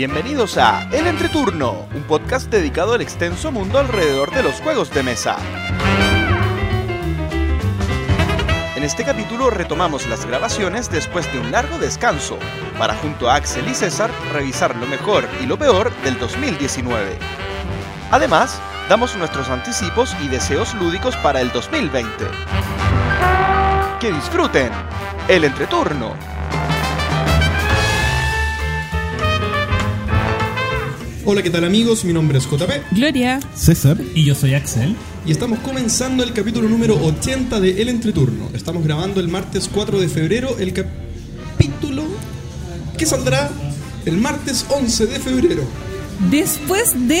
Bienvenidos a El Entreturno, un podcast dedicado al extenso mundo alrededor de los juegos de mesa. En este capítulo retomamos las grabaciones después de un largo descanso, para junto a Axel y César revisar lo mejor y lo peor del 2019. Además, damos nuestros anticipos y deseos lúdicos para el 2020. Que disfruten el entreturno. Hola, ¿qué tal amigos? Mi nombre es JP Gloria. César. Y yo soy Axel. y estamos comenzando el capítulo número 80 de El Entreturno. Estamos grabando el martes 4 de febrero el capítulo que saldrá el martes 11 de febrero. Después de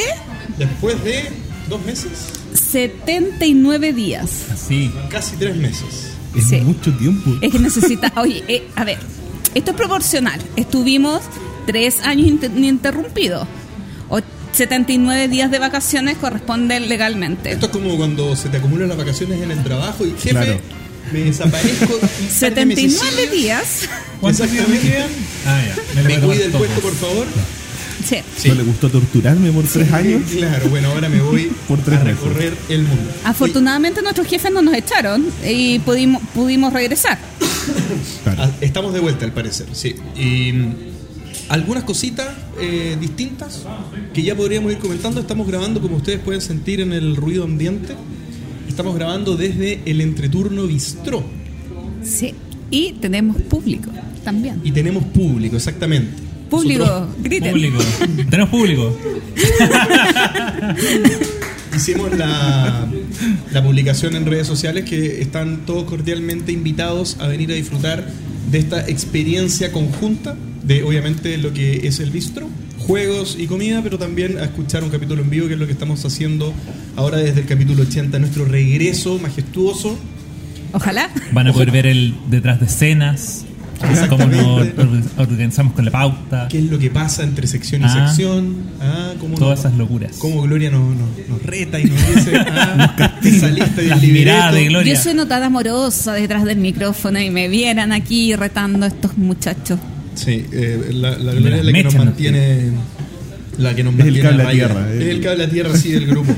Después de dos meses, 79 días. Así. casi tres meses. Es Sí. mucho tiempo. Es que necesita. Oye, eh, a ver, esto es proporcional. Estuvimos tres años inter- ininterrumpidos. O 79 días de vacaciones corresponden legalmente. Esto es como cuando se te acumulan las vacaciones en el trabajo y jefe, Claro. me desaparezco. de 79 mesecillos. días. ¿Cuántos días me quedan? Ah, ya. Me a cuida el puesto, por favor. Sí. ¿No le gustó torturarme por tres años? Claro, bueno, ahora me voy Por tres a meses. recorrer el mundo. Afortunadamente nuestros jefes no nos echaron y pudimos, pudimos regresar. Claro. Ah, Estamos de vuelta, al parecer, sí. Y mm, algunas cositas eh, distintas que ya podríamos ir comentando. Estamos grabando, como ustedes pueden sentir en el ruido ambiente, estamos grabando desde el entreturno bistró. Sí. Y tenemos público también. Y tenemos público, exactamente. Público, Nosotros griten. Público. Tenemos público. hicimos la, la publicación en redes sociales que están todos cordialmente invitados a venir a disfrutar de esta experiencia conjunta de obviamente lo que es el bistro, juegos y comida, pero también a escuchar un capítulo en vivo que es lo que estamos haciendo ahora desde el capítulo 80, nuestro regreso majestuoso. Ojalá. Van a poder ver el detrás de escenas. Cómo nos organizamos con la pauta. ¿Qué es lo que pasa entre sección y Ah. sección? Ah, cómo Todas nos- esas locuras. Cómo Gloria nos, nos- nos reta y nos dice, ah, te saliste del miradas de libreto. Gloria. Yo soy notada amorosa detrás del micrófono y me vieran aquí retando a estos muchachos. Sí, eh, la, la Gloria es la que nos mantiene. La que nos Es el cable a tierra, Es eh. el cable a tierra, sí, del grupo.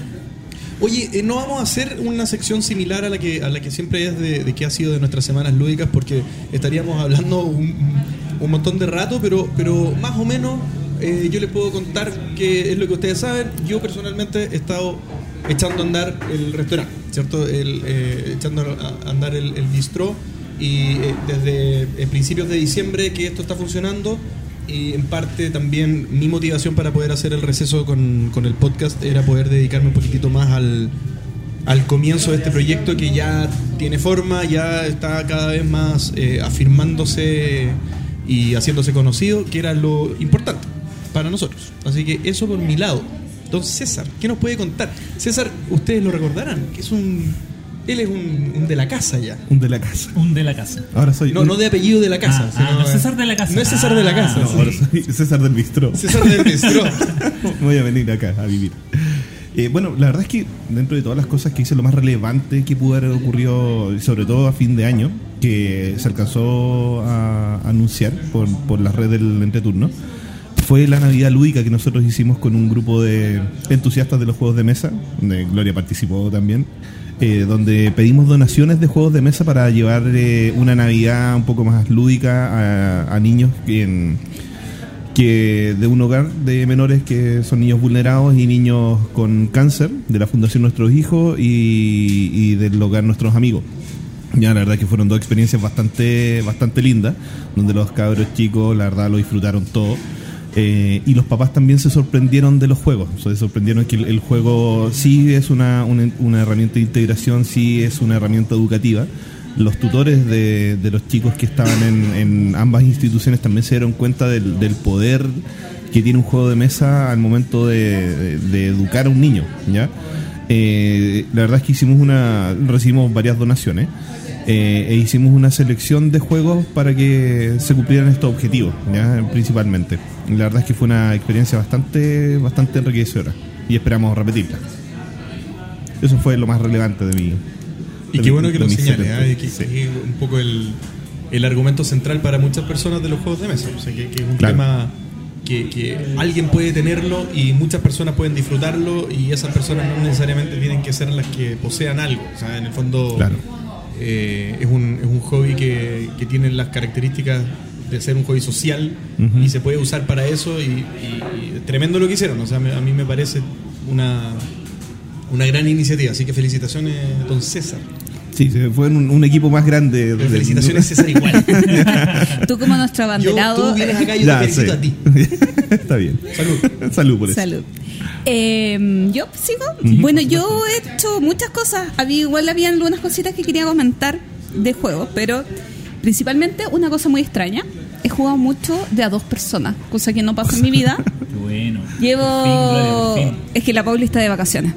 Oye, eh, no vamos a hacer una sección similar a la que, a la que siempre es de, de qué ha sido de nuestras semanas lúdicas, porque estaríamos hablando un, un montón de rato, pero, pero más o menos eh, yo les puedo contar que es lo que ustedes saben. Yo personalmente he estado echando a andar el restaurante, ¿cierto? El, eh, echando a andar el, el bistró y eh, desde eh, principios de diciembre que esto está funcionando y en parte también mi motivación para poder hacer el receso con, con el podcast era poder dedicarme un poquitito más al, al comienzo de este proyecto que ya tiene forma, ya está cada vez más eh, afirmándose y haciéndose conocido, que era lo importante para nosotros. Así que eso por mi lado. Don César, ¿qué nos puede contar? César, ustedes lo recordarán, que es un... Él es un, un de la casa ya. Un de la casa. Un de la casa. Ahora soy. No, no de apellido de la casa. Ah, sino, ah, no es eh, César de la casa. No es César de la Ah, casa. No, sí. ahora soy César del Bistró. César del Bistró. Voy a venir acá a vivir. Eh, bueno, la verdad es que dentro de todas las cosas que hice, lo más relevante que pudo haber ocurrido, sobre todo a fin de año, que se alcanzó a anunciar por, por la red del entreturno, fue la Navidad lúdica que nosotros hicimos con un grupo de entusiastas de los juegos de mesa, donde Gloria participó también, eh, donde pedimos donaciones de juegos de mesa para llevar eh, una Navidad un poco más lúdica a, niños que de un hogar de menores que son niños vulnerados y niños con cáncer, de la Fundación Nuestros Hijos y, y del hogar Nuestros Amigos. Ya, la verdad que fueron dos experiencias bastante, bastante lindas, donde los cabros chicos, la verdad, lo disfrutaron todo. Eh, y los papás también se sorprendieron de los juegos, se sorprendieron que el, juego sí es una, una, herramienta de integración, sí es una herramienta educativa, los tutores de, de los chicos que estaban en, en ambas instituciones también se dieron cuenta del, poder que tiene un juego de mesa al momento de educar a un niño. ¿ya? Eh, la verdad es que hicimos una, recibimos varias donaciones eh, e hicimos una selección de juegos para que se cumplieran estos objetivos, ¿ya? principalmente. La verdad es que fue una experiencia bastante, bastante enriquecedora y esperamos repetirla. Eso fue lo más relevante de mi, Y de qué mi- bueno que lo señale, 70. ¿eh? que, Sí. que un poco el, el argumento central para muchas personas de los juegos de mesa. O sea, que, que es un Claro. tema que, que alguien puede tenerlo y muchas personas pueden disfrutarlo y esas personas no necesariamente tienen que ser las que posean algo. O sea, en el fondo Claro. Eh, es, un, es un hobby que, que tiene las características de ser un hobby social y se puede usar para eso y, y- y tremendo lo que hicieron. O sea, me- a mí me parece una, una gran iniciativa. Así que felicitaciones, don César. Sí, se fue en un, un equipo más grande. del- Felicitaciones, César, igual. Tú como nuestro Yo, abanderado. tú vienes acá y yo Ya, te felicito sí. a ti. Está bien. Salud. Salud por eso. Salud. Eh, yo sigo. Bueno, yo he hecho muchas cosas. Había, igual había algunas cositas que quería comentar de juego, pero principalmente una cosa muy extraña. He jugado mucho de a dos personas, cosa que no pasa en mi vida. Bueno. Llevo. Fin, Gloria. Es que la Pauli está de vacaciones.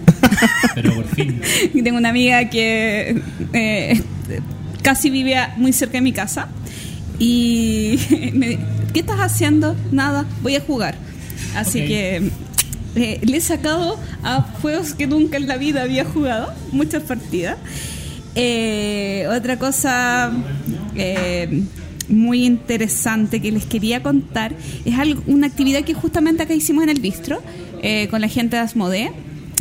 Pero por fin. Tengo una amiga que eh, casi vive muy cerca de mi casa. Y me ¿qué estás haciendo? Nada, voy a jugar. Así que eh, le he sacado a juegos que nunca en la vida había jugado, muchas partidas. Eh, otra cosa eh, muy interesante que les quería contar es algo- una actividad que justamente acá hicimos en el bistro con la gente de Asmodee.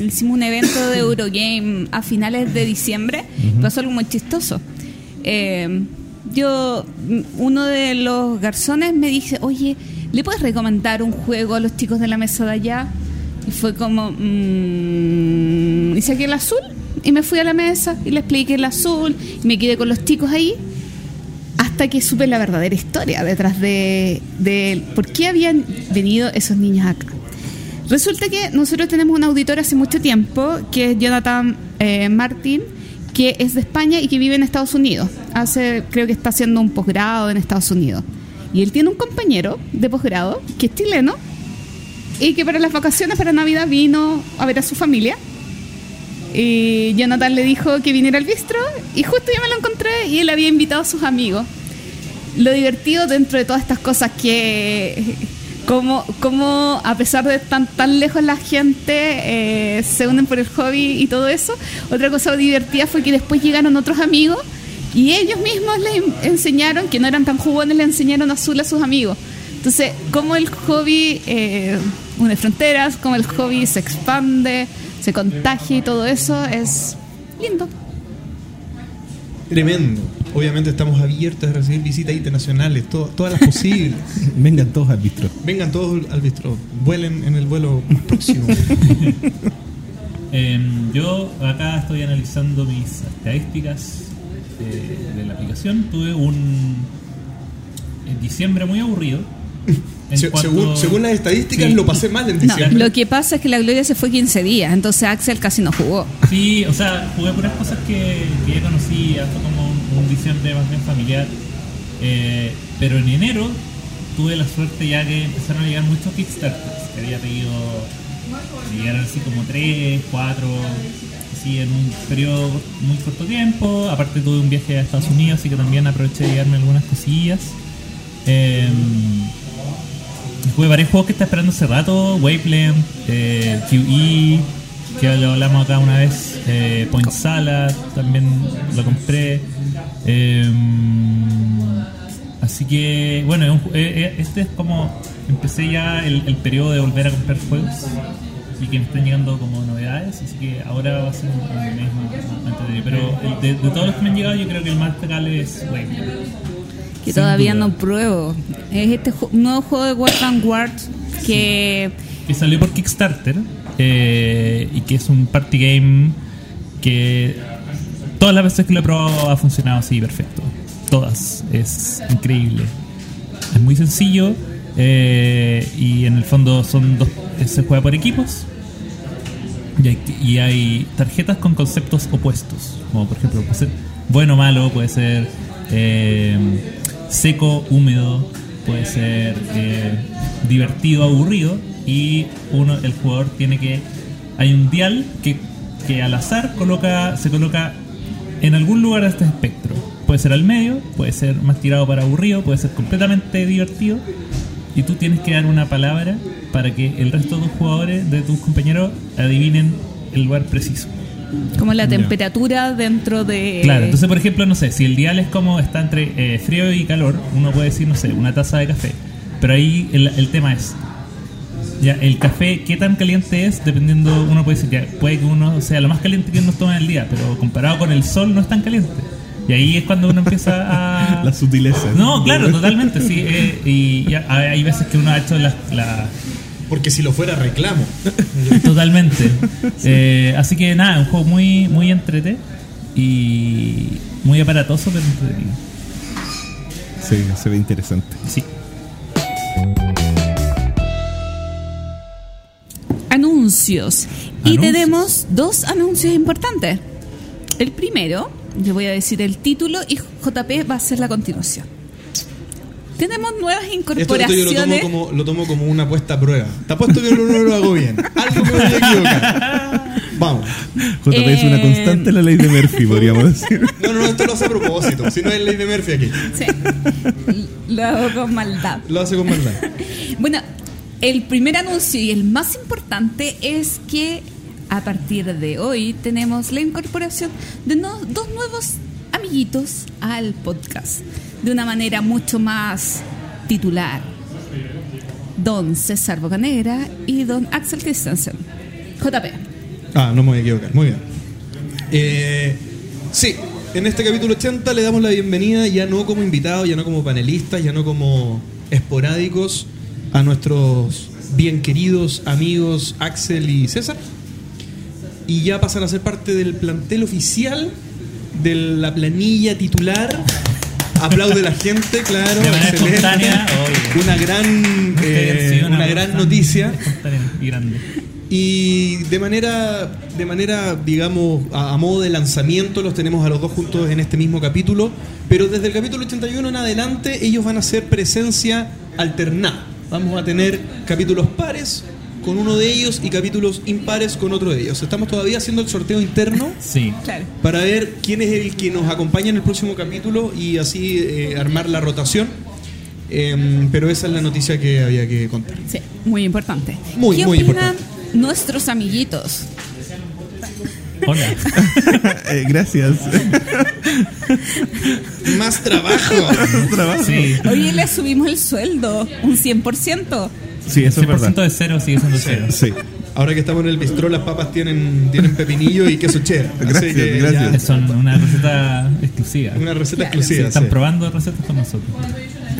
Hicimos un evento de Eurogame a finales de diciembre. Pasó algo muy chistoso. Eh, yo, uno de los garzones me dice, oye, ¿le puedes recomendar un juego a los chicos de la mesa de allá? Y fue como, mm, y saqué el azul y me fui a la mesa y le expliqué el azul y me quedé con los chicos ahí hasta que supe la verdadera historia detrás de, de por qué habían venido esos niños acá. Resulta que nosotros tenemos un auditor hace mucho tiempo, que es Jonathan eh, Martin, que es de España y que vive en Estados Unidos. Hace, creo que está haciendo un posgrado en Estados Unidos. Y él tiene un compañero de posgrado que es chileno y que para las vacaciones, para Navidad, vino a ver a su familia. Y Jonathan le dijo que viniera al bistro y justo yo me lo encontré y él había invitado a sus amigos. Lo divertido dentro de todas estas cosas que como, como a pesar de tan tan lejos la gente eh, se unen por el hobby y todo eso. Otra cosa divertida fue que después llegaron otros amigos y ellos mismos les enseñaron, que no eran tan jugones, le enseñaron azul a sus amigos. Entonces, como el hobby eh, une fronteras, como el hobby se expande, se contagia y todo eso, es lindo. Tremendo. Obviamente estamos abiertos a recibir visitas internacionales, to- todas las posibles. Vengan todos al bistro. Vengan todos al bistro. Vuelen en el vuelo próximo. Em, yo acá estoy analizando mis estadísticas de, de la aplicación. Tuve un en diciembre muy aburrido. En Se- cuanto- según, según las estadísticas, Sí. lo pasé mal en No, diciembre. lo que pasa es que la Gloria se fue 15 días, entonces Axel casi no jugó. Sí, o sea, jugué puras cosas que, que ya conocía, fue como un, un diciembre más bien familiar. Eh, pero en enero tuve la suerte ya que empezaron a llegar muchos Kickstarters, que había pedido, llegaron así como 3, 4, así en un periodo muy corto tiempo. Aparte tuve un viaje a Estados Unidos, así que también aproveché de llevarme algunas cosillas. Eh, Jugué varios juegos que está esperando hace rato, Waveland, eh, QE, que lo hablamos acá una vez, eh, Point Salad, también lo compré. Eh, así que, bueno, eh, este es como, empecé ya el, periodo de volver a comprar juegos y que me están llegando como novedades, así que ahora va a ser un, mes más. Pero el de, de todos los que me han llegado, yo creo que el más destacable es Waveland. Que Sin todavía duda. no pruebo. Es este nuevo juego de World Vanguard que que salió por Kickstarter eh, y que es un party game que todas las veces que lo he probado ha funcionado así perfecto. Todas. Es increíble. Es muy sencillo eh, y en el fondo son dos, se juega por equipos y hay, y hay tarjetas con conceptos opuestos. Como por ejemplo puede ser bueno o malo, puede ser eh, seco, húmedo, puede ser eh, divertido, aburrido. Y uno, el jugador tiene que. Hay un dial que, que al azar coloca, se coloca en algún lugar de este espectro. Puede ser al medio, puede ser más tirado para aburrido, puede ser completamente divertido. Y tú tienes que dar una palabra para que el resto de tus jugadores, de tus compañeros, adivinen el lugar preciso. Como la temperatura dentro de Claro, entonces por ejemplo, no sé, si el dial es como está entre eh, frío y calor, uno puede decir, no sé, una taza de café. Pero ahí el, el tema es, Ya, el café, ¿qué tan caliente es? Dependiendo, uno puede decir, ya, puede que uno sea lo más caliente que uno toma en el día, pero comparado con el sol no es tan caliente. Y ahí es cuando uno empieza a... La sutileza. No, claro, totalmente, sí. eh, y ya hay hay veces que uno ha hecho las... La, Porque si lo fuera, reclamo. totalmente. Eh, así que nada, un juego muy, muy entrete y muy aparatoso, pero entretenido. Sí, se ve interesante. Sí. Anuncios. Y Anuncios. tenemos dos anuncios importantes. El primero, yo voy a decir el título y JP va a hacer la continuación. Tenemos nuevas Esto, esto yo lo incorporaciones. tomo, como, lo tomo como una puesta a prueba. Te apuesto que no, no lo hago bien. Algo me voy a equivocar. Vamos. JP es una Eh, constante en la ley de Murphy, podríamos decir. No, no, no, esto lo hace a propósito. Si no es ley de Murphy aquí. Sí. Lo hago con maldad. Lo hace con maldad. Bueno, el primer anuncio y el más importante es que a partir de hoy tenemos la incorporación de no- dos nuevos amiguitos al podcast de una manera mucho más titular. Don César Bocanegra y don Axel Christensen. JP. Ah, no me voy a equivocar. Muy bien. Eh, sí, en este capítulo 80 le damos la bienvenida ya no como invitados, ya no como panelistas, ya no como esporádicos a nuestros bien queridos amigos Axel y César. Y ya pasan a ser parte del plantel oficial de la planilla titular. Aplaude la gente, claro, De manera espontánea, obvio. Una gran, eh, una gran noticia. Y grande. Y de manera, de manera digamos, a, a modo de lanzamiento los tenemos a los dos juntos en este mismo capítulo, pero desde el capítulo 81 en adelante ellos van a ser presencia alternada. Vamos a tener capítulos pares con uno de ellos y capítulos impares con otro de ellos. Estamos todavía haciendo el sorteo interno Sí. Claro. para ver quién es el que nos acompaña en el próximo capítulo y así eh, armar la rotación. Em, pero esa es la noticia que había que contar. Sí, muy importante. Muy, ¿Qué muy opinan importante. nuestros amiguitos? Hola. Eh, gracias. Más trabajo. Trabajo. Sí. Hoy le subimos el sueldo, un 100%. Sí, eso es 100% verdad. de cero sigue siendo cero. Sí. Ahora que estamos en el bistró, las papas tienen, tienen pepinillo y queso cheddar. Gracias, que gracias. ya, Son una receta exclusiva. una receta exclusiva. Están sí. probando recetas con nosotros.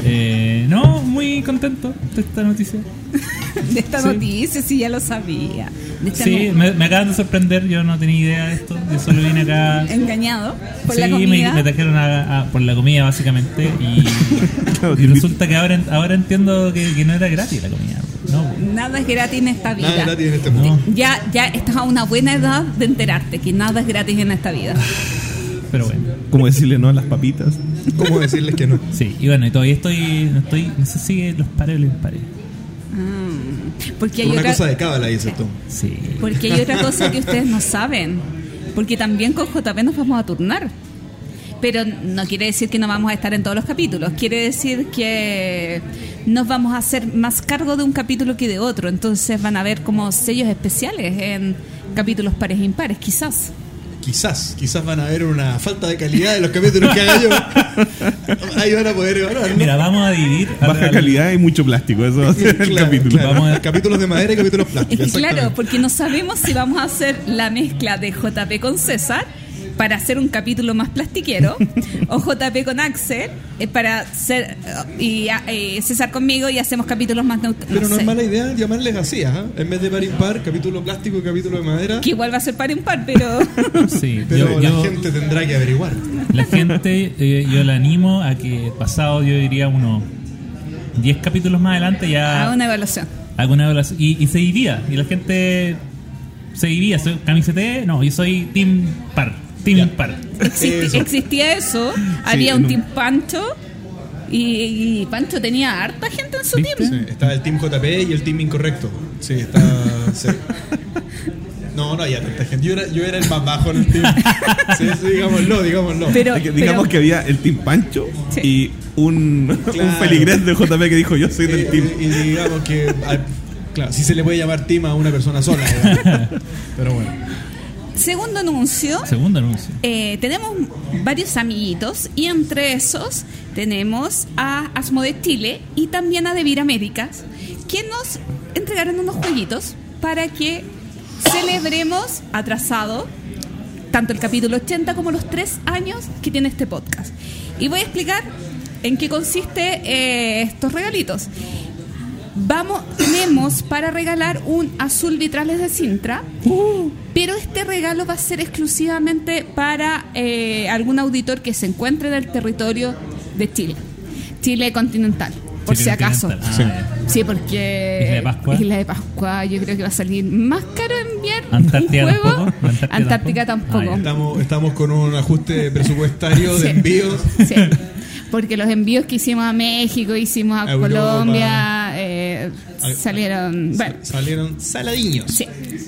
Eh, no, muy contento de esta noticia. De esta Sí. noticia, sí, ya lo sabía. Sí, no- me, me acaban de sorprender, yo no tenía idea de esto. Yo solo vine acá. Engañado por sí, la me, comida. me trajeron a- a- por la comida básicamente y, resulta que ahora, ahora entiendo que, que no era gratis la comida. No, Nada es gratis en esta vida. Nada gratis en este mundo. no, Ya, ya estás a una buena edad de enterarte que nada es gratis en esta vida. pero bueno. Como decirle no a las papitas. ¿Cómo decirles que no? Sí, y bueno, y todavía estoy, no estoy, no sé si los pares o los impares. Porque hay, Una otra, cosa de cábala, dices tú. Sí. porque hay otra cosa que ustedes no saben. Porque también con JP nos vamos a turnar. Pero no quiere decir que no vamos a estar en todos los capítulos. Quiere decir que nos vamos a hacer más cargo de un capítulo que de otro. Entonces van a ver como sellos especiales en capítulos pares e impares, quizás. Quizás, quizás van a ver una falta de calidad de los capítulos que haga yo. Ahí van a poder evaluar, ¿no? Mira, vamos a dividir. Baja al- calidad y mucho plástico. Eso va a ser el capítulo. claro. Vamos a- Capítulos de madera y capítulos plásticos. Es que claro, porque no sabemos si vamos a hacer la mezcla de JP con César para hacer un capítulo más plastiquero o JP con Axel eh, para ser y eh, César conmigo y hacemos capítulos más neutrales. Pero no es mala idea llamarles así, ¿ah? En vez de par impar, capítulo plástico y capítulo de madera. Que igual va a ser par impar, pero Sí, Pero yo- la yo- gente tendrá que averiguar. La gente, eh, yo la animo a que pasado, yo diría, unos 10 capítulos más adelante ya haga una evaluación. haga una evaluación. Y, y se diría, y la gente se diría, soy camisete, no, yo soy Team Par, Team Eso. existía eso, había un team Pancho y, y Pancho tenía harta gente en su ¿Viste? team. Sí, está el team JP y el team incorrecto. Sí, está. sí. No, no había tanta gente. Yo era, yo era el más bajo en el team. Sí, sí, digámoslo, digámoslo. Pero, digamos pero- que había el Team Pancho Sí. y un, Claro. un feligrés de JP que dijo yo soy del Eh, Team. y, y digamos que. ah, Claro, sí se le puede llamar team a una persona sola. Pero bueno. Segundo anuncio. Segundo anuncio. Eh, tenemos varios amiguitos y entre esos tenemos a Asmode Chile y también a Devir Américas que nos entregaron unos jueguitos para que celebremos atrasado tanto el capítulo 80 como los tres años que tiene este podcast. Y voy a explicar en qué consiste eh, estos regalitos. Vamos, tenemos para regalar un azul vitrales de Sintra, pero este regalo va a ser exclusivamente para eh, algún auditor que se encuentre en el territorio de Chile, Chile continental, por Chile si acaso. Ah, Sí, porque Isla de Pascua. Isla de Pascua yo creo que va a salir más caro enviar Antártida un juego. tampoco, Antártida Antártica tampoco. tampoco. Ah. Estamos, estamos con un ajuste presupuestario de Sí. envíos. Sí, porque los envíos que hicimos a México, hicimos a. Colombia, salieron... Bueno, Salieron saladiños. sí.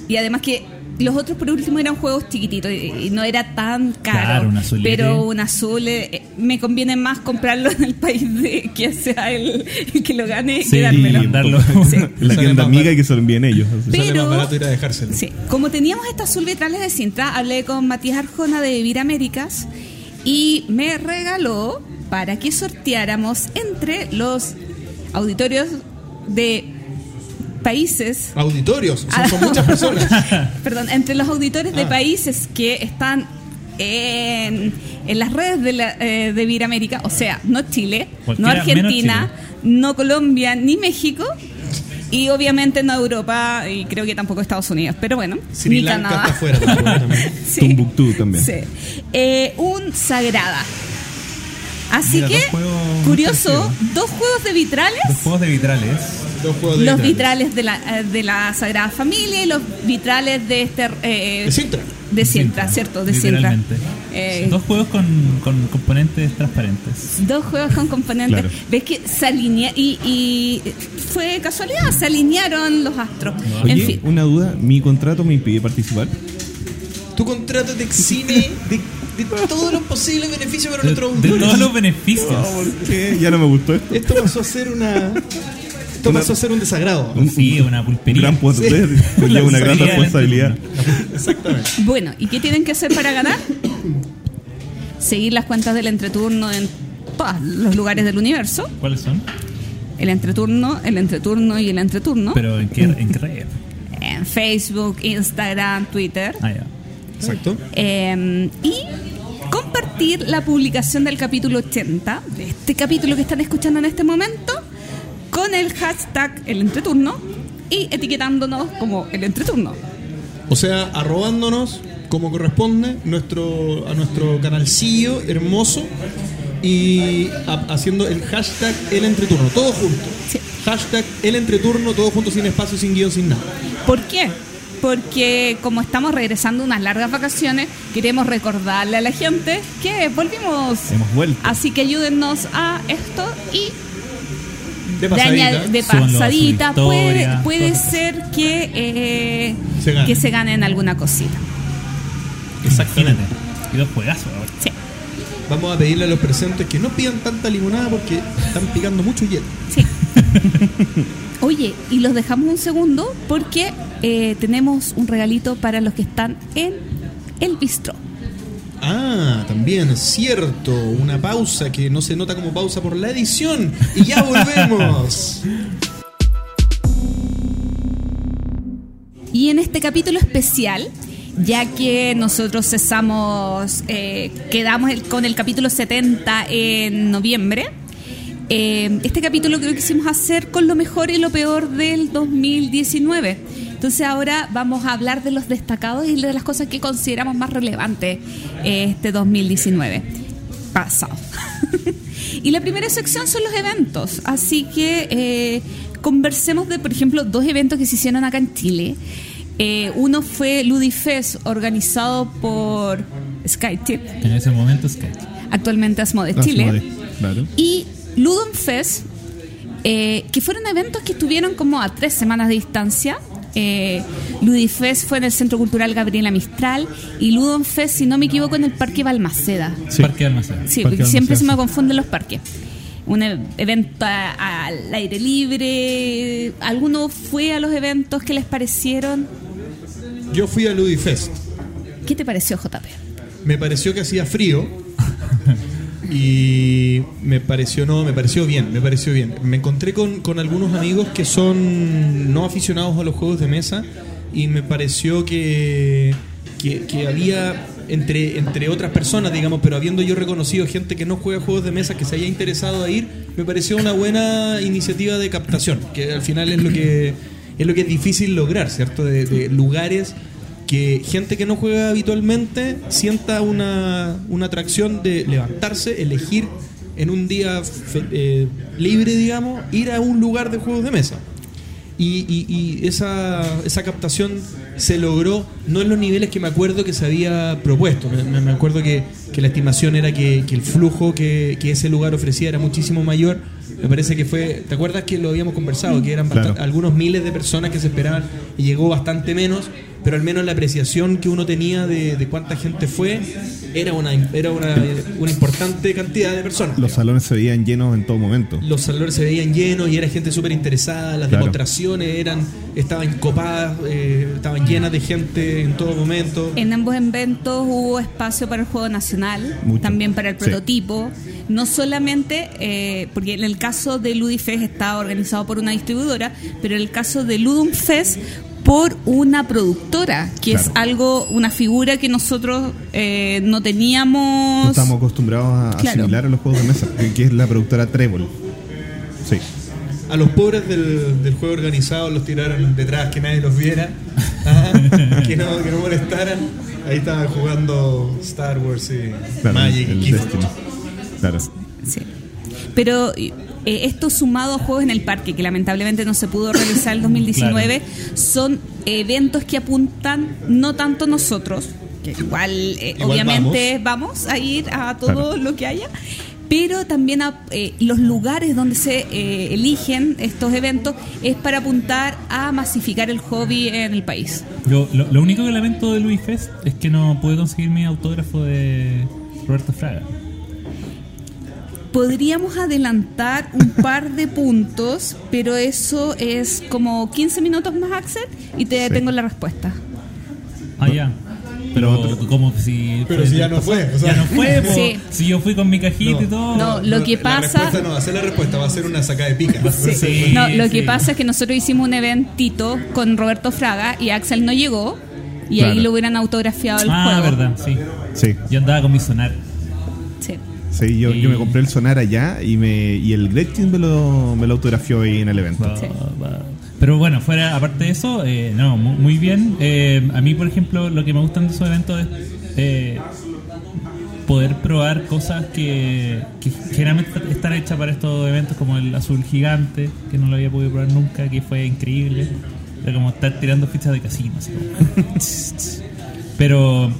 Y además que los otros por último eran juegos chiquititos y, y no era tan caro. Claro, un azulete. pero un azul eh, me conviene más comprarlo en el país de que sea el, el que lo gane Sí, que dármelo. y darlo. Sí. La tienda amiga y que se lo envíen ellos. Pero- Sale más barato ir a dejárselo. Sí, como teníamos estas azul vitrales de Sintra, hablé con Matías Arjona de Vivir Américas y me regaló para que sorteáramos entre los auditorios de países. Auditorios, son, Ah, son muchas personas. Perdón, entre los auditores de Ah. países que están en, en las redes de, la, eh, de Vivir América, o sea, no Chile, no Cualquiera Argentina, no Colombia, ni México. Y obviamente no Europa y creo que tampoco Estados Unidos, pero bueno, Sri ni Lanka Canadá. está también. Sí. Tumbuctú también. Sí. Eh, un Sagrada. Así Mira, que, dos curioso, dos juegos de vitrales. Los juegos de vitrales. Dos juegos de Los vitrales. vitrales de la, eh, de la Sagrada Familia y los vitrales de este... eh, De Sintra. de Sintra, ¿cierto? De Sintra. Eh, Dos juegos con, con componentes transparentes. Dos juegos con componentes. Claro. ¿Ves que se alinea y, y fue casualidad, se alinearon los astros. Oye, en fin. una duda, ¿mi contrato me impide participar? Tu contrato te exime de, de todos los posibles beneficios para De, nuestros de auditores. todos los beneficios. ¿Qué? Ya no me gustó esto. Esto pasó a ser una. Esto Una- pasó a ser un desagrado. Sí, una Un pulpería. gran poder, conlleva una gran responsabilidad. Exactamente. Bueno, ¿y qué tienen que hacer para ganar? Seguir las cuentas del entreturno en todos los lugares del universo. ¿Cuáles son? El entreturno, el entreturno y el entreturno. Pero ¿en qué, en qué red? En Facebook, Instagram, Twitter. Ah, ya. Exacto. Eh, y compartir la publicación del capítulo 80, de este capítulo que están escuchando en este momento, con el hashtag el entreturno y etiquetándonos como el entreturno. O sea, arrobándonos como corresponde nuestro, a nuestro canalcillo hermoso y a- haciendo el hashtag el entreturno, todo junto. Sí. Hashtag el entreturno, todo junto, sin espacio, sin guion, sin nada. ¿Por qué? Porque como estamos regresando unas largas vacaciones, queremos recordarle a la gente que volvimos. Hemos vuelto. Así que ayúdennos a esto y De de, pasadita. de pasadita puede, historia, puede cosas. ser que, eh, Se gane. que se ganen alguna cosita. Imagínate. Y dos juegazos. ahora. Sí, Vamos a pedirle a los presentes que no pidan tanta limonada porque están picando mucho hielo. sí. Oye, y los dejamos un segundo porque eh, tenemos un regalito para los que están en el bistro. Ah, también, es cierto. Una pausa que no se nota como pausa por la edición. Y ya volvemos. Y en este capítulo especial, ya que nosotros cesamos, eh, quedamos con el capítulo 70 en noviembre, eh, este capítulo creo que quisimos hacer con lo mejor y lo peor del 2019. Entonces ahora vamos a hablar de los destacados y de las cosas que consideramos más relevantes eh, este 2019 pasado. y la primera sección son los eventos. Así que eh, conversemos de, por ejemplo, dos eventos que se hicieron acá en Chile. Eh, uno fue Ludifest, organizado por SkyTip, En ese momento que. actualmente Asmode Chile. Asmode, Claro. Y Ludon Fest, eh, que fueron eventos que estuvieron como a tres semanas de distancia. Eh, Ludifest fue en el Centro Cultural Gabriela Mistral y Ludon Fest, si no me equivoco, en el Parque Balmaceda. Sí. Parque. Sí, porque siempre se me confunden los parques. Un e- evento a- al aire libre. ¿Alguno fue a los eventos que les parecieron? Yo fui a Ludifest. ¿Qué te pareció, JP? Me pareció que hacía frío. Y me pareció, no, me pareció bien, me pareció bien. Me encontré con, con algunos amigos que son no aficionados a los juegos de mesa y me pareció que, que, había entre, entre otras personas, digamos, pero habiendo yo reconocido gente que no juega juegos de mesa, que se haya interesado a ir, me pareció una buena iniciativa de captación, que al final es lo que es lo que es difícil lograr, ¿cierto? De lugares que gente que no juega habitualmente sienta una, una atracción de levantarse, elegir en un día eh, libre, digamos, ir a un lugar de juegos de mesa. Y, y- y esa, esa captación se logró no en los niveles que me acuerdo que se había propuesto. Me, me- acuerdo que, que la estimación era que, que el flujo que, que ese lugar ofrecía era muchísimo mayor. Me parece que fue, ¿te acuerdas que lo habíamos conversado? Que eran Claro. algunos miles de personas que se esperaban y llegó bastante menos, pero al menos la apreciación que uno tenía de, de cuánta gente fue era una, era una, una importante cantidad de personas. Los salones se veían llenos en todo momento. Los salones se veían llenos y era gente súper interesada, las Claro. demostraciones eran, estaban copadas, eh, estaban llenas de gente en todo momento. En ambos eventos hubo espacio para el juego nacional, Mucho. también para el Sí. prototipo. No solamente, eh, porque en el caso de Ludifest estaba organizado por una distribuidora, pero en el caso de Ludum Fest por una productora, que es algo, una figura que nosotros eh, no No teníamos. estamos acostumbrados a Claro. asimilar a los juegos de mesa, que, que es la productora Trébol. Sí. A los pobres del, del juego organizado los tiraron detrás, que nadie los viera, Ajá, que, no, que no molestaran. Ahí estaban jugando Star Wars y Claro, Magic el y. Destiny. Claro. Sí. Pero eh, esto sumado a juegos en el parque, que lamentablemente no se pudo realizar el 2019, son eventos que apuntan no tanto nosotros, que igual, eh, Igual obviamente vamos. a ir a todo Claro. lo que haya, pero también a eh, los lugares donde se eh, eligen estos eventos es para apuntar a masificar el hobby en el país. Yo, lo, lo único que lamento de Luis Fest es que no pude conseguir mi autógrafo de Roberto Fraga. Podríamos adelantar un par de puntos, pero eso es como 15 minutos más, Axel, y te Sí. tengo la respuesta. Ah, ya. Pero como si. Pero si ya no fue, o sea. ya no fue, po. Sí. Si yo fui con mi cajita y todo. No, lo que La pasa- respuesta no va a ser la respuesta, va a ser una sacada de pica. Sí. No, lo que sí. pasa es que nosotros hicimos un eventito con Roberto Fraga y Axel no llegó y ahí Claro. lo hubieran autografiado el Ah, juego. verdad, sí. Sí. Yo andaba con mi sonar. Sí. Yo, Y- yo me compré el sonar allá y me y el Gretchen me lo, me lo autografió ahí en el evento. Sí. Pero bueno, fuera, aparte de eso, eh, no, mu- muy, bien. Eh, a mí, por ejemplo, lo que me gustan de esos eventos es eh, poder probar cosas que, que generalmente están hechas para estos eventos, como el azul gigante, que no lo había podido probar nunca, que fue increíble. Era como estar tirando fichas de casino. así como- Pero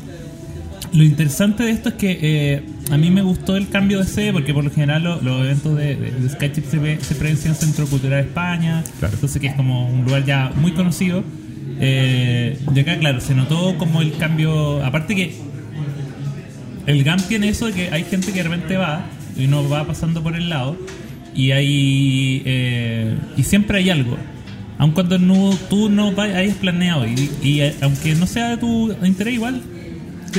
lo interesante de esto es que eh, a mí me gustó el cambio de sede porque por lo general lo- los eventos de, de, de Skychip se, ve- se en Centro Cultural de España, Claro. entonces que es como un lugar ya muy conocido. Eh, y acá, claro, se notó como el cambio. Aparte que el GAM tiene eso de que hay gente que de repente va y uno va pasando por el lado y hay eh, y siempre hay algo aun cuando no, tú no vayas, hayas planeado y, y, eh, aunque no sea de tu interés igual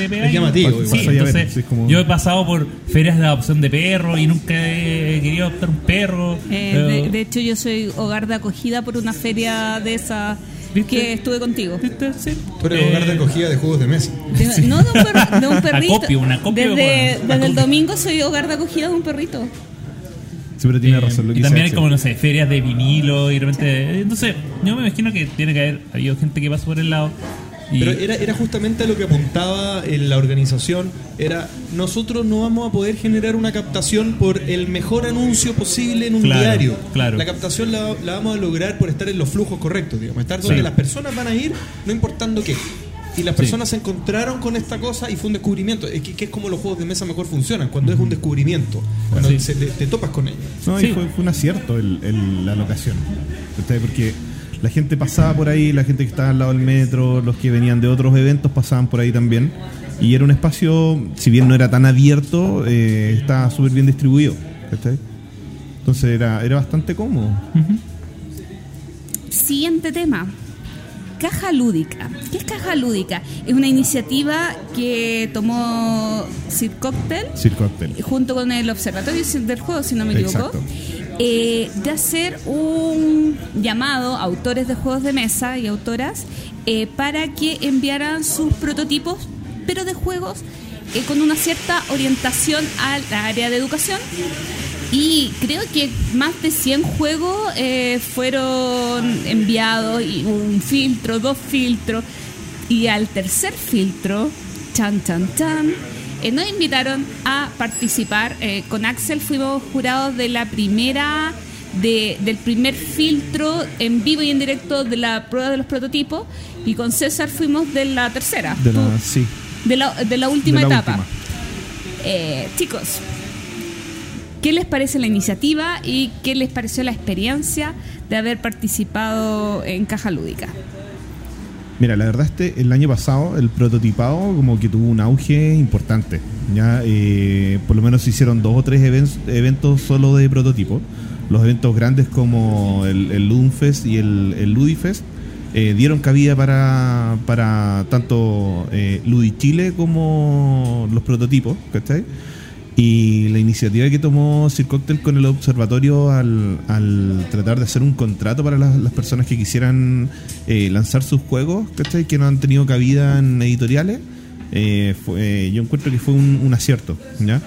pegas Es y- llamativo, Sí, igual. Entonces sí, es como- yo he pasado por ferias de adopción de perros y nunca he querido adoptar un perro Eh, pero- de, de hecho, yo soy hogar de acogida por una feria de esa ¿Viste? que estuve contigo. ¿Viste? Sí. Tú eres Eh, hogar de acogida de juegos de mesa. De- no, de un, per- de un perrito. Acopio, una acopio, desde bueno. desde el Acopio. domingo soy hogar de acogida de un perrito. Sí, pero tiene Eh, razón lo que y también hay dice como, no sé, ferias de vinilo y de repente... Entonces, yo me imagino que tiene que haber habido gente que pasa por el lado y... Pero era, era justamente a lo que apuntaba en la organización, era nosotros no vamos a poder generar una captación por el mejor anuncio posible en un Claro, diario. claro. La captación la, la vamos a lograr por estar en los flujos correctos, digamos, estar donde Sí. las personas van a ir, no importando qué. Y las Sí. personas se encontraron con esta cosa y fue un descubrimiento. Es que, que es como los juegos de mesa mejor funcionan, cuando es un descubrimiento, cuando Sí. se- te, te topas con ellos. No, Sí. y fue, fue un acierto el, el- la locación. Porque la gente pasaba por ahí, la gente que estaba al lado del metro, los que venían de otros eventos pasaban por ahí también. Y era un espacio, si bien no era tan abierto, eh, estaba súper bien distribuido. ¿cachai? Entonces era, era bastante cómodo. Siguiente tema. Caja Lúdica. ¿Qué es Caja Lúdica? Es una iniciativa que tomó Sir Cocktail Sir Cocktail. junto con el Observatorio del Juego, si no me equivoco, Exacto. Eh, de hacer un llamado a autores de juegos de mesa y autoras eh, para que enviaran sus prototipos, pero de juegos eh, con una cierta orientación al área de educación. Y creo que más de 100 juegos fueron enviados, y un filtro, dos filtros, y al tercer filtro, chan, chan, chan, eh, nos invitaron a participar. Eh, con Axel fuimos jurados de la primera, de, del primer filtro en vivo y en directo de la prueba de los prototipos, y con César fuimos de la tercera, De la, sí. de la, de la última de la etapa. última. Eh, chicos, ¿qué les parece la iniciativa y qué les pareció la experiencia de haber participado en Caja Lúdica? Mira, la verdad este el año pasado el prototipado como que tuvo un auge importante. Ya eh, por lo menos se hicieron dos o tres events- eventos solo de prototipo. Los eventos grandes como el, el y el, el Ludifest eh, dieron cabida para, para tanto eh, Ludichile como los prototipos, ¿cachai? Y la iniciativa que tomó Sir con el observatorio al, al tratar de hacer un contrato para las, personas que quisieran eh, lanzar sus juegos, ¿cachai? Que no han tenido cabida en editoriales, eh, fue- yo encuentro que fue un, acierto, ¿ya?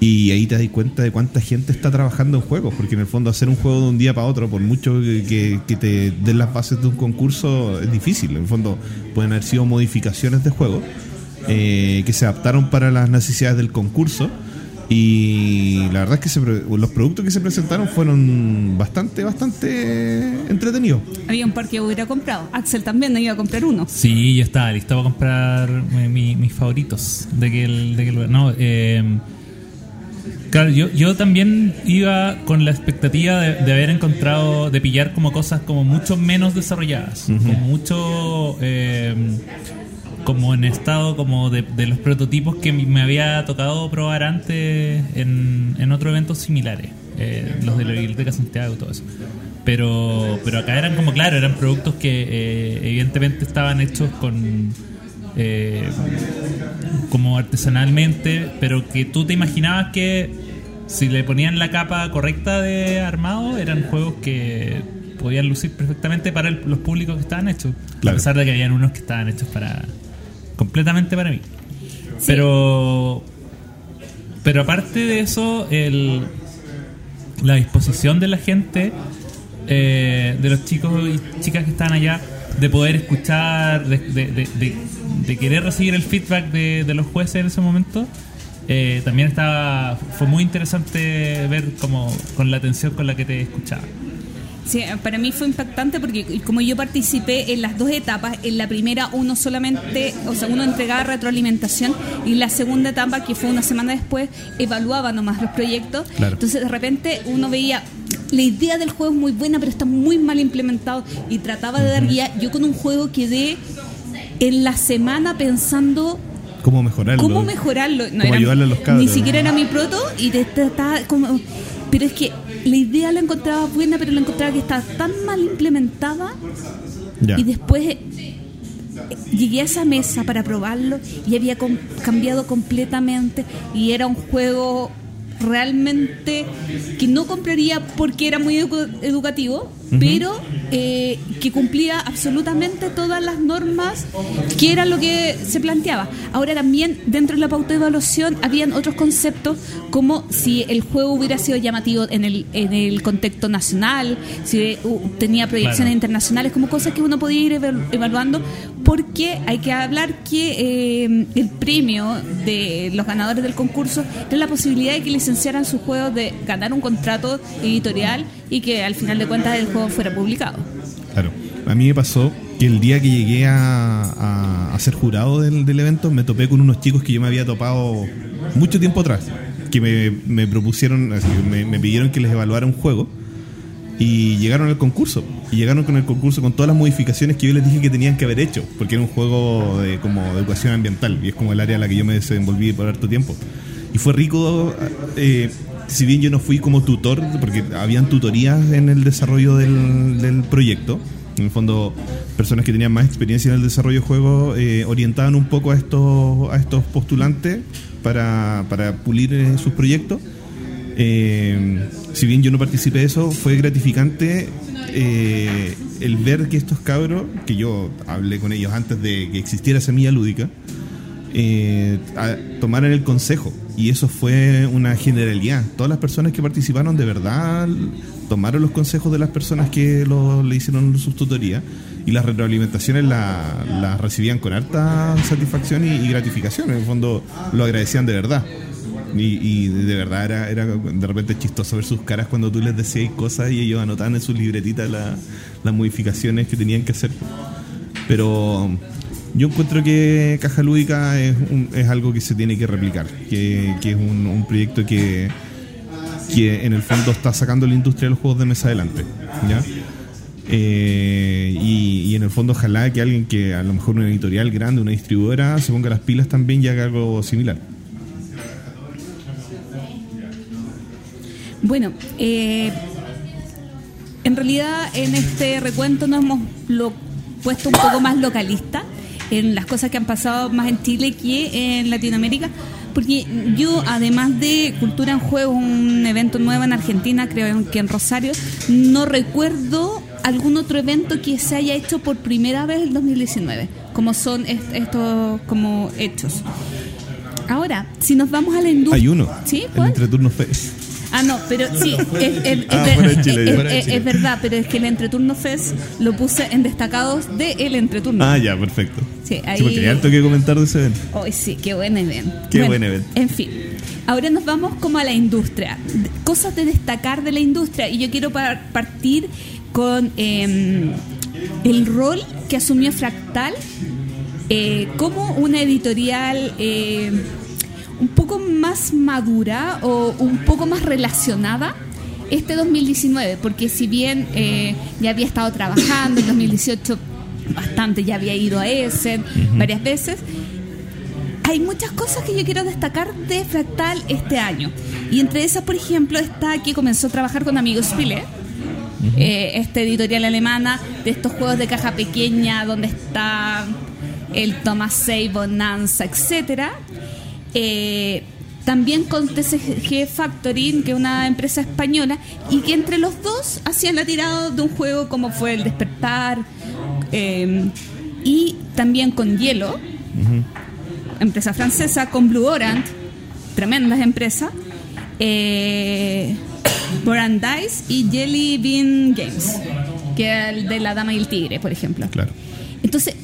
Y ahí te das cuenta de cuánta gente está trabajando en juegos, porque en el fondo hacer un juego de un día para otro, por mucho que- que te den las bases de un concurso, es difícil. En el fondo pueden haber sido modificaciones de juego eh, que se adaptaron para las necesidades del concurso. Y la verdad es que se los productos que se presentaron fueron bastante, bastante entretenidos. Había un par que hubiera comprado. Axel también iba a comprar uno. Sí, yo estaba listo para comprar eh, mi- mis favoritos de aquel, de aquel lugar. No, eh, claro, yo, yo también iba con la expectativa de, de haber encontrado, de pillar como cosas como mucho menos desarrolladas, como mucho eh, como en estado como de, de los prototipos que me había tocado probar antes en, en otros eventos similares, eh, los de la Biblioteca Santiago y todo eso. Pero, pero acá eran como, claro, eran productos que eh, evidentemente estaban hechos con... eh, como artesanalmente, pero que tú te imaginabas que si le ponían la capa correcta de armado, eran juegos que podían lucir perfectamente para el- los públicos que estaban hechos. Claro. A pesar de que habían unos que estaban hechos para completamente para mí. Pero pero aparte de eso, el, la disposición de la gente, eh, de los chicos y chicas que están allá, de poder escuchar, de, de- de- de- de querer recibir el feedback de, de los jueces en ese momento, eh, también estaba fue muy interesante ver como con la atención con la que te escuchaba. Sí, para mí fue impactante porque como yo participé en las dos etapas, en la primera uno solamente, o sea, uno entregaba retroalimentación y en la segunda etapa, que fue una semana después, evaluaba nomás los proyectos. Claro. Entonces de repente uno veía, la idea del juego es muy buena, pero está muy mal implementado y trataba de dar guía. Yo con un juego quedé en la semana pensando ¿Cómo mejorarlo? ¿Cómo mejorarlo? No ¿Cómo era- ayudarle a los cabros? Ni siquiera era mi proto y te trataba como... Pero es que la idea la encontraba buena, pero la encontraba que estaba tan mal implementada y después eh, llegué a esa mesa para probarlo y había com- cambiado completamente y era un juego realmente que no compraría porque era muy edu- educativo, pero eh, que cumplía absolutamente todas las normas que era lo que se planteaba. Ahora también dentro de la pauta de evaluación habían otros conceptos como si el juego hubiera sido llamativo en el, en el contexto nacional, si uh, tenía proyecciones Claro. internacionales, como cosas que uno podía ir evalu- evaluando, porque hay que hablar que eh, el premio de los ganadores del concurso era la posibilidad de que licenciaran sus juegos, de ganar un contrato editorial y que al final de cuentas el juego fuera publicado. Claro. A mí me pasó que el día que llegué a, a- ser jurado del, del evento me topé con unos chicos que yo me había topado mucho tiempo atrás, que me, me propusieron, me, me pidieron que les evaluara un juego y llegaron al concurso. Y llegaron con el concurso con todas las modificaciones que yo les dije que tenían que haber hecho, porque era un juego de, como educación ambiental y es como el área en la que yo me desenvolví por harto tiempo. Y fue rico, eh, si bien yo no fui como tutor, porque habían tutorías en el desarrollo del, del proyecto, En el fondo, personas que tenían más experiencia en el desarrollo de juegos eh, orientaban un poco a estos, a estos postulantes para, para pulir eh, sus proyectos. Eh, si bien yo no participé de eso, fue gratificante el ver que estos cabros, que yo hablé con ellos antes de que existiera Semilla Lúdica, tomaran el consejo. Y eso fue una generalidad. Todas las personas que participaron de verdad tomaron los consejos de las personas que lo- le hicieron sus tutorías y las retroalimentaciones la- las recibían con harta satisfacción y, y gratificación. En el fondo lo agradecían de verdad. Y, y de verdad era, era de repente chistoso ver sus caras cuando tú les decías cosas y ellos anotaban en sus libretitas la- las modificaciones que tenían que hacer. Pero yo encuentro que Caja Lúdica es, un- es algo que se tiene que replicar, que, es un, proyecto que, que en el fondo está sacando la industria de los juegos de mesa adelante. ¿ya? Eh, y, y en el fondo ojalá que alguien que a lo mejor una editorial grande, una distribuidora, se ponga las pilas también y haga algo similar. Bueno, eh, en realidad en este recuento nos hemos lo, puesto un poco más localista en las cosas que han pasado más en Chile que en Latinoamérica, porque yo además de Cultura en Juego, un evento nuevo en Argentina, creo que en Rosario, no recuerdo algún otro evento que se haya hecho por primera vez en 2019, como son est- estos como hechos. Ahora, si nos vamos a la industria... Hay uno, ¿Sí? el ¿Cuál? Entreturno Fest. Ah, no, pero sí, es, Ah, verdad, pero es que el Entreturno Fest lo puse en destacados de el Entreturno. Ah, ya, perfecto. Sí, ahí- Sí, porque hay harto que comentar de ese evento. Hoy sí, qué buen evento. Qué buen evento. En fin, ahora nos vamos como a la industria. Cosas de destacar de la industria. Y yo quiero par- partir con eh, el rol que asumió Fractal eh, como una editorial eh, un poco más madura o un poco más relacionada este 2019, porque si bien eh, ya había estado trabajando en 2018 bastante, ya había ido a Essen varias veces, hay muchas cosas que yo quiero destacar de Fractal este año. Y entre esas, por ejemplo, está que comenzó a trabajar con Amigos Spiele, eh, esta editorial alemana de estos juegos de caja pequeña donde está el Thomas Say, Bonanza, etcétera. Eh, también con TCG Factory, que es una empresa española, y que entre los dos hacían la tirada de un juego como fue El Despertar, eh, y también con Hielo, empresa francesa, con Blue Orange, tremendas empresas, eh, Brandeis y Jelly Bean Games, que es el de La Dama y el Tigre, por ejemplo. Claro. Entonces,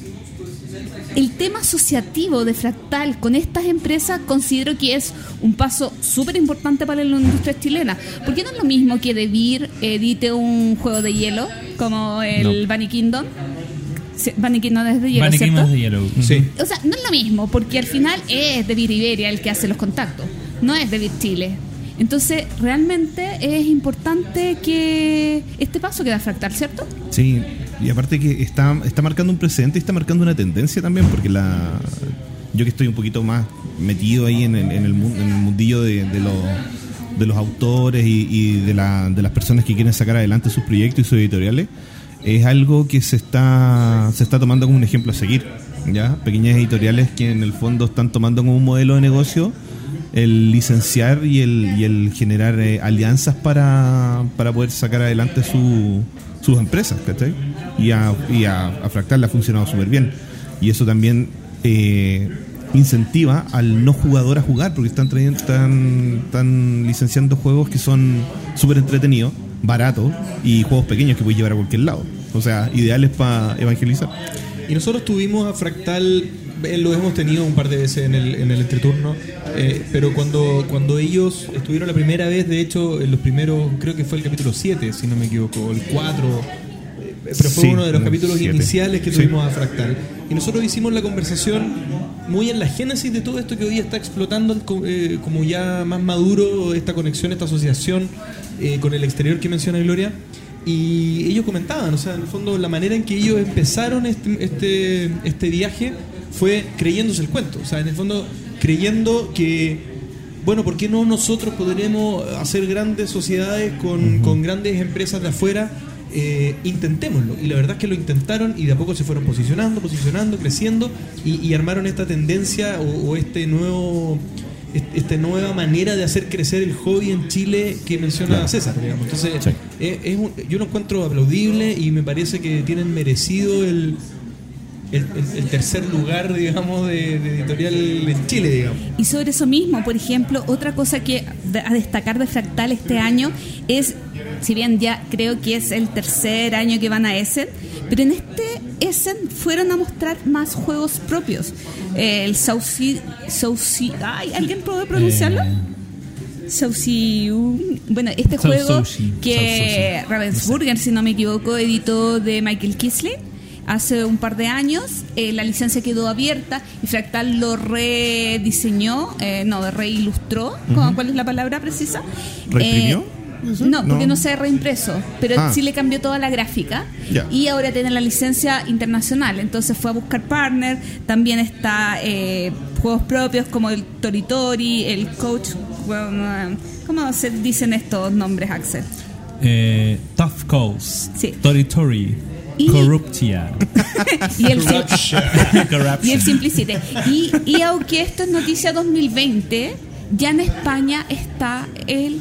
el tema asociativo de Fractal con estas empresas considero que es un paso súper importante para la industria chilena. Porque no es lo mismo que DeVir edite un juego de hielo como el No. Bunny Kingdom. Bunny Kingdom es de hielo, Bunny ¿cierto? Kingdom de Yellow. Sí. O sea, no es lo mismo, porque al final es de Iberia el que hace los contactos, no es de Chile. Entonces, realmente es importante que este paso queda fractal, ¿cierto? Sí, y aparte que está, está marcando un precedente y está marcando una tendencia también, porque la yo que estoy un poquito más metido ahí en el, en el, mundillo de, los, de los autores y, de, de las personas que quieren sacar adelante sus proyectos y sus editoriales, es algo que se está, se está tomando como un ejemplo a seguir. ¿ya? Pequeñas editoriales que en el fondo están tomando como un modelo de negocio el licenciar y el, y el generar eh, alianzas para, para poder sacar adelante su, sus empresas, ¿cachai? Y a, y a, Fractal le ha funcionado súper bien. Y eso también eh, incentiva al no jugador a jugar, porque están, trayendo, están, están licenciando juegos que son súper entretenidos, baratos y juegos pequeños que puedes llevar a cualquier lado. O sea, ideales para evangelizar. Y nosotros tuvimos a Fractal, lo hemos tenido un par de veces en el, en el entreturno, eh, pero cuando, cuando ellos estuvieron la primera vez, de hecho, en los primeros, creo que fue el capítulo 7, si no me equivoco, el 4, eh, pero fue Sí, uno de los capítulos siete. iniciales que Sí. tuvimos a Fractal. Y nosotros hicimos la conversación muy en la génesis de todo esto que hoy está explotando eh, como ya más maduro, esta conexión, esta asociación eh, con el exterior que menciona Gloria. Y ellos comentaban, o sea, en el fondo la manera en que ellos empezaron este, este, este viaje fue creyéndose el cuento, o sea, en el fondo creyendo que, bueno, ¿por qué no nosotros podremos hacer grandes sociedades con, con grandes empresas de afuera eh, intentémoslo. Y la verdad es que lo intentaron y de a poco se fueron posicionando, posicionando, creciendo y, y armaron esta tendencia o, o este nuevo est- esta nueva manera de hacer crecer el hobby en Chile que menciona Claro. César, digamos. Entonces, Sí. es- es un- yo lo encuentro aplaudible y me parece que tienen merecido el, el, el- el tercer lugar, digamos, de, de editorial en Chile, digamos. Y sobre eso mismo, por ejemplo, otra cosa que a destacar de Fractal este año es, si bien ya creo que es el tercer año que van a Essen, pero en este Essen fueron a mostrar más juegos propios. Eh, el Saucy, Saucy, ay, ¿alguien puede pronunciarlo? Eh, Saucy, bueno, este juego que. Ravensburger, si no me equivoco, editó de Michael Kisley hace un par de años. Eh, la licencia quedó abierta y Fractal lo rediseñó, eh, no, reilustró. ¿Cómo- ¿Cuál es la palabra precisa? ¿Reimprimió? Eh, no, porque No. no se ha reimpreso, pero Ah. sí le cambió toda la gráfica y ahora tiene la licencia internacional, entonces fue a buscar partner, también está eh, juegos propios como el Toritori, el Coach, bueno, ¿cómo se dicen estos nombres, Axel? eh, Tough Calls, Sí. Tori Tori, Y- Corruptia, y el, y el Simplicity. Y, y aunque esto es noticia 2020, ya en España está el,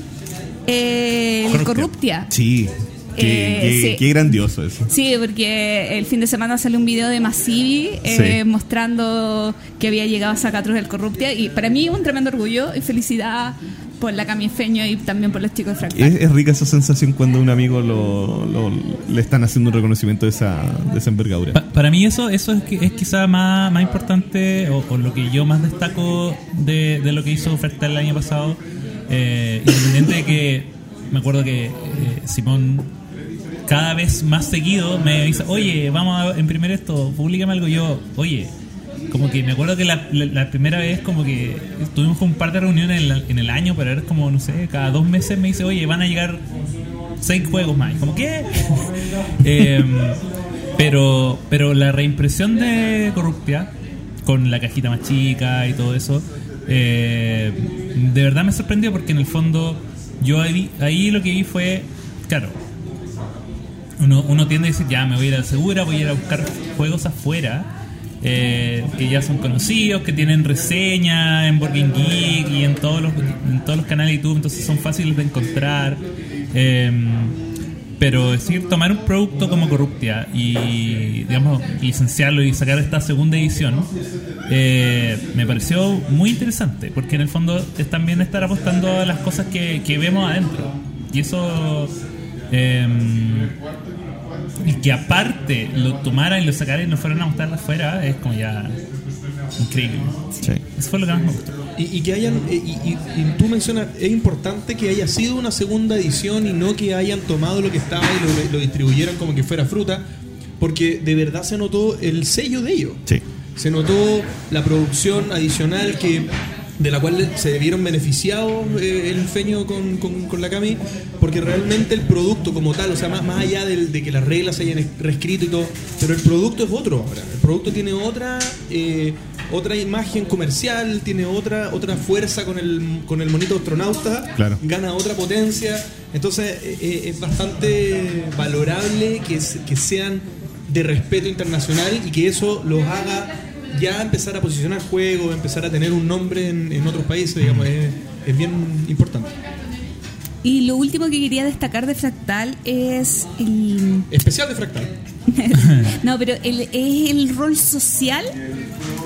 el Corruptia. Corruptia. Sí. Qué, Eh, qué- sí. qué grandioso eso. Sí, porque el fin de semana salió un video de Massivi eh, Sí. mostrando que había llegado a Sacatros del Corruptia y para mí un tremendo orgullo y felicidad por la Camifeño y también por los chicos de Fractal. Es, es rica esa sensación cuando a un amigo lo, lo- le están haciendo un reconocimiento de esa, de esa envergadura. Pa- para mí eso, eso es, que- es quizá más, más importante o, o lo que yo más destaco de, de lo que hizo Fractal el año pasado. Eh, independiente de que me acuerdo que eh, Simón cada vez más seguido me dice, oye, vamos a imprimir esto, publícame algo. Yo, oye, como que me acuerdo que la, la- la primera vez como que tuvimos un par de reuniones en, el- en el año, pero era como, no sé, cada dos meses me dice, oye, van a llegar seis juegos más. Como, ¿qué? Em, pero, pero la reimpresión de Corruptia, con la cajita más chica y todo eso, eh, de verdad me sorprendió porque en el fondo yo ahí, ahí lo que vi fue, claro, uno, uno tiende a decir, ya me voy a ir a la segura, voy a ir a buscar juegos afuera. Eh, que ya son conocidos, que tienen reseña en Board Geek y en todos los en todos los canales de YouTube, entonces son fáciles de encontrar. eh, pero decir, tomar un producto como Corruptia y, digamos, licenciarlo y sacar esta segunda edición, eh, me pareció muy interesante, porque en el fondo es también estar apostando a las cosas que, que vemos adentro. Y eso... eh, y que aparte lo tomaran y lo sacaran y nos fueran a mostrarlo afuera, es como ya increíble. Sí. Eso fue lo que más me gustó. Y, y que hayan, eh, y, y- y tú mencionas, es importante que haya sido una segunda edición y no que hayan tomado lo que estaba y lo, lo distribuyeran como que fuera fruta, porque de verdad se notó el sello de ello. Sí. Se notó la producción adicional que de la cual se vieron beneficiados eh, el feño con, con- con la Cami, porque realmente el producto como tal, o sea, más, más allá del- de que las reglas se hayan es- reescrito y todo, pero el producto es otro ahora. El producto tiene otra eh, otra imagen comercial, tiene otra otra fuerza con el, con el monito astronauta, Claro. gana otra potencia. Entonces eh, es bastante valorable que, que sean de respeto internacional y que eso los haga ya empezar a posicionar juegos, empezar a tener un nombre en, en otros países, digamos, es, es bien importante. Y lo último que quería destacar de Fractal es el... Especial de Fractal. no, pero el, es el rol social,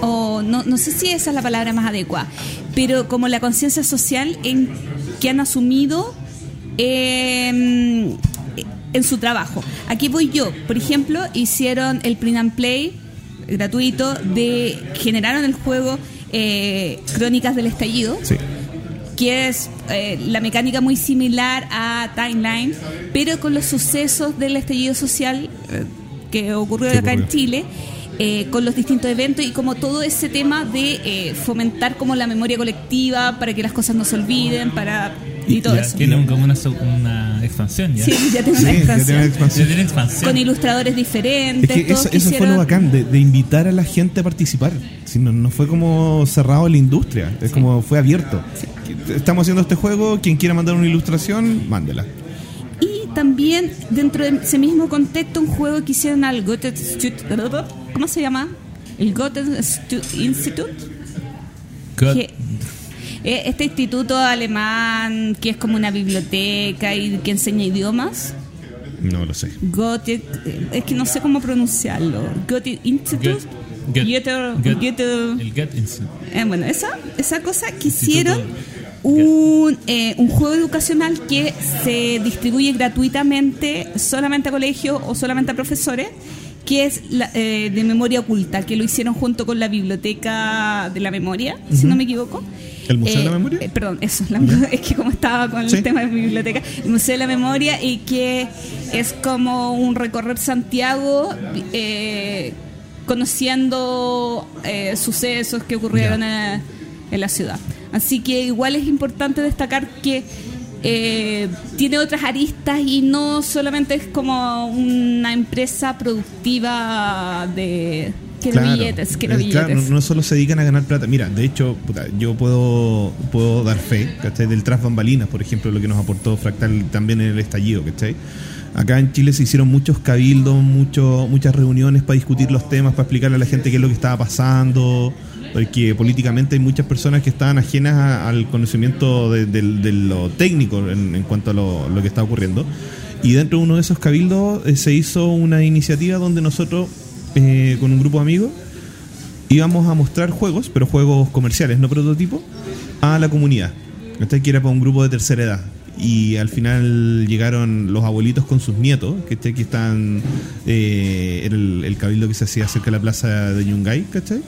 o no, no sé si esa es la palabra más adecuada, pero como la conciencia social en que han asumido en, en su trabajo. Aquí voy yo, por ejemplo, hicieron el print and play gratuito de generaron el juego eh, Crónicas del Estallido Sí. que es eh, la mecánica muy similar a Timeline, pero con los sucesos del estallido social eh, que ocurrió acá en. Chile, eh, con los distintos eventos y como todo ese tema de eh, fomentar como la memoria colectiva para que las cosas no se olviden, para y todo ya eso. Tiene un- como una, una expansión ya. Sí, ya tiene Sí, una ya expansión. tiene expansión. Ya tiene expansión. Con ilustradores Es diferentes. que eso, eso fue lo bacán, de, de invitar a la gente a participar. Si no, no fue como cerrado la industria, es como fue abierto. Estamos haciendo este juego, quien quiera mandar una ilustración, mándela. Y también dentro de ese mismo contexto un juego que hicieron al Goethe ¿cómo se llama? El Goethe Institute. Eh, este instituto alemán que es como una biblioteca y que enseña idiomas. No lo sé. Goethe, es que no sé cómo pronunciarlo. Goethe Institute. El Goethe Institute. Eh, bueno, esa, esa cosa que hicieron un, eh, un juego educacional que se distribuye gratuitamente solamente a colegios o solamente a profesores que es la, eh, de memoria oculta, que lo hicieron junto con la Biblioteca de la Memoria, si no me equivoco. ¿El Museo de la Eh, Memoria? eh, perdón, eso, la- es que como estaba con Sí. el tema de mi biblioteca, el Museo de la Memoria, y que es como un recorrer Santiago eh, conociendo sucesos que ocurrieron en, en la ciudad. Así que igual es importante destacar que eh, tiene otras aristas y no solamente es como una empresa productiva de quiero billetes, quiero eh, billetes. claro, no, no solo se dedican a ganar plata. Mira, de hecho, puta, yo puedo, puedo dar fe, ¿cachai? Del tras bambalinas, por ejemplo, lo que nos aportó Fractal también en el estallido, ¿cachai? Acá en Chile se hicieron muchos cabildos, mucho, muchas reuniones para discutir los temas, para explicarle a la gente qué es lo que estaba pasando, porque políticamente hay muchas personas que estaban ajenas a- al conocimiento de, de- de lo técnico en, en cuanto a lo, lo que está ocurriendo. Y dentro de uno de esos cabildos eh, se hizo una iniciativa donde nosotros, eh, con un grupo de amigos, íbamos a mostrar juegos, pero juegos comerciales, no prototipos, a la comunidad. ¿cachai? Que era para un grupo de tercera edad. Y al final llegaron los abuelitos con sus nietos, que que están. eh, era el, el cabildo que se hacía cerca de la plaza de Yungay, ¿cachai?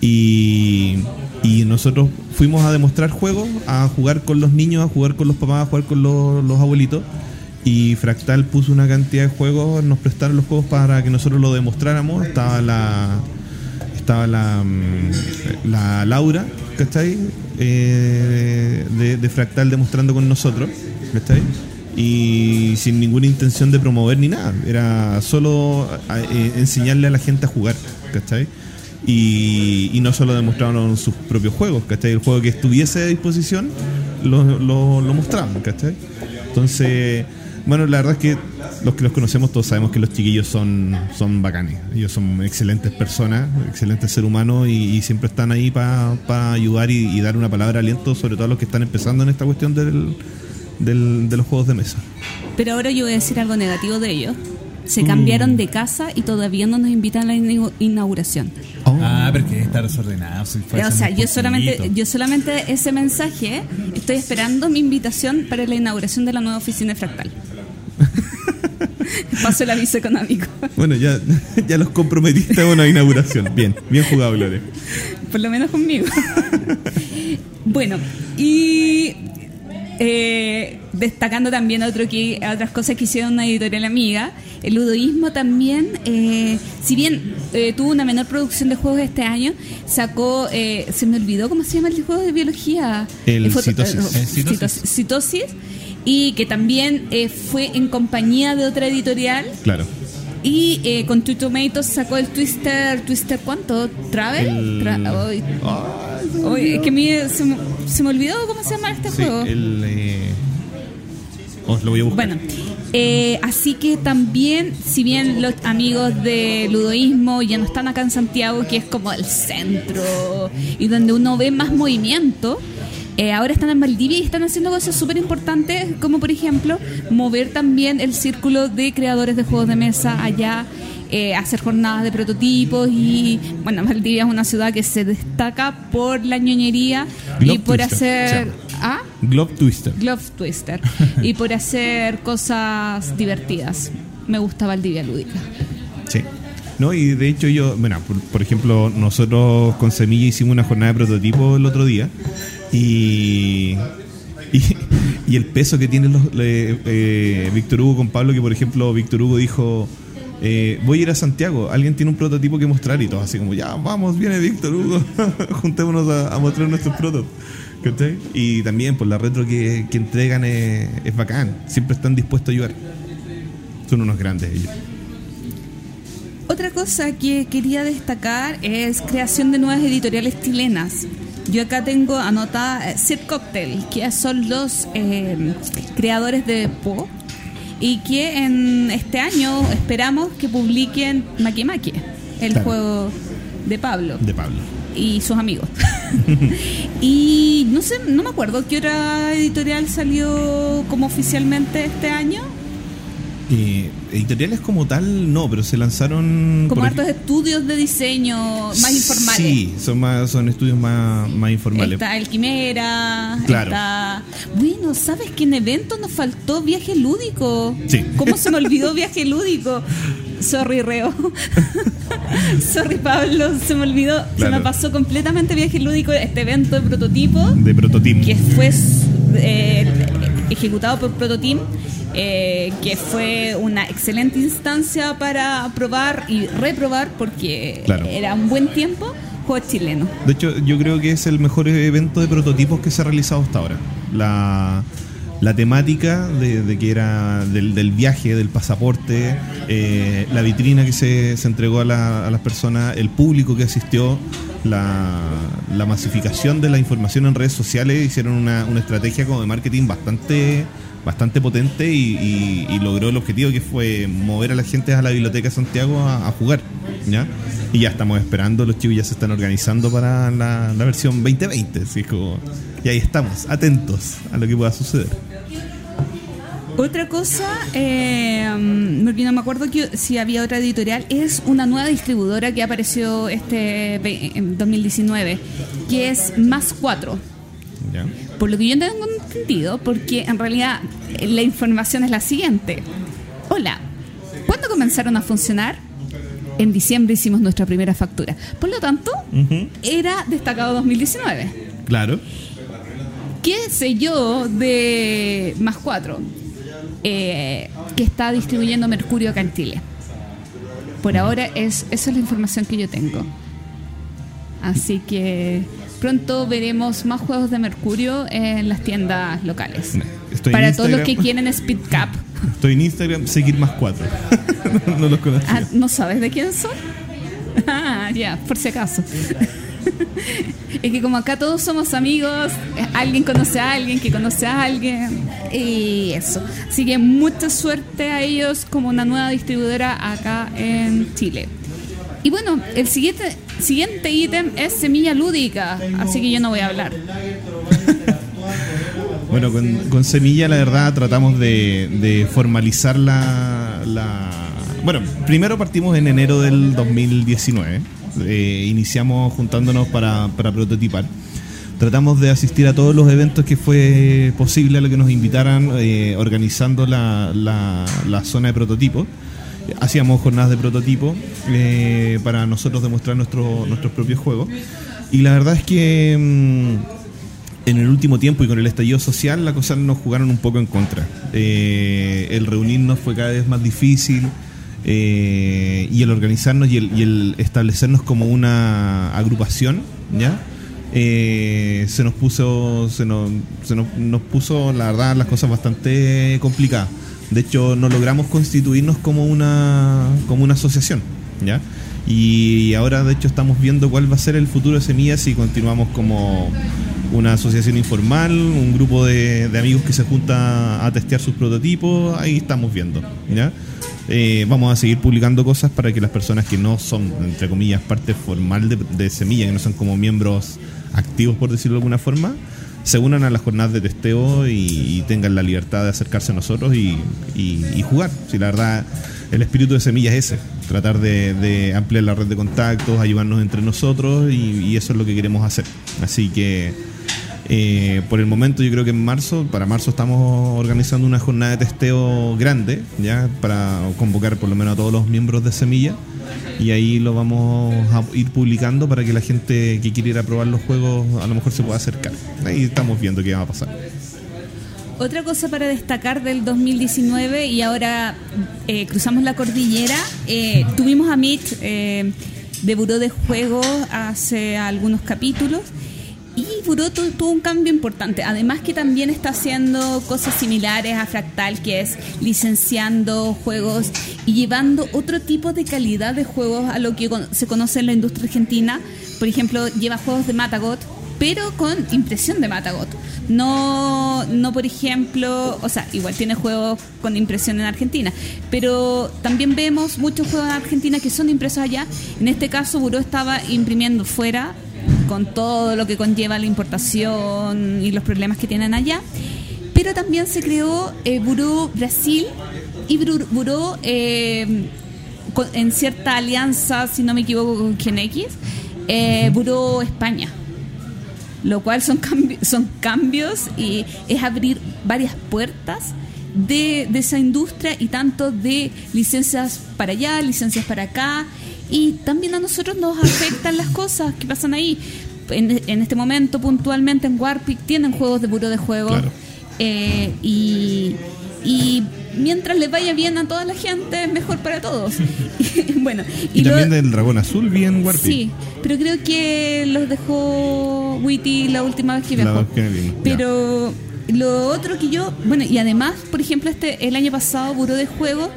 Y, y nosotros fuimos a demostrar juegos, a jugar con los niños, a jugar con los papás, a jugar con los abuelitos. Y Fractal puso una cantidad de juegos, nos prestaron los juegos para que nosotros lo demostráramos. Estaba la estaba la, mm, la Laura, ¿cachai? Eh, de, de Fractal demostrando con nosotros, ¿cachai? Y sin ninguna intención de promover ni nada, era solo eh, enseñarle a la gente a jugar, ¿cachai? Y, y no solo demostraron sus propios juegos, ¿cachai? El juego que estuviese a disposición lo, lo, lo mostraban, ¿cachai? Entonces, bueno, la verdad es que los que los conocemos todos sabemos que los chiquillos son, son bacanes. Ellos son excelentes personas, excelentes seres humanos y, y siempre están ahí para ayudar y, y dar una palabra de aliento, sobre todo a los que están empezando en esta cuestión del, del- de los juegos de mesa. Pero ahora yo voy a decir algo negativo de ellos. Se Mm. cambiaron de casa y todavía no nos invitan a la ina- inauguración. Ah, pero que está desordenado. si fue o sea, yo solamente, yo solamente ese mensaje estoy esperando mi invitación para la inauguración de la nueva oficina de Fractal. Paso el aviso económico. Bueno, ya, ya los comprometiste a una inauguración. Bien, bien jugado, Gloria. Por lo menos conmigo. bueno, y eh, destacando también otro que, otras cosas que hicieron una editorial amiga, el ludoísmo también, eh, si bien eh, tuvo una menor producción de juegos este año, sacó, eh, se me olvidó cómo se llama el juego de biología. El Eh, citosis. eh, El citosis. citos- citosis, y que también eh, fue en compañía de otra editorial Claro. y eh, con Two Tomatoes sacó el Twister, ¿Twister cuánto? ¿Travel? Tra- Oye, olvidó. es que a mí se me, se me olvidó cómo se llama este Sí, juego. el. eh, Os lo voy a buscar. Bueno, eh, así que también, si bien los amigos de ludoísmo ya no están acá en Santiago, que es como el centro y donde uno ve más movimiento, eh, ahora están en Valdivia y están haciendo cosas súper importantes, como por ejemplo mover también el círculo de creadores de juegos de mesa allá. eh, hacer jornadas de prototipos y bueno Valdivia es una ciudad que se destaca por la ñoñería y Globe por Twister, hacer ¿Ah? Globe Twister. Glove Twister y por hacer cosas divertidas. Me gusta Valdivia Lúdica. Sí. No, y de hecho yo, bueno, por, por ejemplo, nosotros con Semilla hicimos una jornada de prototipo el otro día y, y, el peso que tienen los, le- eh, Víctor Hugo con Pablo, que por ejemplo Víctor Hugo dijo, eh, voy a ir a Santiago, alguien tiene un prototipo que mostrar y todos así como, ya, vamos, viene Víctor Hugo, juntémonos a, mostrar nuestros prototipos. Y también por la retro que, que entregan es, es bacán, siempre están dispuestos a ayudar. Son unos grandes ellos. Otra cosa que quería destacar es creación de nuevas editoriales chilenas. Yo acá tengo anotada eh, Set Cocktail, que son los eh, creadores de Po. y que en este año esperamos que publiquen Maki Maki, el Claro. juego de Pablo De Pablo. y sus amigos. y no sé, no me acuerdo qué otra editorial salió como oficialmente este año. Eh, editoriales como tal, no, pero se lanzaron. Como hartos estudios de diseño más informales. Sí, son, más, son estudios más, más informales. Está el Quimera, Claro. está... Bueno, ¿sabes que en eventos nos faltó viaje lúdico? Sí. ¿Cómo se me olvidó viaje lúdico? Sorry, Reo. Sorry, Pablo, se me olvidó. Se me pasó completamente viaje lúdico, este evento de prototipo, De prototipo. que fue eh, ejecutado por Prototeam, eh, que fue una excelente instancia para probar y reprobar, porque Claro. era un buen tiempo, juego chileno. De hecho, yo creo que es el mejor evento de prototipos que se ha realizado hasta ahora. La, la temática de, que era del, del viaje, del pasaporte, eh, la vitrina que se, se entregó a, la- a las personas, el público que asistió, la, la masificación de la información en redes sociales, hicieron una, una estrategia como de marketing bastante bastante potente y, y- y logró el objetivo que fue mover a la gente a la biblioteca de Santiago a, a jugar ¿ya? y ya estamos esperando los chicos ya se están organizando para la, la versión 2020 así como- y ahí estamos atentos a lo que pueda suceder Otra cosa, eh, no me acuerdo que, si había otra editorial, es una nueva distribuidora que apareció este ve- en 2019, que es Más 4. ¿ya? Por lo que yo tengo entendido, porque en realidad eh, la información es la siguiente. Hola, ¿cuándo comenzaron a funcionar? En diciembre hicimos nuestra primera factura. Por lo tanto, era destacado 2019. claro ¿Qué sé yo de más 4? que está distribuyendo Mercurio acá en Chile. Por ahora es esa es la información que yo tengo. Así que pronto veremos más juegos de Mercurio en las tiendas locales. Estoy Para todos los que quieren Speed Cap. estoy en Instagram seguir más cuatro no los conocía Ah, ¿No sabes de quién son? Ah, ya, por si acaso. es que como acá todos somos amigos, alguien conoce a alguien que conoce a alguien y eso. Así que mucha suerte a ellos como una nueva distribuidora acá en Chile. Y bueno, el siguiente siguiente ítem es semilla lúdica, así que yo no voy a hablar. Bueno, con, con Semilla la verdad tratamos de, de formalizar la, la- Bueno, primero partimos en enero del 2019. Eh, iniciamos juntándonos para, para prototipar. Tratamos de asistir a todos los eventos que fue posible a lo que nos invitaran, eh, organizando la, la- la zona de prototipo. Hacíamos jornadas de prototipo eh, para nosotros demostrar nuestro, nuestros propios juegos. Y la verdad es que... mm, en el último tiempo y con el estallido social, las cosas nos jugaron un poco en contra. Eh, el reunirnos fue cada vez más difícil eh, y el organizarnos y el, y el establecernos como una agrupación, ¿ya? Se nos puso, se nos, se nos, nos puso, la verdad, las cosas bastante complicadas. De hecho, no logramos constituirnos como una, como una asociación, ¿ya? Y ahora, de hecho, estamos viendo cuál va a ser el futuro de Semillas si continuamos como una asociación informal, un grupo de, amigos que se junta a testear sus prototipos, ahí estamos viendo. ¿ya? Eh, vamos a seguir publicando cosas para que las personas que no son, entre comillas, parte formal de, de Semilla, que no son como miembros activos, por decirlo de alguna forma, se unan a las jornadas de testeo y, tengan la libertad de acercarse a nosotros y, y- jugar. Si la verdad, el espíritu de Semilla es ese, tratar de, ampliar la red de contactos, ayudarnos entre nosotros y eso es lo que queremos hacer. Así que eh, por el momento yo creo que en marzo, para marzo estamos organizando una jornada de testeo grande, ya para convocar por lo menos a todos los miembros de Semilla y ahí lo vamos a ir publicando para que la gente que quiera ir a probar los juegos a lo mejor se pueda acercar. Ahí estamos viendo qué va a pasar. Otra cosa para destacar del 2019 y ahora eh, cruzamos la cordillera, eh, tuvimos a eh, de Buró de Juego hace algunos capítulos tu- tuvo un cambio importante, además que también está haciendo cosas similares a Fractal, que es licenciando juegos y llevando otro tipo de calidad de juegos a lo que se conoce en la industria argentina. Por ejemplo, lleva juegos de Matagot, pero con impresión de Matagot. No, no, por ejemplo, o sea, igual tiene juegos con impresión en Argentina, pero también vemos muchos juegos en Argentina que son impresos allá. En este caso, Buró estaba imprimiendo fuera con todo lo que conlleva la importación y los problemas que tienen allá. Pero también se creó eh, Buró Brasil y Buró, eh, en cierta alianza, si no me equivoco, con GenX, eh, Buró España. Lo cual son, cambi- son cambios y es abrir varias puertas de, de esa industria y tanto de licencias para allá, licencias para acá. Y también a nosotros nos afectan las cosas que pasan ahí. En, en este momento, puntualmente en Warpic, tienen juegos de buró de juego. Claro. Eh, y, y mientras les vaya bien a toda la gente, es mejor para todos. bueno, Y, también del dragón azul bien Warpig. Sí, pero creo que los dejó Witty la última vez que viajó. Pero lo otro que yo, bueno, y además, por ejemplo, este el año pasado Buró de Juego,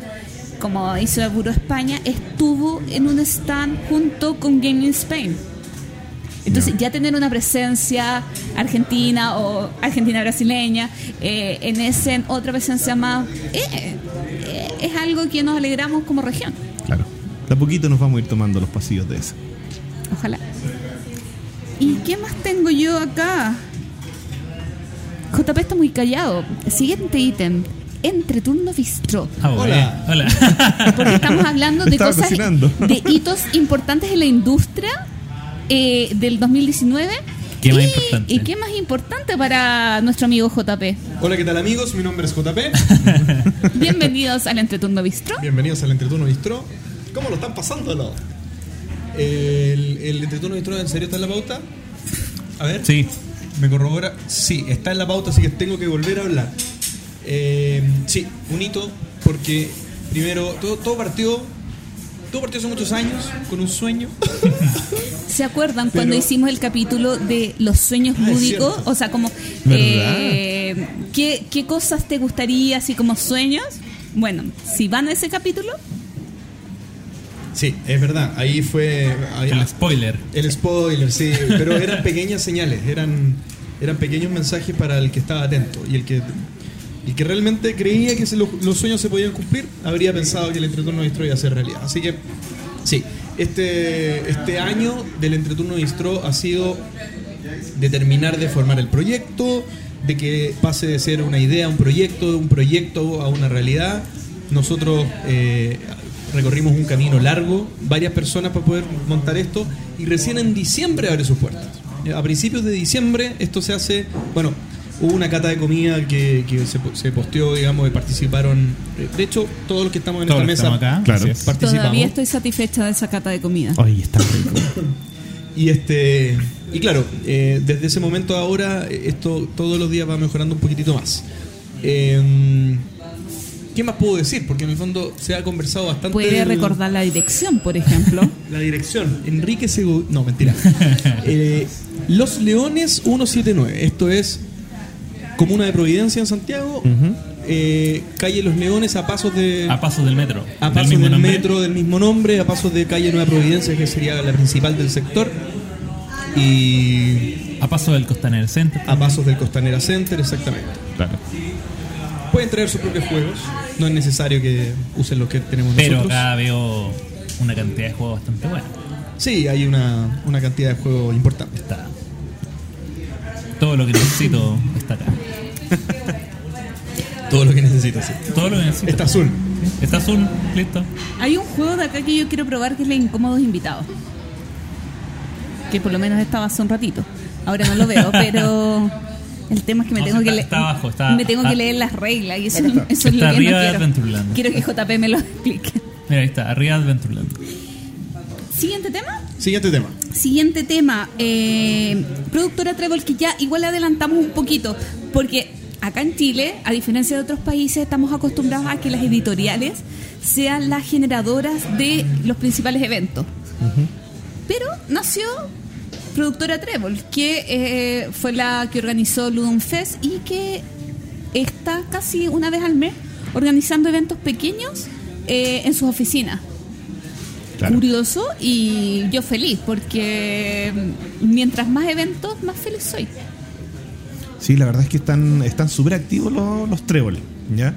como hizo el Buró España, estuvo en un stand junto con Gaming Spain. Entonces, ya tener una presencia argentina o argentina-brasileña, eh, en ese en otra presencia más, eh, eh, es algo que nos alegramos como región. Claro. De a poquito nos vamos a ir tomando los pasillos de esa. Ojalá. ¿Y qué más tengo yo acá? JP está muy callado. Siguiente ítem. Entre turno bistró. Ah, Hola. Hola. Porque estamos hablando de Estaba cosas, cocinando. de hitos importantes en la industria eh, del 2019. ¿Qué más y, importante? ¿Y qué más importante para nuestro amigo JP? Hola, ¿qué tal amigos? Mi nombre es JP. Bienvenidos al Entreturno Bistro. Bienvenidos al Entreturno Bistro. ¿Cómo lo están pasando? lo? El, el Entreturno Bistro en serio está en la pauta. A ver. Sí. ¿Me corrobora? Sí, está en la pauta, así que tengo que volver a hablar. Eh, sí, un hito, porque primero, todo, todo partió. Todo partió hace muchos años con un sueño. ¿Se acuerdan cuando Pero- hicimos el capítulo de los sueños Ah, lúdicos? O sea, como eh, ¿qué, ¿qué cosas te gustaría así como sueños? Bueno, si van a ese capítulo, Sí, es verdad, ahí fue. ahí- El spoiler. El spoiler, sí, pero eran pequeñas señales, eran, eran pequeños mensajes para el que estaba atento y el que, el que realmente creía que los sueños se podían cumplir, habría pensado que el entreturno distro iba a ser realidad. Así que, sí, este, este año del entreturno distro ha sido de terminar de formar el proyecto, de que pase de ser una idea a un proyecto, de un proyecto a una realidad. Nosotros eh, recorrimos un camino largo, varias personas para poder montar esto, y recién en diciembre abre sus puertas. A principios de diciembre esto se hace, bueno, hubo una cata de comida que, que se, se posteó, digamos, y participaron, eh, de hecho, todos los que estamos en Todos esta mesa estamos acá. Claro. Es. participamos. todavía estoy satisfecha de esa cata de comida. Ay, está rico. Y este y claro, eh, desde ese momento a ahora esto todos los días va mejorando un poquitito más. Eh, ¿Qué más puedo decir? Porque en el fondo se ha conversado bastante. Puede del- recordar la dirección, por ejemplo. la dirección. Enrique Sego... No, mentira. Eh, Los Leones 179. Esto es Comuna de Providencia en Santiago. Eh, calle Los Leones a pasos de... A pasos del metro. A Del pasos mismo del metro del mismo nombre, a pasos de calle Nueva Providencia, que sería la principal del sector, y A paso del Costanera Center. a pasos del Costanera Center, exactamente. Claro. Pueden traer sus propios juegos, no es necesario que usen los que tenemos Pero nosotros. acá veo una cantidad de juegos bastante buena. Sí, hay una, una cantidad de juegos importante. Está. Todo lo que necesito está acá. Todo lo que necesitas. sí. Todo lo que necesito. Está azul. Está azul, listo. Hay un juego de acá que yo quiero probar que es la Incómodos Invitados. Que por lo menos estaba hace un ratito. Ahora no lo veo, pero el tema es que me No, tengo sí, que está- leer. está abajo, está- me tengo ah. que leer las reglas y eso, está. eso es Está lo que no arriba de quiero. Quiero que JP me lo explique. Mira, ahí está, arriba de Adventureland. Siguiente tema. Siguiente tema. Siguiente tema. eh, productora Trébol, que ya igual adelantamos un poquito, porque acá en Chile, a diferencia de otros países, estamos acostumbrados a que las editoriales sean las generadoras de los principales eventos. Pero nació Productora Trébol, que eh, fue la que organizó Ludum Fest y que está casi una vez al mes organizando eventos pequeños eh, en sus oficinas. Claro. curioso y yo feliz, porque mientras más eventos, más feliz soy. Sí, la verdad es que están están súper activos los, los tréboles, ¿ya?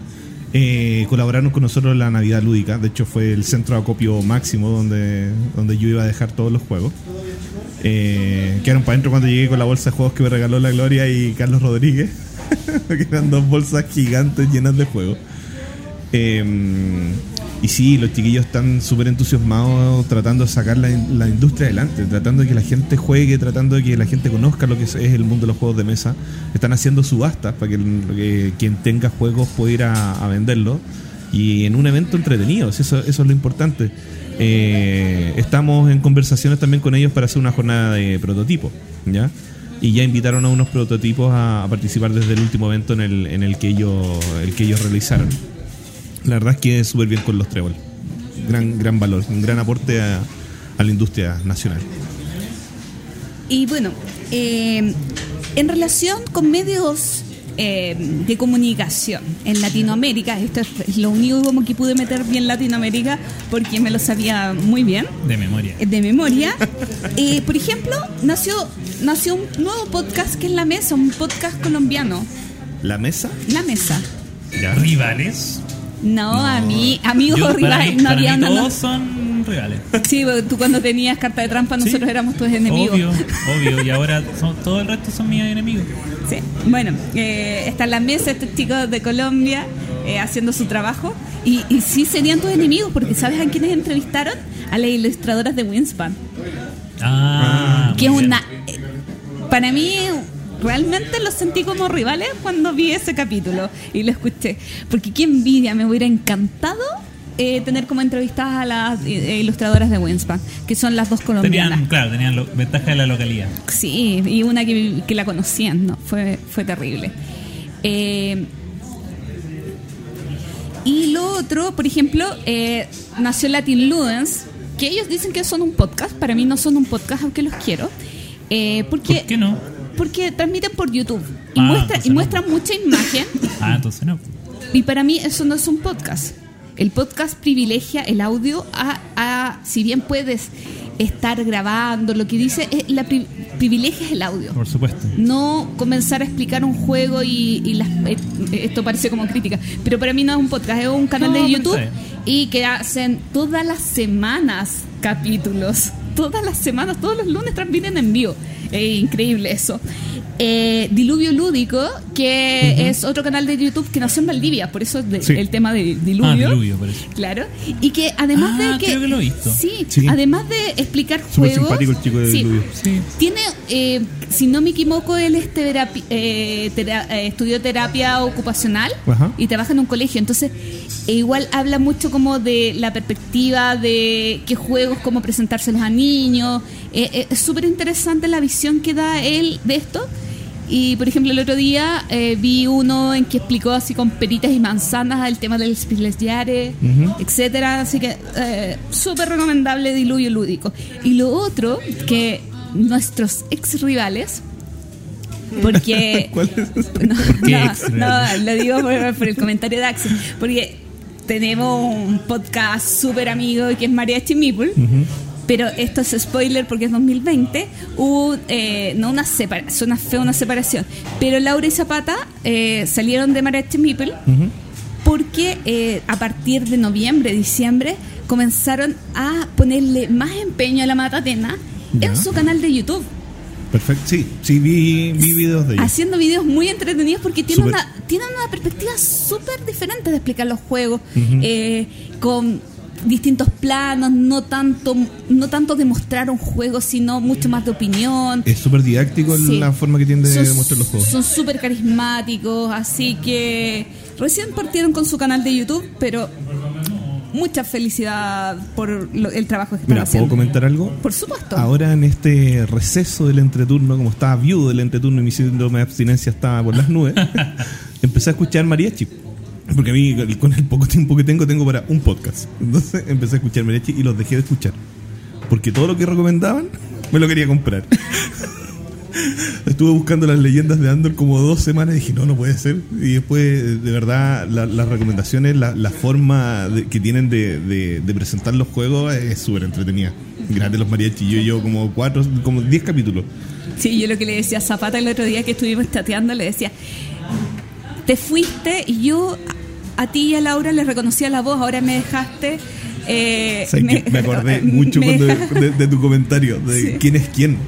Eh, colaboraron con nosotros en la Navidad Lúdica, de hecho fue el centro de acopio máximo donde, donde yo iba a dejar todos los juegos. Eh, quedaron para adentro cuando llegué con la bolsa de juegos que me regaló la Gloria y Carlos Rodríguez, que eran dos bolsas gigantes llenas de juegos. Eh, y sí, los chiquillos están súper entusiasmados tratando de sacar la, industria adelante, tratando de que la gente juegue, tratando de que la gente conozca lo que es, el mundo de los juegos de mesa. Están haciendo subastas para que, quien tenga juegos pueda ir a, venderlos. Y en un evento entretenido, eso, es lo importante. Eh, estamos en conversaciones también con ellos para hacer una jornada de prototipos, ¿ya? Y ya invitaron a unos prototipos a, participar desde el último evento en el, en el que ellos realizaron. La verdad es que es súper bien con los trébol. Gran, gran valor, un gran aporte a, a la industria nacional. Y bueno, eh, en relación con medios eh, de comunicación en Latinoamérica, esto es lo único como que pude meter bien Latinoamérica porque me lo sabía muy bien De memoria. de memoria. Eh, por ejemplo, nació, nació un nuevo podcast que es La Mesa, un podcast colombiano. La mesa, La Mesa. Rivales. No, a mí, amigos Yo, rivales, mí- no había nada. todos son rivales. Sí, porque tú cuando tenías carta de trampa, nosotros Sí. éramos tus enemigos. Obvio, obvio. Y ahora son- todo el resto son mis enemigos. Sí. Bueno, eh, está en la mesa estos chicos de Colombia eh, haciendo su trabajo. Y, y sí serían tus enemigos, porque ¿sabes a quiénes entrevistaron? A las ilustradoras de Winspan. Ah, que es una. eh, Para mí, realmente los sentí como rivales cuando vi ese capítulo y lo escuché. Porque qué envidia, me hubiera encantado. eh, tener como entrevistadas a las eh, ilustradoras de Winspan, que son las dos colombianas. Tenían, claro, tenían lo- ventaja de la localidad. Sí, y una que, que la conocían, ¿no? Fue, fue terrible. Eh, y lo otro, por ejemplo, eh, nació Latin Ludens, que ellos dicen que son un podcast. Para mí no son un podcast, aunque los quiero. Eh, porque, ¿Por qué no? Porque transmiten por YouTube y, Ah, muestra, y no. muestran mucha imagen. Ah, entonces no. Y para mí eso no es un podcast. El podcast privilegia el audio a, a- si bien puedes estar grabando, lo que dice, es la pri- privilegia es el audio. Por supuesto. No comenzar a explicar un juego y, y las- eh, esto parece como crítica, pero para mí no es un podcast, es un canal No, de YouTube y que hacen todas las semanas capítulos, todas las semanas, todos los lunes transmiten en vivo. Es increíble eso. Eh, Diluvio Lúdico, que es otro canal de YouTube que nació en Valdivia, por eso de- Sí. el tema de Diluvio. Ah, diluvio, por eso. Claro. Y que además Ah, de que. creo que lo he visto. Sí, Sí. además de explicar Súper juegos. simpático el chico de sí, Diluvio. Tiene, eh, si no me equivoco, él es terapi- eh, tera- eh, estudió terapia ocupacional Ajá. y trabaja en un colegio. Entonces, e igual habla mucho como de la perspectiva de qué juegos, cómo presentárselos a niños. Eh, eh, es súper interesante la visión que da él de esto. Y, por ejemplo, el otro día eh, vi uno en que explicó así con peritas y manzanas el tema del Spielesjahre, Ujú. etcétera. Así que eh, súper recomendable Diluvio Lúdico. Y lo otro, que nuestros ex rivales, porque... ¿Cuál es no, no, no, lo digo por, por el comentario de Axel, porque tenemos un podcast súper amigo que es Mariachi Meeple. Pero esto es spoiler porque es 2020. Hubo, eh, no una separación, suena feo una separación. Pero Laura y Zapata eh, salieron de Meeple Ujú. porque eh, a partir de noviembre, diciembre, comenzaron a ponerle más empeño a la matatena Ya. en su canal de YouTube, Perfecto. Sí, sí, vi, vi videos de ellos. haciendo videos muy entretenidos porque tienen una, tienen una perspectiva súper diferente de explicar los juegos, eh, con distintos planos, no tanto, no tanto de mostrar un juego, sino mucho más de opinión. Es súper didáctico Sí. la forma que tiene de mostrar los juegos. Son súper carismáticos, así que recién partieron con su canal de YouTube, pero mucha felicidad por lo- el trabajo que están Mira, ¿puedo comentar algo? Por supuesto. Ahora en este receso del entreturno, como estaba viudo del entreturno y mi síndrome de abstinencia estaba por las nubes, empecé a escuchar mariachi. Porque a mí, con el poco tiempo que tengo, tengo para un podcast. Entonces empecé a escuchar mariachi y los dejé de escuchar. Porque todo lo que recomendaban, me lo quería comprar. Estuve buscando las leyendas de Andor como dos semanas y dije, no, no puede ser. Y después, de verdad, la- las recomendaciones, la, la forma de- que tienen de, de- presentar los juegos es súper entretenida. Grande los mariachis. Yo llevo como cuatro, como diez capítulos. Sí, yo lo que le decía a Zapata el otro día que estuvimos chateando, le decía, te fuiste y yo a ti y a Laura les reconocía la voz, ahora me dejaste... eh, me acordé mucho me cuando- de, de tu comentario, de Sí. quién es quién.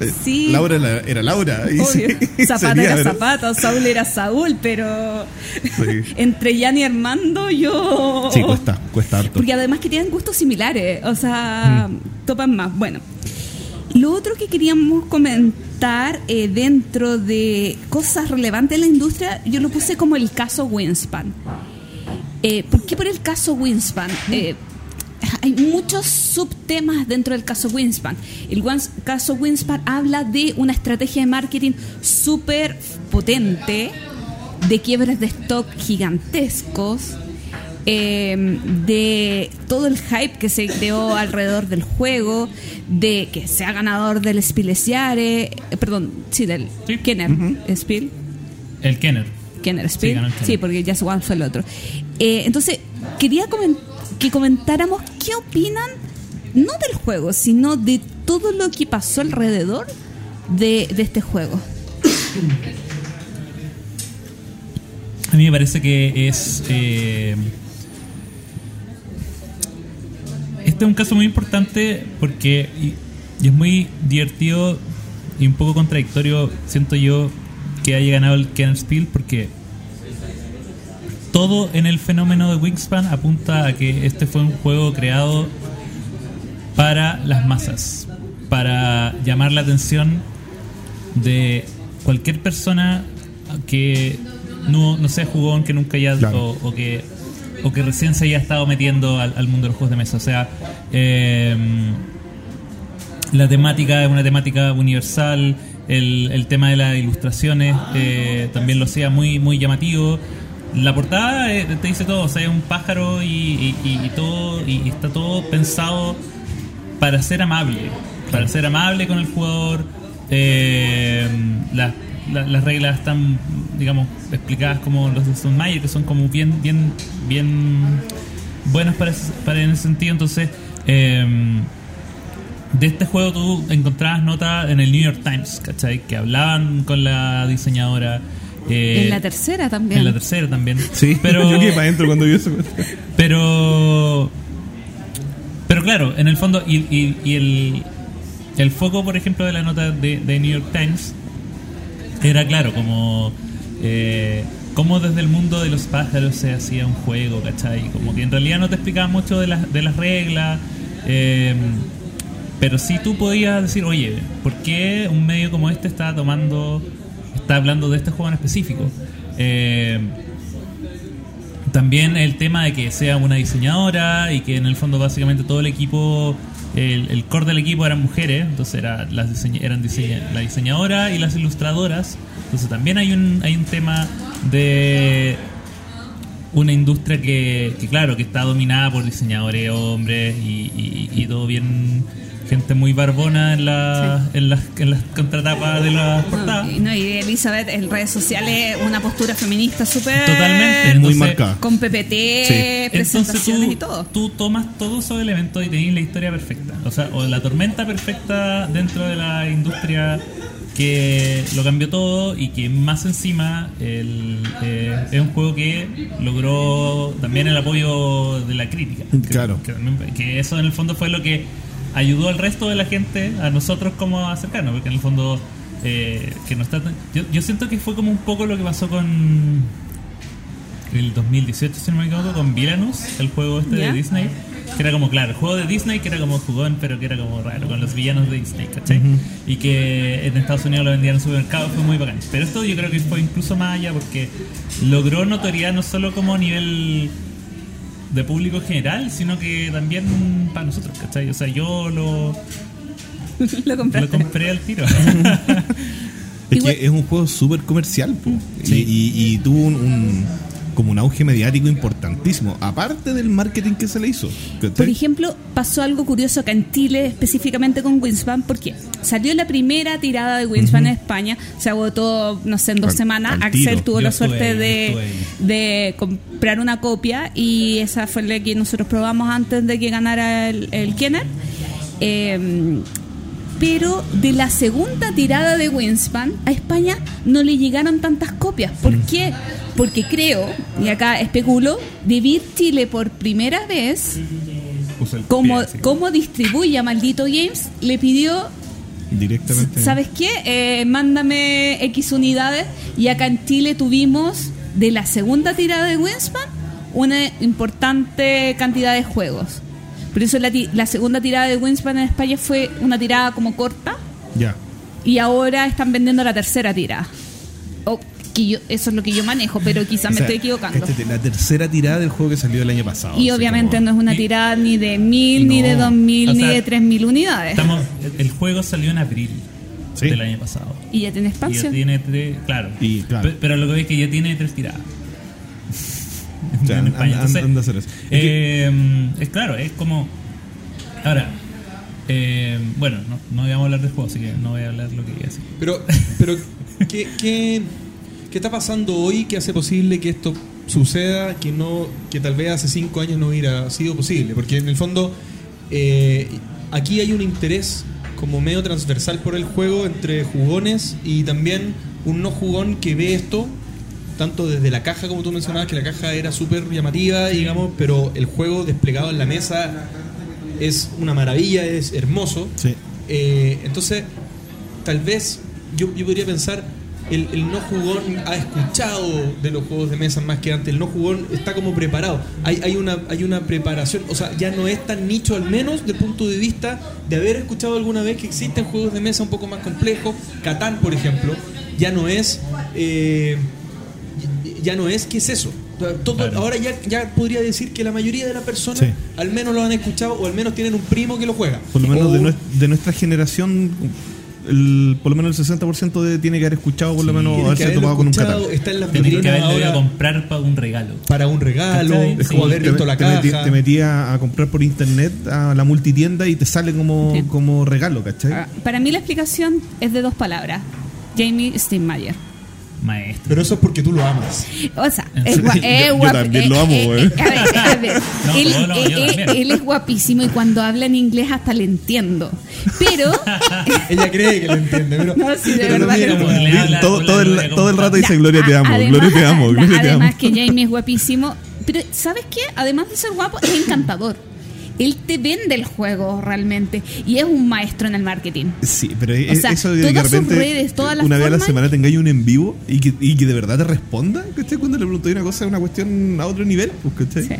Eh, Sí. Laura era, era Laura. y Obvio. sí, Zapata sería, era pero- Zapata, Saúl era Saúl, pero Sí. entre Jan y Armando yo... Sí, cuesta, cuesta harto. Porque además que tienen gustos similares, o sea, topan más. Bueno, lo otro que queríamos comentar eh, dentro de cosas relevantes en la industria, yo lo puse como el caso Winspan. Eh, ¿Por qué por el caso Winspan? Eh, hay muchos subtemas dentro del caso Winspan. El caso Winspan habla de una estrategia de marketing súper potente, de quiebres de stock gigantescos, eh, de todo el hype que se creó alrededor del juego, de que sea ganador del Spilesiare, eh, perdón, sí, del Sí. Kenner Spiel. El Kenner. Kenner Spiel. Sí, porque Just One fue el otro. Eh, entonces, quería comen- que comentáramos qué opinan, no del juego, sino de todo lo que pasó alrededor de, de este juego. A mí me parece que es. eh, este es un caso muy importante porque. Y, y es muy divertido y un poco contradictorio, siento yo, que haya ganado el Kenner Spiel porque. Todo en el fenómeno de Wingspan apunta a que este fue un juego creado para las masas, para llamar la atención de cualquier persona que no, no sea jugón, que nunca haya Claro. o, o que o que recién se haya estado metiendo al, al mundo de los juegos de mesa. O sea, eh, la temática es una temática universal, el, el tema de las ilustraciones eh, también lo hacía muy, muy llamativo. La portada eh, te dice todo, o sea, es un pájaro y, y- y- y todo, y, y está todo pensado para ser amable, para ser amable con el jugador. eh, las- la- las reglas están, digamos, explicadas como los de Stone Mayer, que son como bien, bien, bien buenas para, ese- para en ese sentido. Entonces, eh, de este juego tú encontrabas notas en el New York Times, ¿cachai? Que hablaban con la diseñadora. eh, en la tercera también. en la tercera también. Sí, pero yo quedé para adentro cuando vi eso. pero pero claro en el fondo y, y- y el el foco por ejemplo de la nota de, de New York Times era claro como eh, cómo desde el mundo de los pájaros se hacía un juego ¿cachai? como que en realidad no te explicaba mucho de las de las reglas eh, pero sí tú podías decir oye ¿por qué un medio como este está tomando está hablando de este juego en específico? Eh, también el tema de que sea una diseñadora y que en el fondo básicamente todo el equipo, el, el core del equipo eran mujeres, entonces era, las diseña- eran diseña- la diseñadora y las ilustradoras, entonces también hay un, hay un tema de una industria que, que, claro, que está dominada por diseñadores hombres y, y- y todo bien, gente muy barbona en, la, en, las, en las contratapas de las portadas. No, y, no, y Elizabeth en redes sociales una postura feminista súper Totalmente. Muy marcada. con PPT, Sí. presentaciones Entonces tú, y todo. tú tomas todos esos elementos y tenés la historia perfecta. O sea, o la tormenta perfecta dentro de la industria que lo cambió todo y que más encima el, eh, es un juego que logró también el apoyo de la crítica. Claro. Que, que eso en el fondo fue lo que ayudó al resto de la gente, a nosotros como a acercarnos, porque en el fondo eh, que no está tan- yo, yo siento que fue como un poco lo que pasó con el 2018, si no me equivoco, con Villainous, el juego este ¿Ya? de Disney. Que era como, claro, el juego de Disney que era como jugón, pero que era como raro, con los villanos de Disney, ¿cachai? Y que en Estados Unidos lo vendían en supermercados, fue muy bacán. Pero esto yo creo que fue incluso más allá porque logró notoriedad no solo como a nivel de público general, sino que también para nosotros, ¿cachai? O sea, yo lo, lo compré al tiro. Es que es un juego súper comercial, po. Sí. y, y- y tuvo un, un- como un auge mediático importantísimo, aparte del marketing que se le hizo. ¿cachai? Por ejemplo, pasó algo curioso acá en Chile, específicamente con Wingspan, porque salió la primera tirada de Wingspan en España, se agotó, no sé, en dos Al- semanas. al Axel tiro. tuvo Yo la suerte de, comprar una copia y esa fue la que nosotros probamos antes de que ganara el, el Kenner. Eh, pero de la segunda tirada de Wingspan a España no le llegaron tantas copias. ¿Por qué? Porque creo, y acá especulo, Vivir Chile por primera vez, como, como distribuye a Maldito Games, le pidió, directamente. ¿sabes qué? Eh, mándame X unidades y acá en Chile tuvimos de la segunda tirada de Wingspan una importante cantidad de juegos. Por eso la, ti- la segunda tirada de Wingspan en España fue una tirada como corta Ya. y ahora están vendiendo la tercera tirada. O que yo, eso es lo que yo manejo, pero quizás O me sea, estoy equivocando. cáchate, la tercera tirada del juego que salió el año pasado. Y obviamente como- no es una tirada ni de mil, ni de dos mil, O ni sea, de tres mil unidades. Estamos, el juego salió en abril Sí. del año pasado. Y ya tiene Y ya expansión. tiene tres, claro. Y, claro. Pe- Pero lo que veis es que ya tiene tres tiradas. En España. Entonces, anda eh, es claro, es como. Ahora, eh, bueno, no, no voy a hablar del juego, así que no voy a hablar lo que iba a decir. Pero, pero ¿qué, qué, qué está pasando hoy que hace posible que esto suceda que no que tal vez hace cinco años no hubiera sido posible? Porque en el fondo eh, aquí hay un interés como medio transversal por el juego entre jugones y también un no jugón que ve esto tanto desde la caja como tú mencionabas que la caja era súper llamativa digamos pero el juego desplegado en la mesa es una maravilla es hermoso. Sí. eh, entonces, tal vez yo, yo podría pensar, el, el no jugón ha escuchado de los juegos de mesa más que antes, el no jugón está como preparado, hay, hay, una, hay una preparación, o sea, ya no es tan nicho al menos del punto de vista de haber escuchado alguna vez que existen juegos de mesa un poco más complejos, Catán, por ejemplo, ya no es... eh, ya no es, ¿qué es eso? Todo- Claro. Ahora ya, ya podría decir que la mayoría de las personas Sí. al menos lo han escuchado o al menos tienen un primo que lo juega. Por lo menos O- de, de nuestra generación, el, por lo menos el 60% de, tiene que haber escuchado, por lo menos Tienen que haberse topado con un catán. Está en las Tienes que haberlo ido a ahora comprar para un regalo. para un regalo, ¿Cachai? es Sí. como haber te, visto la te metí- caja. te metía a comprar por internet a la multitienda y te sale como, Sí. como regalo, ¿cachai? Ah, Para mí la explicación es de dos palabras. Jamie Steinmeier. Maestro. Pero eso es porque tú lo amas. O sea, es serio, gua- yo- es yo guap- también eh, lo amo, eh, güey. eh, a ver, a ver. No, él, no, eh, es guapísimo y cuando habla en inglés hasta le entiendo. Pero Ella cree que lo entiende, pero, No, sí, de pero verdad todo, el, rato dice Gloria te amo, además- Gloria te amo, Gloria te amo. Además que Jamie es guapísimo. Pero ¿sabes qué? Además de ser guapo, es encantador. Él te vende el juego realmente y es un maestro en el marketing. Sí, pero O es- sea, eso de que de todas sus repente redes, todas las una vez a la semana tengáis un en vivo y que, y que de verdad te responda, ¿cachai? Cuando le preguntáis una cosa, una cuestión a otro nivel, pues, ¿cachai? Sí.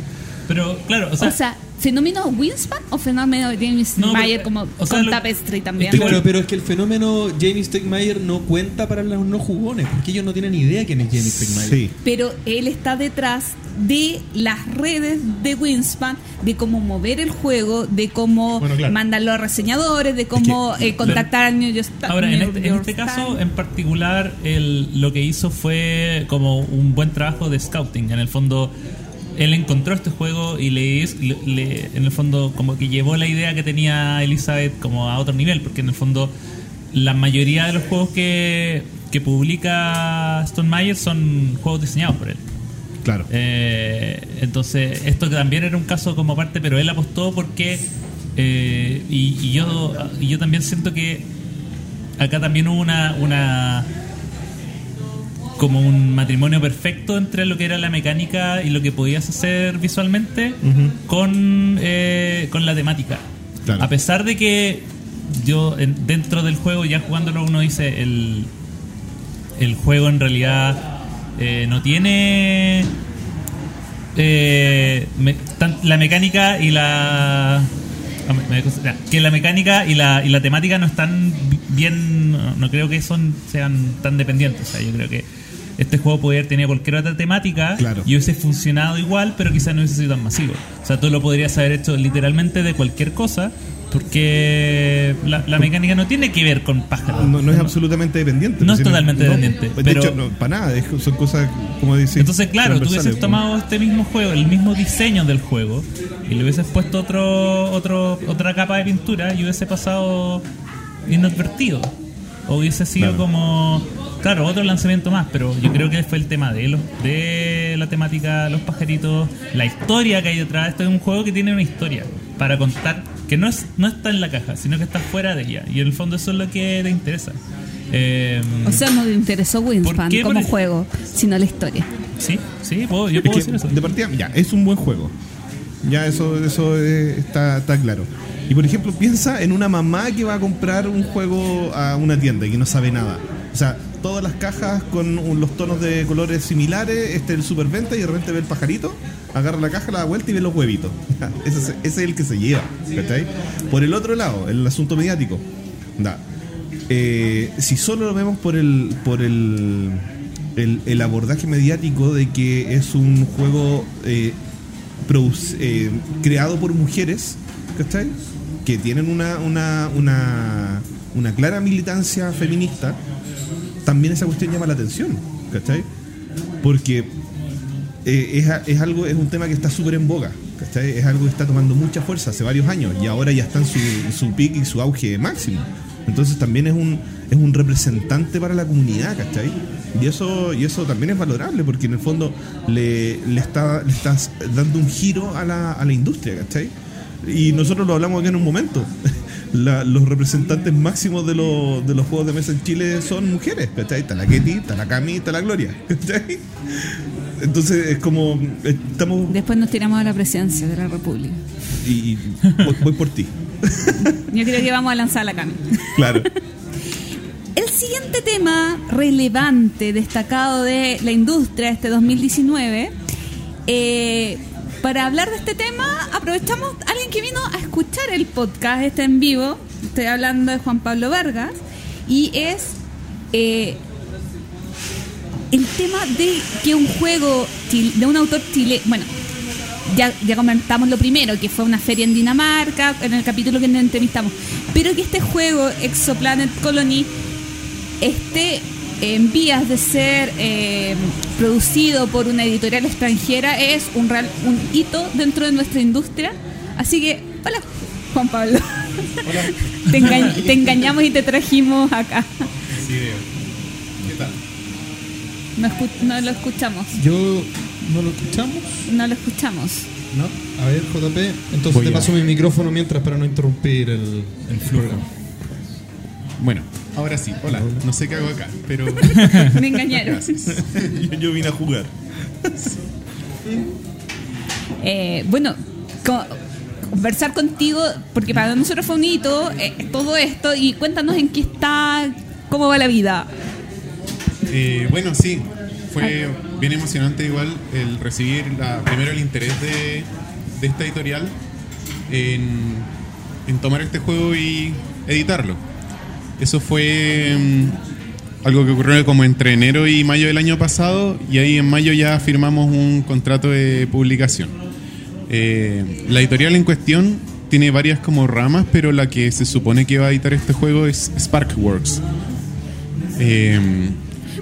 Pero claro, o sea, O sea, ¿fenómeno Winspan o fenómeno James No, Mayer como o sea, con lo- Tapestry también? Claro, pero es que el fenómeno Jamie Stegmaier no cuenta para los no jugones, porque ellos no tienen idea quién es Jamie Stegmaier. Sí. Pero él está detrás de las redes de Winspan, de cómo mover el juego, de cómo Bueno, claro. mandarlo a reseñadores, de cómo que- eh, contactar al New York Times. Ahora, en este, en este caso en particular, el, lo que hizo fue como un buen trabajo de scouting. En el fondo, él encontró este juego y le, le- le- en el fondo como que llevó la idea que tenía Elizabeth como a otro nivel, porque en el fondo la mayoría de los juegos que, que publica Stone son juegos diseñados por él. Claro. Eh, entonces, esto que también era un caso como parte, pero él apostó porque. eh, y, y yo, y yo también siento que acá también hubo una, una. Como un matrimonio perfecto entre lo que era la mecánica y lo que podías hacer visualmente con, eh, con la temática. Claro. A pesar de que yo en- dentro del juego, ya jugándolo, uno dice el, el juego en realidad eh, no tiene eh, me- tan- la mecánica y la ah, que la mecánica y la, y la temática no están bi- bien no, no creo que son sean tan dependientes o sea yo creo que este juego podría haber tenido cualquier otra temática Claro. y hubiese funcionado igual pero quizás no hubiese sido tan masivo o sea tú lo podrías haber hecho literalmente de cualquier cosa Porque la, la mecánica no tiene que ver con pájaros. No, no es absolutamente dependiente. No es Sino- totalmente dependiente, De pero- hecho, no, para nada. es- son cosas, como decir. Entonces, claro, tú hubieses tomado este mismo juego, el mismo diseño del juego, y le hubieses puesto otro, otro, otra capa de pintura y hubiese pasado inadvertido. O hubiese sido Claro. como, claro, otro lanzamiento más, pero yo creo que fue el tema de los, de la temática, los pajaritos, la historia que hay detrás. Esto es un juego que tiene una historia para contar, que no, es, no está en la caja, sino que está fuera de ella. Y en el fondo eso es lo que te interesa. Eh, O sea, no me interesó Wingspan qué? como Por- juego, sino la historia. sí, sí, puedo- yo Es puedo que, decir eso. de partida, ya, es un buen juego. Ya eso, eso eh, está, está claro. Y por ejemplo, piensa en una mamá que va a comprar un juego a una tienda y que no sabe nada. O sea, todas las cajas con los tonos de colores similares, este es el superventa y de repente ve el pajarito, agarra la caja, la da vuelta y ve los huevitos. ese, es, el que se lleva. ¿cachai? Por el otro lado, el asunto mediático. Eh, si solo lo vemos por el por el, el, abordaje mediático de que es un juego eh, eh, creado por mujeres, ¿cachai? Que tienen una, una, una, una clara militancia feminista, también esa cuestión llama la atención, ¿cachai? Porque eh, es, es algo, es un tema que está súper en boga, ¿cachai? Es algo que está tomando mucha fuerza hace varios años y ahora ya está en su, su pico y su auge máximo. Entonces también es un, es un representante para la comunidad, ¿cachai? Y eso, y eso también es valorable porque en el fondo le, le, está, le estás dando un giro a la, a la industria, ¿cachai? Y nosotros lo hablamos aquí en un momento. La- los representantes máximos de, los- de los juegos de mesa en Chile son mujeres, ¿cachai? Está la Ketty, está la Cami, está la Gloria, ¿cachai? Entonces es como, estamos, Después nos tiramos a la presidencia de la República. y, y voy, voy por ti, Yo creo que vamos a lanzar la cami. claro. El siguiente tema relevante, destacado de la industria este 2019, eh, para hablar de este tema aprovechamos que vino a escuchar el podcast, este en vivo, estoy hablando de Juan Pablo Vargas, y es eh, el tema de que un juego de un autor chileno, bueno, ya, ya comentamos lo primero, que fue una feria en Dinamarca, en el capítulo que nos entrevistamos, pero que este juego, Exoplanet Colony, esté en vías de ser eh, producido por una editorial extranjera es un, real, un hito dentro de nuestra industria. Así que, hola, Juan Pablo. te, enga- te engañamos y te trajimos acá. ¿Qué tal? No, escu- no lo escuchamos. Yo no lo escuchamos, No lo escuchamos. ¿no? A ver, JP. Entonces Voy te a- paso mi micrófono mientras para no interrumpir el, el programa. Bueno, ahora sí, hola. No sé qué hago acá, pero Me engañaron. yo, yo vine a jugar. Eh, bueno, co- conversar contigo, porque para nosotros fue un hito eh, todo esto, y cuéntanos en qué está, cómo va la vida. eh, bueno, sí, fue bien emocionante igual el recibir la, primero el interés de, esta editorial en, en tomar este juego y editarlo. Eso fue mm, algo que ocurrió como entre enero y mayo del año pasado y ahí en mayo ya firmamos un contrato de publicación. Eh, la editorial en cuestión tiene varias como ramas, pero la que se supone que va a editar este juego es Sparkworks. Eh,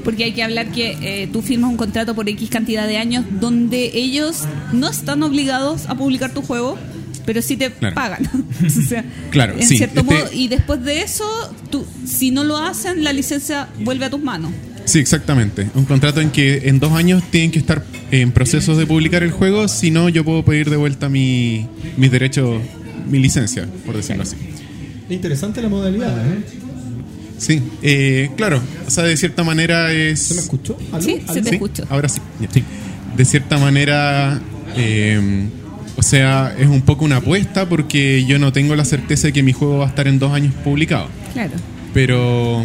Porque hay que hablar que eh, tú firmas un contrato por X cantidad de años donde ellos no están obligados a publicar tu juego, pero sí te Claro. pagan. o sea, Claro, en sí, cierto este- modo, y después de eso, tú, si no lo hacen, la licencia vuelve a tus manos. Sí, exactamente. Un contrato en que en dos años tienen que estar en procesos de publicar el juego, si no yo puedo pedir de vuelta mi, mis derechos, mi licencia, por decirlo así. Interesante la modalidad, ¿eh? Sí, eh, claro, o sea, de cierta manera es... ¿Se me escuchó? ¿Aló? Sí, se te Sí, escucho. Ahora sí. ya. De cierta manera, eh, o sea, es un poco una apuesta porque yo no tengo la certeza de que mi juego va a estar en dos años publicado. Claro. Pero,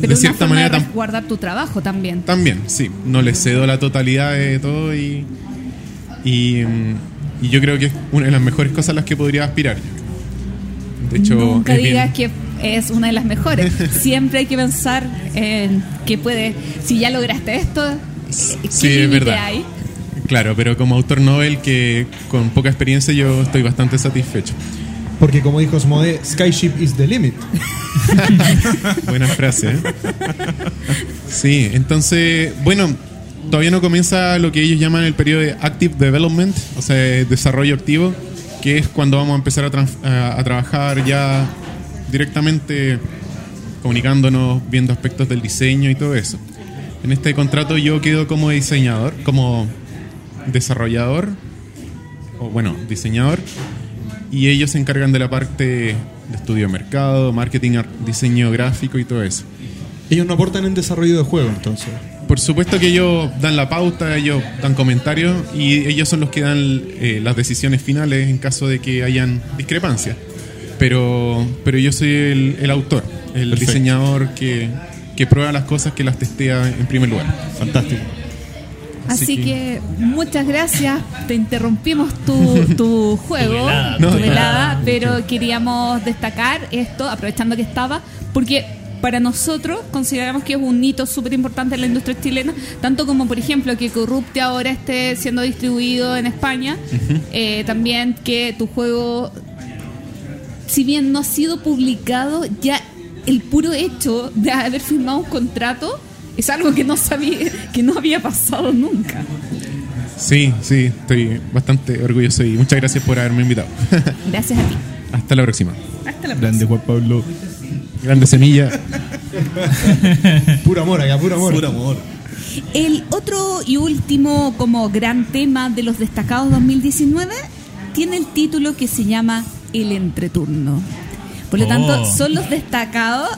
Pero de una cierta forma manera de resguardar tu trabajo también. también, sí, no le cedo la totalidad de todo y, y, mm, y yo creo que es una de las mejores cosas a las que podría aspirar. De hecho, Nunca es bien- digas que es una de las mejores. Siempre hay que pensar en que puede, si ya lograste esto, ¿qué Sí, es verdad. hay? Claro, pero como autor novel que con poca experiencia yo estoy bastante satisfecho. Porque como dijo Smode, Skyship is the limit. Buena frase. ¿eh? Sí, entonces, bueno, todavía no comienza lo que ellos llaman el periodo de Active Development, o sea, desarrollo activo, que es cuando vamos a empezar a, a- a trabajar ya directamente comunicándonos, viendo aspectos del diseño y todo eso. En este contrato yo quedo como diseñador, como desarrollador, o bueno, diseñador, y ellos se encargan de la parte de estudio de mercado, marketing, ar- diseño gráfico y todo eso. Ellos no aportan en desarrollo de juego, entonces. Por supuesto que ellos dan la pauta, ellos dan comentarios y ellos son los que dan eh, las decisiones finales en caso de que hayan discrepancias. Pero, pero yo soy el, el autor, el Perfecto. diseñador que, que prueba las cosas, que las testea en primer lugar. Fantástico. Así, Así que, que- muchas gracias. Te interrumpimos tu, tu juego, Tu velada. tu No, velada, no. pero queríamos destacar esto, aprovechando que estaba, porque para nosotros consideramos que es un hito súper importante en la industria chilena, tanto como, por ejemplo, que Corrupte ahora esté siendo distribuido en España, eh, también que tu juego, si bien no ha sido publicado, ya el puro hecho de haber firmado un contrato es algo que no sabía, que no había pasado nunca. Sí, sí, estoy bastante orgulloso y muchas gracias por haberme invitado. Gracias a ti. Hasta la próxima. Hasta la Grande Juan Pablo. Grande semilla. Puro amor acá, puro amor. Puro amor. El otro y último como gran tema de los destacados 2019 tiene el título que se llama El entreturno. Por lo Oh. tanto, son los destacados,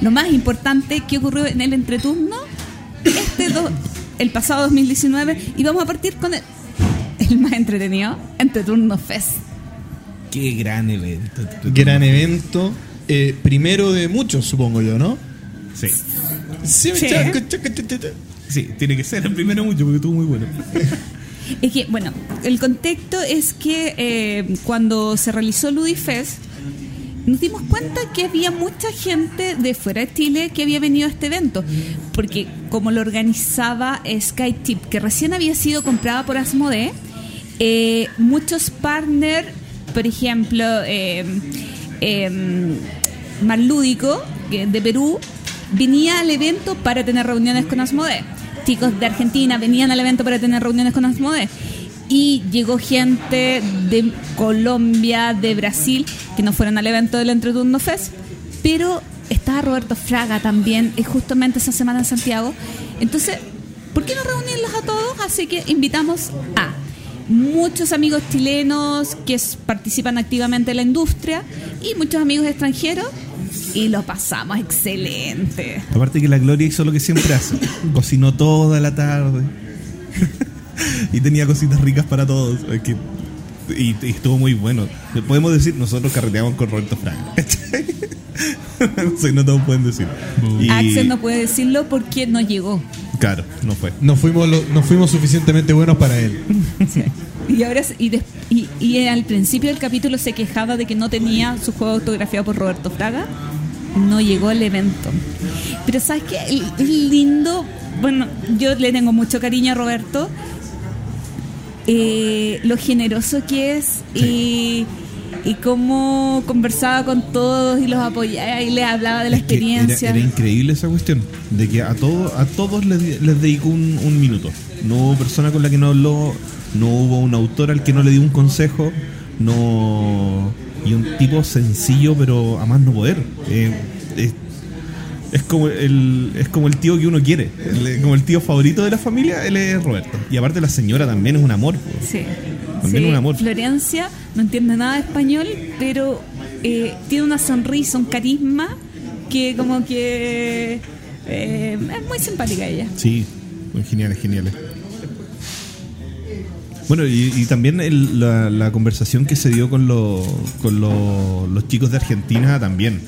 lo más importante que ocurrió en el entreturno este do- el pasado 2019 y vamos a partir con el, el más entretenido, Entreturno Fest. Qué gran evento. Gran evento. eh, primero de muchos, supongo yo, ¿no? Sí. Sí, Sí. chaca, chaca, chaca, chaca. Sí, tiene que ser el primero mucho porque estuvo muy bueno. Es que, bueno, el contexto es que eh, cuando se realizó Ludifest, nos dimos cuenta que había mucha gente de fuera de Chile que había venido a este evento, porque como lo organizaba SkyTip, que recién había sido comprada por Asmodee, eh, muchos partners, por ejemplo, eh, eh, Mar Lúdico, que de Perú, venía al evento para tener reuniones con Asmodee. Chicos de Argentina venían al evento para tener reuniones con Asmodee. Y llegó gente de Colombia, de Brasil, que no fueron al evento del Entreturno Fest. Pero estaba Roberto Fraga también, es justamente esa semana en Santiago. Entonces, ¿por qué no reunirlos a todos? Así que invitamos a muchos amigos chilenos que participan activamente en la industria y muchos amigos extranjeros y lo pasamos excelente. Aparte que la Gloria hizo lo que siempre hace. Cocinó toda la tarde. y tenía cositas ricas para todos. Es que- y, y estuvo muy bueno. Podemos decir, nosotros carreteamos con Roberto Franco. Que no todos pueden decir. Y- Axel no puede decirlo porque no llegó. Claro, no fue. No fuimos, lo- no fuimos suficientemente buenos para él. Y ahora y, des- y, y al principio del capítulo se quejaba de que no tenía su juego autografiado por Roberto Fraga. No llegó al evento. Pero sabes qué, El- es lindo. Bueno, yo le tengo mucho cariño a Roberto. Eh, lo generoso que es y, y cómo conversaba con todos y los apoyaba y les hablaba de la Es que era- experiencia. Era, increíble esa cuestión. De que a, todo, a todos les, les dedicó un, un minuto. No hubo persona con la que no habló. No hubo un autor al que no le dio un consejo. No. Y un tipo sencillo, pero a más no poder. Eh, es, es como el es como el tío que uno quiere. El- como el tío favorito de la familia, él es Roberto. Y aparte la señora también es un amor. Sí. También Sí, un amor. Florencia no entiende nada de español, pero eh, tiene una sonrisa, un carisma que como que eh, es muy simpática ella. Sí, muy geniales, geniales. Bueno, y, y también el- la, la conversación que se dio con, lo- con lo- los chicos de Argentina también.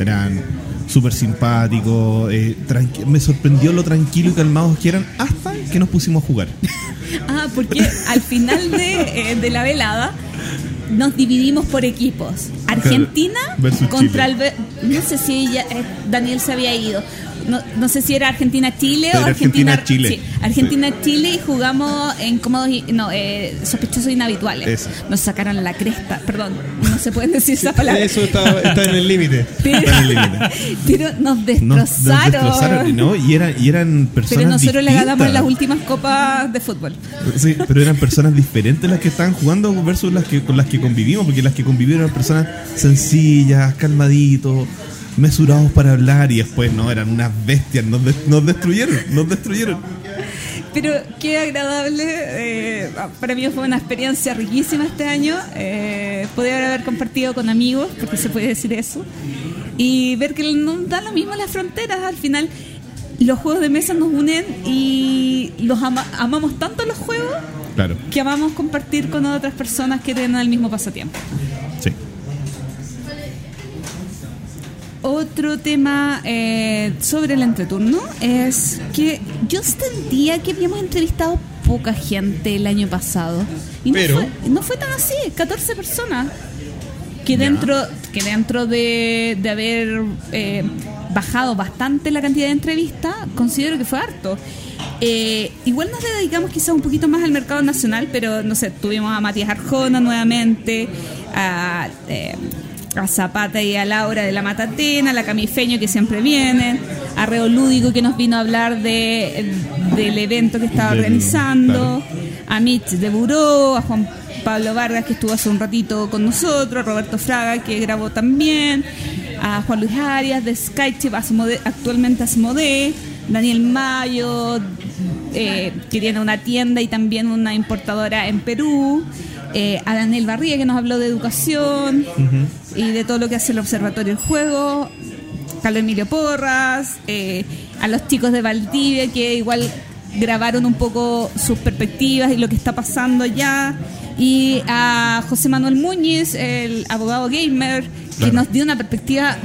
Eran súper simpáticos. eh, me sorprendió lo tranquilo y calmados que eran hasta que nos pusimos a jugar. Ah, porque al final de, eh, de la velada nos dividimos por equipos. Argentina contra Chile. el... No sé si ella, eh, Daniel se había ido. No, no sé si era Argentina-Chile o Argentina-Chile. Sí, Argentina-Chile y jugamos en cómodos y, no, eh, sospechosos inhabituales. Eso. Nos sacaron la cresta, perdón, no se pueden decir esa palabra. Eso está, está en el límite. Pero, límite. pero nos Nos, destrozaron. nos destrozaron, ¿no? Y, eran y eran personas pero nosotros le ganamos las últimas copas de fútbol. Sí, pero eran personas diferentes las que estaban jugando versus las que con las que convivimos, porque las que convivieron eran personas sencillas, calmaditos, mesurados para hablar y después no, eran unas bestias, nos, des- nos destruyeron, nos destruyeron. Pero qué agradable. eh, para mí fue una experiencia riquísima este año. Eh, poder haber compartido con amigos, porque se puede decir eso. Y ver que no da lo mismo las fronteras. Al final, los juegos de mesa nos unen y los ama- amamos tanto los juegos Claro, que amamos compartir con otras personas que tienen el mismo pasatiempo. sí. Otro tema eh, sobre el entreturno es que yo sentía que habíamos entrevistado poca gente el año pasado. Y no, Pero- fue, no fue tan así, 14 personas. Que dentro, que dentro de, de haber eh, bajado bastante la cantidad de entrevistas, considero que fue harto. Eh, igual nos dedicamos quizás un poquito más al mercado nacional, pero no sé, tuvimos a Matías Arjona nuevamente, a, eh, a Zapata y a Laura de la Matatena, a la Camifeño que siempre vienen, a Reo Lúdico que nos vino a hablar de, del evento que estaba organizando, a Mitch de Buró, a Juan Pablo Vargas que estuvo hace un ratito con nosotros, a Roberto Fraga que grabó también, a Juan Luis Arias de Skychip, actualmente Asmode, Daniel Mayo, eh, que tiene una tienda y también una importadora en Perú, eh, a Daniel Barría que nos habló de educación y de todo lo que hace el Observatorio del Juego, Carlos Emilio Porras, eh, a los chicos de Valdivia que igual grabaron un poco sus perspectivas y lo que está pasando ya, y a José Manuel Muñiz, el abogado gamer, que Claro. nos dio una perspectiva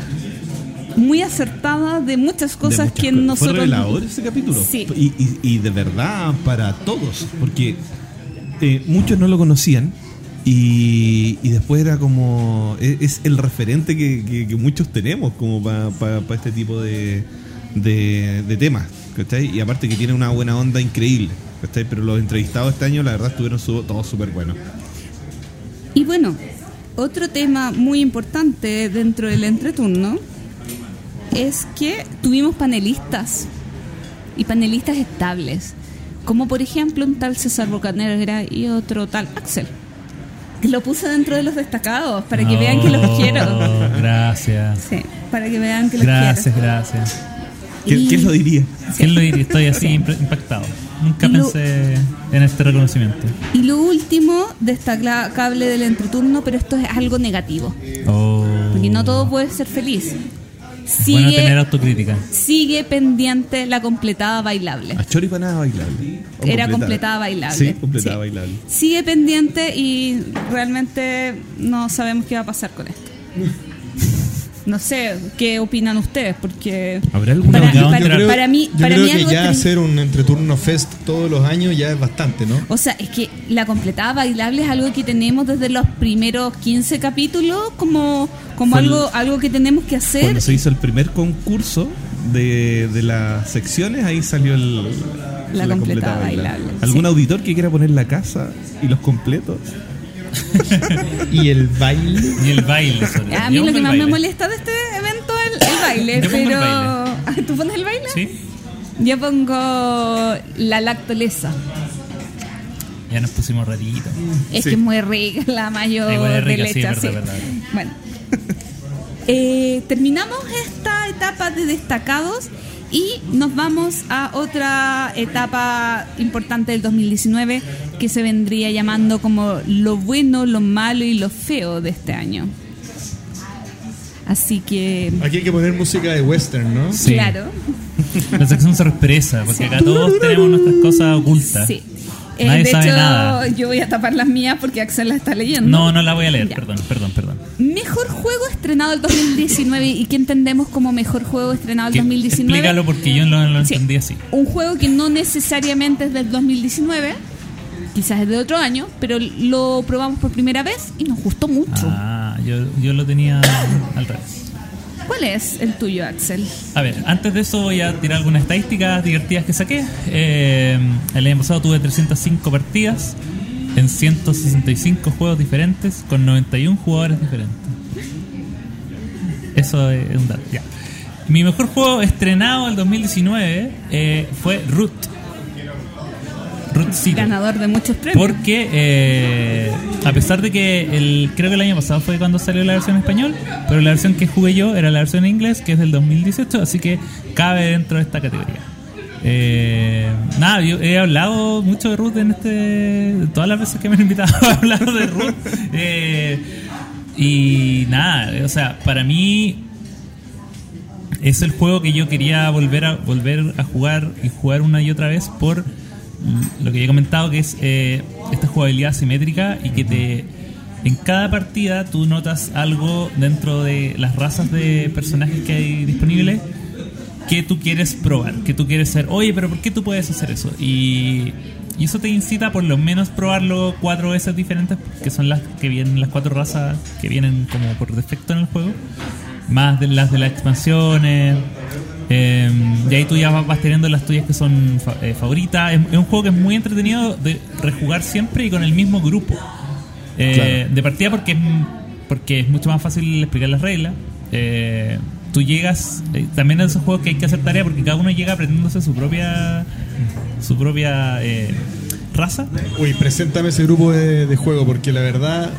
muy acertada de muchas cosas De muchas que cosas. nosotros... Fue revelador ese capítulo. Sí. Y, y- y de verdad para todos, porque eh, muchos no lo conocían y, después era como. Es, es el referente que, muchos tenemos como para este tipo de, de, temas. ¿cachai? Y aparte que tiene una buena onda increíble. ¿cachai? Pero los entrevistados este año, la verdad, estuvieron todos súper buenos. Y bueno, otro tema muy importante dentro del entreturno es que tuvimos panelistas y panelistas estables, como por ejemplo un tal César Bocanegra y otro tal Axel, que lo puse dentro de los destacados para que vean que los quiero. Gracias. Sí, para que vean que los Gracias, quiero. gracias. ¿Quién, Y- quién lo diría? ¿Quién lo diría? Estoy así impactado. Nunca Y lo- pensé en este reconocimiento. Y lo último, destacable del entreturno, pero esto es algo negativo, Oh. porque no todo puede ser feliz. Es bueno tener Sigue, autocrítica. sigue pendiente la completada bailable. A Choripanada bailable. ¿O Era completada bailable. Sí, completada Sí. bailable. Sigue pendiente y realmente no sabemos qué va a pasar con esto. No sé qué opinan ustedes, porque ¿Habrá alguna para, para- Yo creo- para mí, Yo para creo mí que algo ya hacer un entreturno fest todos los años ya es bastante, ¿no? O sea, es que la completada bailable es algo que tenemos desde los primeros 15 capítulos como, como Fue el- algo, algo que tenemos que hacer. Cuando se hizo el primer concurso de, de las secciones, ahí salió el, La completada bailable, ¿Algún sí. auditor que quiera poner la casa y los completos? Y el baile. Y el baile. sobre. A mí Yo lo que más me molesta de este evento es el, el baile, Yo pongo el pero... baile. ¿Tú pones el baile? Sí, Yo pongo la lactolesa. ya nos pusimos raritos. Es Sí. que es muy rica la mayo Igual es de rica, leche. sí, verdad. Bueno. Eh, terminamos esta etapa de destacados y nos vamos a otra etapa importante del 2019 que se vendría llamando como lo bueno, lo malo y lo feo de este año. Así que, Aquí hay que poner música de western, ¿no? Sí. claro. La sección sorpresa, porque Sí. acá todos tenemos nuestras cosas ocultas. Sí. Eh, Nadie de sabe hecho, nada. yo voy a tapar las mías porque Axel las está leyendo. No, no la voy a leer, Ya. perdón, perdón, perdón. Mejor juego estrenado el 2019 y qué entendemos como mejor juego estrenado el Que- 2019. Explícalo porque yo no lo Sí. entendí así. Un juego que no necesariamente es del 2019, quizás es de otro año, pero lo probamos por primera vez y nos gustó mucho. Ah, yo, yo lo tenía al revés. ¿Cuál es el tuyo, Axel? A ver, antes de eso voy a tirar algunas estadísticas divertidas que saqué. Eh, el año pasado tuve 305 partidas en 165 juegos diferentes con 91 jugadores diferentes. Eso es un dato, ya. Mi mejor juego estrenado el 2019 eh, fue Root. Ganador de muchos premios. Porque eh, a pesar de que el, creo que el año pasado fue cuando salió la versión en español, pero la versión que jugué yo era la versión en inglés, que es del 2018, así que cabe dentro de esta categoría. Eh, nada, yo he hablado mucho de Ruth en este. Todas las veces que me han invitado a hablar de Ruth. Eh, y nada, o sea, para mí es el juego que yo quería volver a volver a jugar y jugar una y otra vez por lo que ya he comentado que es eh, esta jugabilidad simétrica y que te en cada partida tú notas algo dentro de las razas de personajes que hay disponibles que tú quieres probar, que tú quieres ser, oye, pero ¿por qué tú puedes hacer eso? Y, y eso te incita por lo menos probarlo cuatro veces diferentes, que son las que vienen, las cuatro razas que vienen como por defecto en el juego, más de las de las expansiones. Eh, y ahí tú ya vas vas teniendo las tuyas que son fa- eh, favoritas. Es, es un juego que es muy entretenido de rejugar siempre y con el mismo grupo. Eh, De partida porque es, porque es mucho más fácil explicar las reglas. Eh, tú llegas, eh, también en esos juegos que hay que hacer tarea porque cada uno llega aprendiéndose su propia su propia eh, raza. Uy, preséntame ese grupo de, de juego, porque la verdad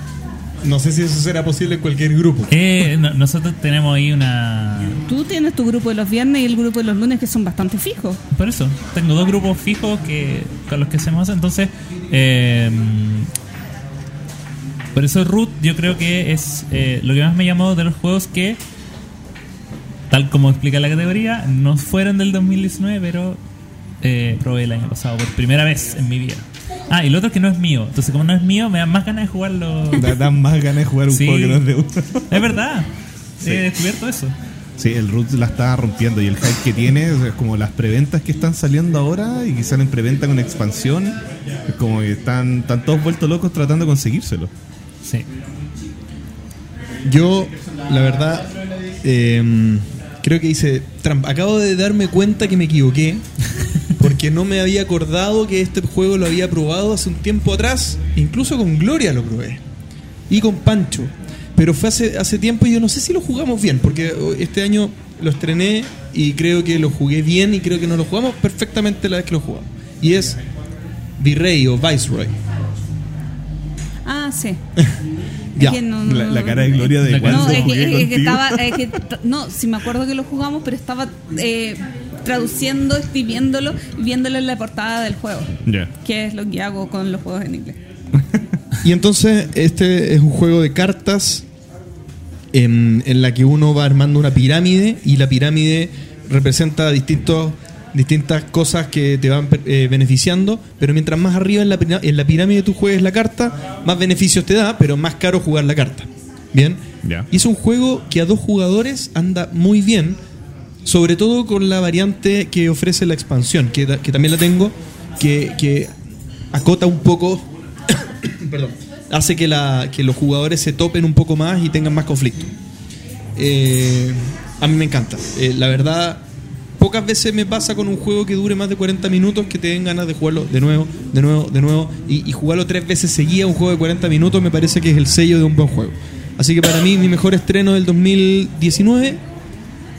no sé si eso será posible en cualquier grupo. Eh, no- nosotros tenemos ahí una... Tú tienes tu grupo de los viernes y el grupo de los lunes que son bastante fijos. Por eso, tengo dos grupos fijos que con los que hacemos entonces... eh, por eso Root yo creo que es eh, lo que más me llamó de los juegos que, tal como explica la categoría, no fueron del 2019, pero eh, probé el año pasado por primera vez en mi vida. Ah, y lo otro es que no es mío. Entonces, como no es mío, me dan más ganas de jugarlo. Da- Dan más ganas de jugar un Sí. juego que no es de uno. Es verdad. He descubierto eso. Sí, el Root la está rompiendo y el hype que tiene es como las preventas que están saliendo ahora y que salen preventa con expansión. Es como que están, están todos vueltos locos tratando de conseguírselo. Sí. Yo, la verdad, eh, creo que hice trampa. Acabo de darme cuenta que me equivoqué. No me había acordado que este juego lo había probado hace un tiempo atrás. Incluso con Gloria lo probé. Y con Pancho. Pero fue hace, hace tiempo y yo no sé si lo jugamos bien. Porque este año lo estrené y creo que lo jugué bien y creo que no lo jugamos perfectamente la vez que lo jugamos. Y es Virrey o Viceroy. Ah, sí. Ya. Es que no- no- La, la cara de Gloria de No, cuando es que, jugué es que estaba. es que no, sí me acuerdo que lo jugamos, pero estaba eh, traduciendo, escribiéndolo y viéndolo en la portada del juego. Ya. Que es lo que hago con los juegos en inglés. Y entonces este es un juego de cartas en, en la que uno va armando una pirámide y la pirámide representa distintos, distintas cosas que te van eh, beneficiando, pero mientras más arriba en la, en la pirámide tú juegues la carta, más beneficios te da, pero más caro jugar la carta. Bien. Ya. Y es un juego que a dos jugadores anda muy bien, sobre todo con la variante que ofrece la expansión, que, que también la tengo, que, que acota un poco, perdón, hace que, la, que los jugadores se topen un poco más y tengan más conflicto. Eh, a mí me encanta. Eh, la verdad, pocas veces me pasa con un juego que dure más de 40 minutos que te den ganas de jugarlo de nuevo, de nuevo, de nuevo. Y, y jugarlo tres veces seguía un juego de 40 minutos me parece que es el sello de un buen juego. Así que para mí, mi mejor estreno del 2019,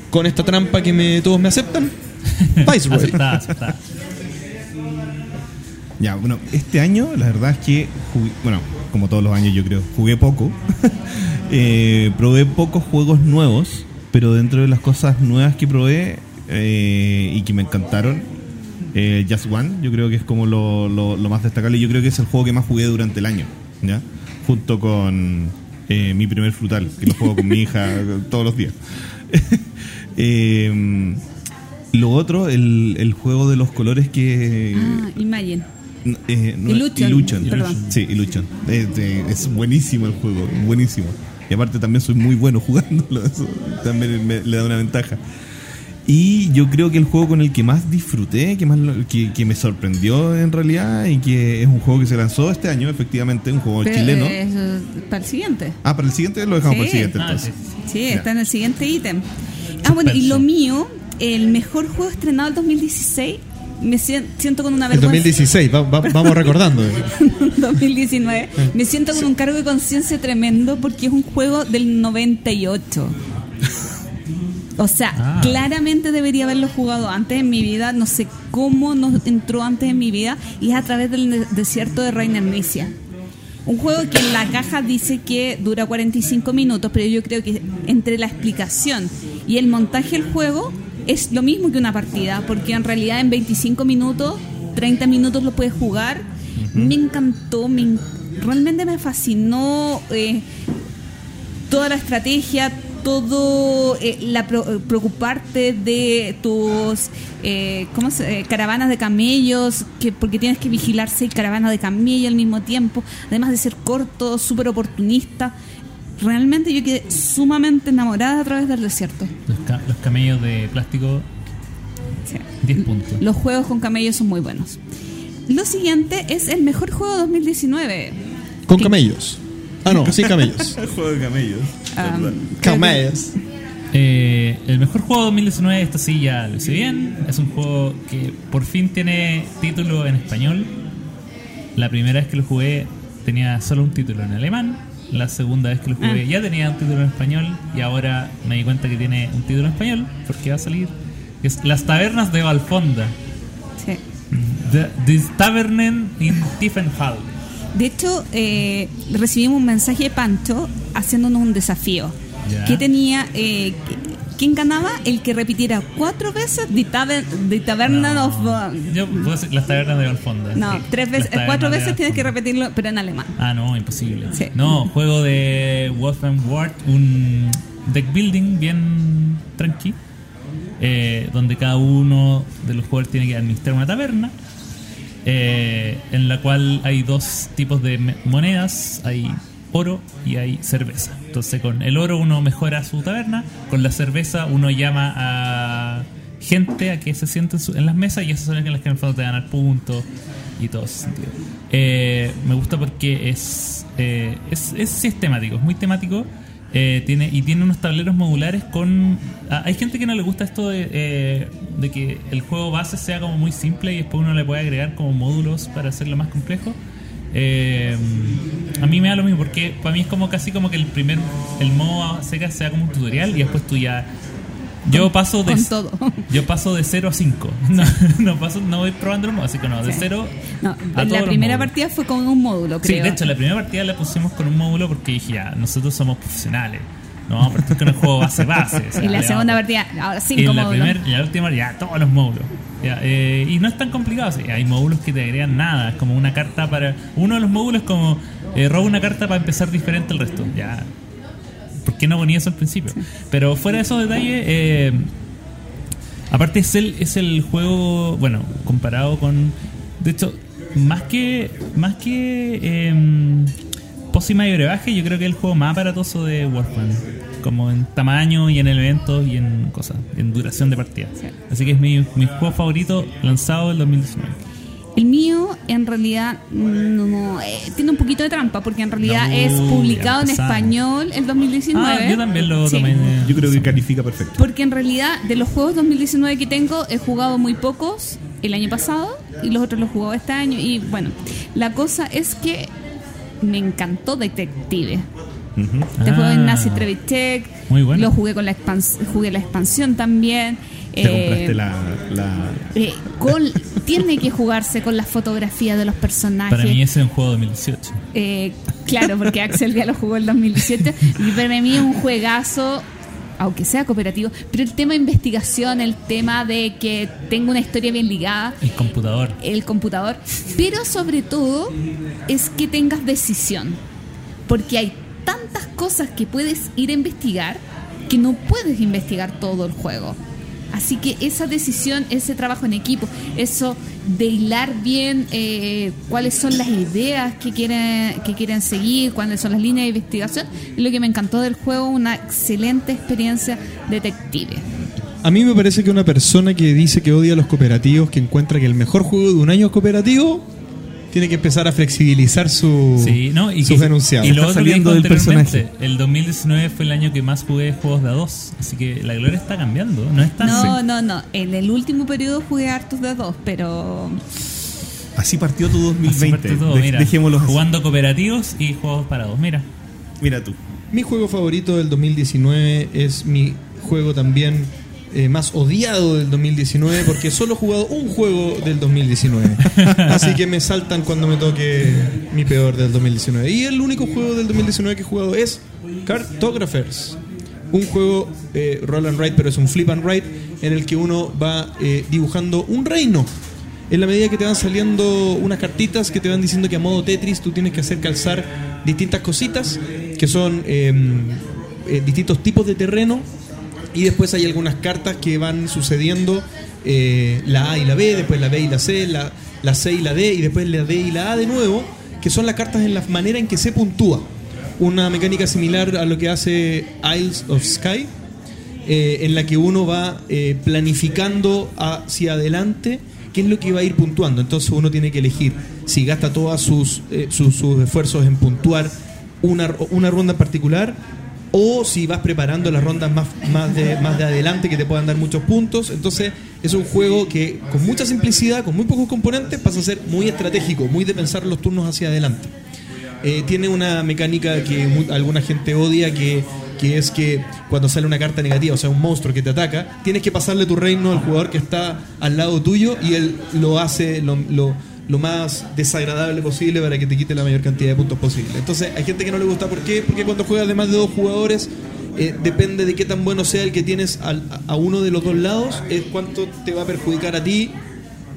con esta trampa que me, todos me aceptan, Viceroy. Aceptada, aceptada. Ya, bueno, este año la verdad es que, jugué- bueno, como todos los años yo creo, jugué poco. Eh, probé pocos juegos nuevos, pero dentro de las cosas nuevas que probé eh, y que me encantaron, eh, Just One, yo creo que es como lo, lo- lo más destacable. Yo creo que es el juego que más jugué durante el año, ¿ya? Junto con eh, mi primer frutal, que lo juego con mi hija todos los días. Eh, lo otro, el, el juego de los colores que... Ah, Imagine. Eh, no, Illusion, Illusion. perdón. Sí, Illusion. Es, eh, es buenísimo el juego, buenísimo. Y aparte también soy muy bueno jugándolo, eso también me- le da una ventaja. Y yo creo que el juego con el que más disfruté, que más lo- que, que me sorprendió en realidad, y que es un juego que se lanzó este año, efectivamente, un juego Pero, chileno. eh, para el siguiente. Ah, para el siguiente lo dejamos Sí. para el siguiente Ah, entonces. sí. Está en el siguiente ítem. Ah, bueno, y lo mío, el mejor juego estrenado el 2016, me sien- siento con una El vergüenza. 2016, va- va- vamos recordando. 2019. Me siento con un cargo de conciencia tremendo porque es un juego del 98. O sea, Ah. claramente debería haberlo jugado antes en mi vida. No sé cómo nos entró antes en mi vida. Y es a través del de- desierto de Reina Amnesia. Un juego que en la caja dice que dura 45 minutos, pero yo creo que entre la explicación y el montaje del juego es lo mismo que una partida, porque en realidad en 25 minutos, 30 minutos lo puedes jugar. Me encantó, me en- realmente me fascinó eh, toda la estrategia, todo eh, la pro- eh, preocuparte de tus eh, ¿cómo se- eh, caravanas de camellos, que porque tienes que vigilar seis caravanas de camello al mismo tiempo, además de ser corto, súper oportunista. Realmente yo quedé sumamente enamorada a través del desierto. Los, ca- los camellos de plástico, Sí. 10 puntos. Los juegos con camellos son muy buenos. Lo siguiente es el mejor juego de 2019. Con camellos. Ah, no, sin camellos. El juego de camellos. Um. Camellos. Eh, el mejor juego de 2019, esta sí ya lo hice bien. Es un juego que por fin tiene título en español. La primera vez que lo jugué tenía solo un título en alemán. La segunda vez que lo jugué Ah. ya tenía un título en español. Y ahora me di cuenta que tiene un título en español porque va a salir. Es Las Tabernas de Valfonda. sí. The, The Tavernen in Tiefenhall. De hecho, eh, recibimos un mensaje de Pancho haciéndonos un desafío. Que tenía. Eh, ¿Quién ganaba? El que repitiera cuatro veces The, Taver- The Taverna No. of. uh, Yo puedo decir Las Tabernas de Valfonda. no, sí. tres veces, cuatro veces tienes que repetirlo, pero en alemán. Ah, no, imposible. Sí. No, juego de Wolfgang Ward, un deck building bien tranqui, eh, donde cada uno de los jugadores tiene que administrar una taberna, eh, en la cual hay dos tipos de monedas, hay oro y hay cerveza. Entonces con el oro uno mejora su taberna, con la cerveza uno llama a gente a que se sienten en las mesas y esas son las que en el fondo te dan al punto y todo ese sentido. Eh, me gusta porque es, eh, es, es sistemático, es muy temático. Eh, tiene y tiene unos tableros modulares con ah, hay gente que no le gusta esto de, eh, de que el juego base sea como muy simple y después uno le puede agregar como módulos para hacerlo más complejo. Eh, a mí me da lo mismo porque para mí es como casi como que el primer el modo a secas sea como un tutorial y después tú ya yo paso de con todo. yo paso de 0 a 5 no, no paso no voy probando el modo así que no de Sí. 0 No, a todos la primera módulos. partida fue con un módulo, Sí, creo. de hecho, la primera partida la pusimos con un módulo porque dije, ya, nosotros somos profesionales. No vamos a partir con el juego base base. o sea, y la segunda partida, ahora Y cinco en la módulos. primera y la última, ya, todos los módulos. Ya, eh, y no es tan complicado. sí, hay módulos que te agregan nada. Es como una carta para. Uno de los módulos es como eh, roba una carta para empezar diferente al resto. Ya. ¿Por qué no ponía eso al principio? Pero fuera de esos detalles. eh, Aparte es el, es el juego, bueno, comparado con... De hecho, más que más que eh, pócima y brebaje, yo creo que es el juego más aparatoso de Warframe. Como en tamaño y en elementos y en cosas, en duración de partida. Sí. Así que es mi, mi juego favorito lanzado del 2019. El mío, en realidad, no, no, eh, tiene un poquito de trampa, porque en realidad No, es publicado en español el 2019. Ah, yo también lo Sí. tomé. Yo creo que califica perfecto. Porque en realidad, de los juegos 2019 que tengo, he jugado muy pocos el año pasado y los otros los he jugado este año. Y bueno, la cosa es que me encantó Detective. Este Ah, juego de Nazi Trevichek. Muy bueno. Lo jugué con la expans jugué la expansión también. Te Eh, compraste la, la- eh, con- tiene que jugarse con las fotografías de los personajes. Para mí ese es un juego de 2018. Eh, claro, porque Axel ya lo jugó en 2017 y para mí es un juegazo, aunque sea cooperativo, pero el tema de investigación, el tema de que tenga una historia bien ligada, El computador. el computador, pero sobre todo es que tengas decisión, porque hay tantas cosas que puedes ir a investigar que no puedes investigar todo el juego. Así que esa decisión, ese trabajo en equipo, eso de hilar bien eh, cuáles son las ideas que quieren, que quieren seguir, cuáles son las líneas de investigación, es lo que me encantó del juego, una excelente experiencia detective. A mí me parece que una persona que dice que odia los cooperativos, que encuentra que el mejor juego de un año es cooperativo, tiene que empezar a flexibilizar su, Sí, ¿no? Y, sus que- enunciados. y lo Está otro saliendo del personaje. El 2019 fue el año que más jugué juegos de a dos. Así que la gloria está cambiando. No es tan. No, no, no. En el último periodo jugué hartos de dos, pero Así partió tu Así 2020. partió todo, De- mira, dejémoslo así. jugando cooperativos y juegos para dos. Mira. Mira tú. Mi juego favorito del 2019 es mi juego también eh, más odiado del 2019 porque solo he jugado un juego del 2019. Así que me saltan cuando me toque mi peor del 2019. Y el único juego del 2019 que he jugado es Cartographers. Un juego eh, roll and write, pero es un flip and write en el que uno va eh, dibujando un reino. En la medida que te van saliendo unas cartitas que te van diciendo que a modo Tetris tú tienes que hacer calzar distintas cositas, que son eh, eh, distintos tipos de terreno, y después hay algunas cartas que van sucediendo, eh, la A y la B, después la B y la C, la, la C y la D, y después la D y la A de nuevo, que son las cartas en la manera en que se puntúa. Una mecánica similar a lo que hace Isles of Sky, eh, en la que uno va eh, planificando hacia adelante qué es lo que va a ir puntuando. Entonces uno tiene que elegir si gasta todos sus, sus esfuerzos en puntuar una, una ronda en particular o si vas preparando las rondas más, más, de, más de adelante que te puedan dar muchos puntos. Entonces es un juego que con mucha simplicidad, con muy pocos componentes, pasa a ser muy estratégico, muy de pensar los turnos hacia adelante. Eh, tiene una mecánica que alguna gente odia, que, que es que cuando sale una carta negativa, o sea, un monstruo que te ataca, tienes que pasarle tu reino al jugador que está al lado tuyo y él lo hace lo- lo más desagradable posible para que te quite la mayor cantidad de puntos posible. Entonces, hay gente que no le gusta. ¿Por qué? Porque cuando juegas de más de dos jugadores, eh, depende de qué tan bueno sea el que tienes al- a uno de los dos lados, es cuánto te va a perjudicar a ti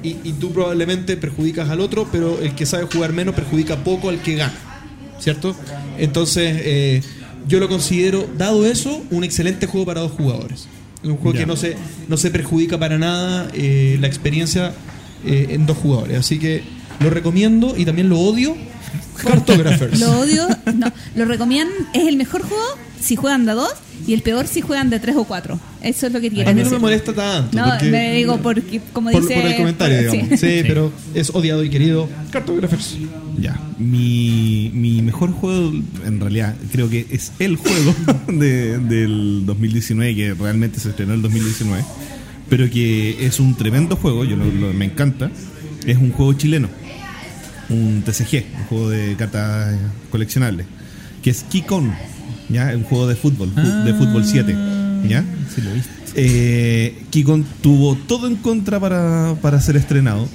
y, y tú probablemente perjudicas al otro, pero el que sabe jugar menos perjudica poco al que gana. ¿Cierto? Entonces, eh, yo lo considero, dado eso, un excelente juego para dos jugadores. Es un juego Ya. que no se, no se perjudica para nada eh, la experiencia eh, en dos jugadores. Así que lo recomiendo y también lo odio. Cartographers. lo odio. No, lo recomiendo. Es el mejor juego si juegan de a dos y el peor si juegan de tres o cuatro. Eso es lo que A quieren mí no me molesta tanto. No, porque- me digo porque, como por, dice. por el comentario, por- digamos. Sí, sí. pero es odiado y querido. Cartographers. Ya. Mi, mi mejor juego, en realidad, creo que es el juego de- del 2019, que realmente se estrenó el 2019, pero que es un tremendo juego, yo lo- lo- me encanta. Es un juego chileno, un TCG, un juego de cartas coleccionables, que es Kikon, ¿ya? Un juego de fútbol, fu- de fútbol 7, ¿ya? Sí, lo he visto. Eh, Kikon tuvo todo en contra para, para ser estrenado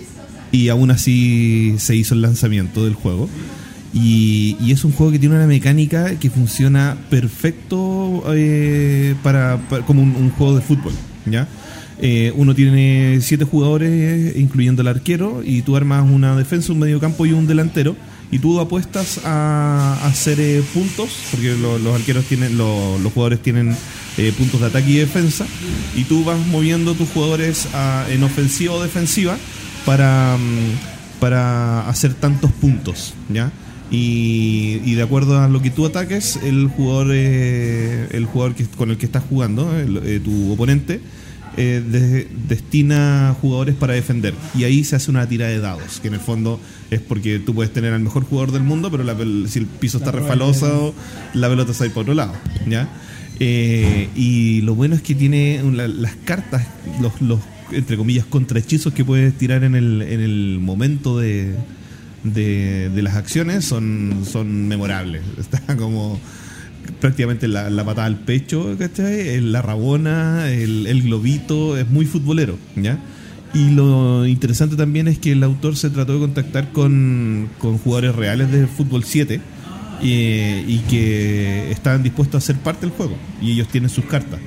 y aún así se hizo el lanzamiento del juego. Y, y es un juego que tiene una mecánica que funciona perfecto eh, para, para- como un, un juego de fútbol. ¿ya? Eh, uno tiene siete jugadores, incluyendo el arquero, y tú armas una defensa, un mediocampo y un delantero. Y tú apuestas a, hacer eh, puntos, porque lo- los arqueros tienen, lo- los jugadores tienen eh, puntos de ataque y defensa, y tú vas moviendo tus jugadores a- en ofensiva o defensiva para, mm, para hacer tantos puntos, ¿ya? Y, de acuerdo a lo que tú ataques, el jugador, el jugador que, con el que estás jugando, tu oponente, eh, de- destina jugadores para defender. Y ahí se hace una tira de dados, que en el fondo es porque tú puedes tener al mejor jugador del mundo, pero la si el piso está refaloso, la pelota sale por otro lado. ¿ya? Eh, y lo bueno es que tiene las cartas, los, los, entre comillas, contrahechizos que puedes tirar en el, en el momento de, de, de las acciones son, son memorables. Está como prácticamente la, la patada al pecho. El- La rabona, el, globito, es muy futbolero, ¿ya? Y lo interesante también es que el autor se trató de contactar con, con jugadores reales de fútbol 7 eh, y que estaban dispuestos a ser parte del juego y ellos tienen sus cartas,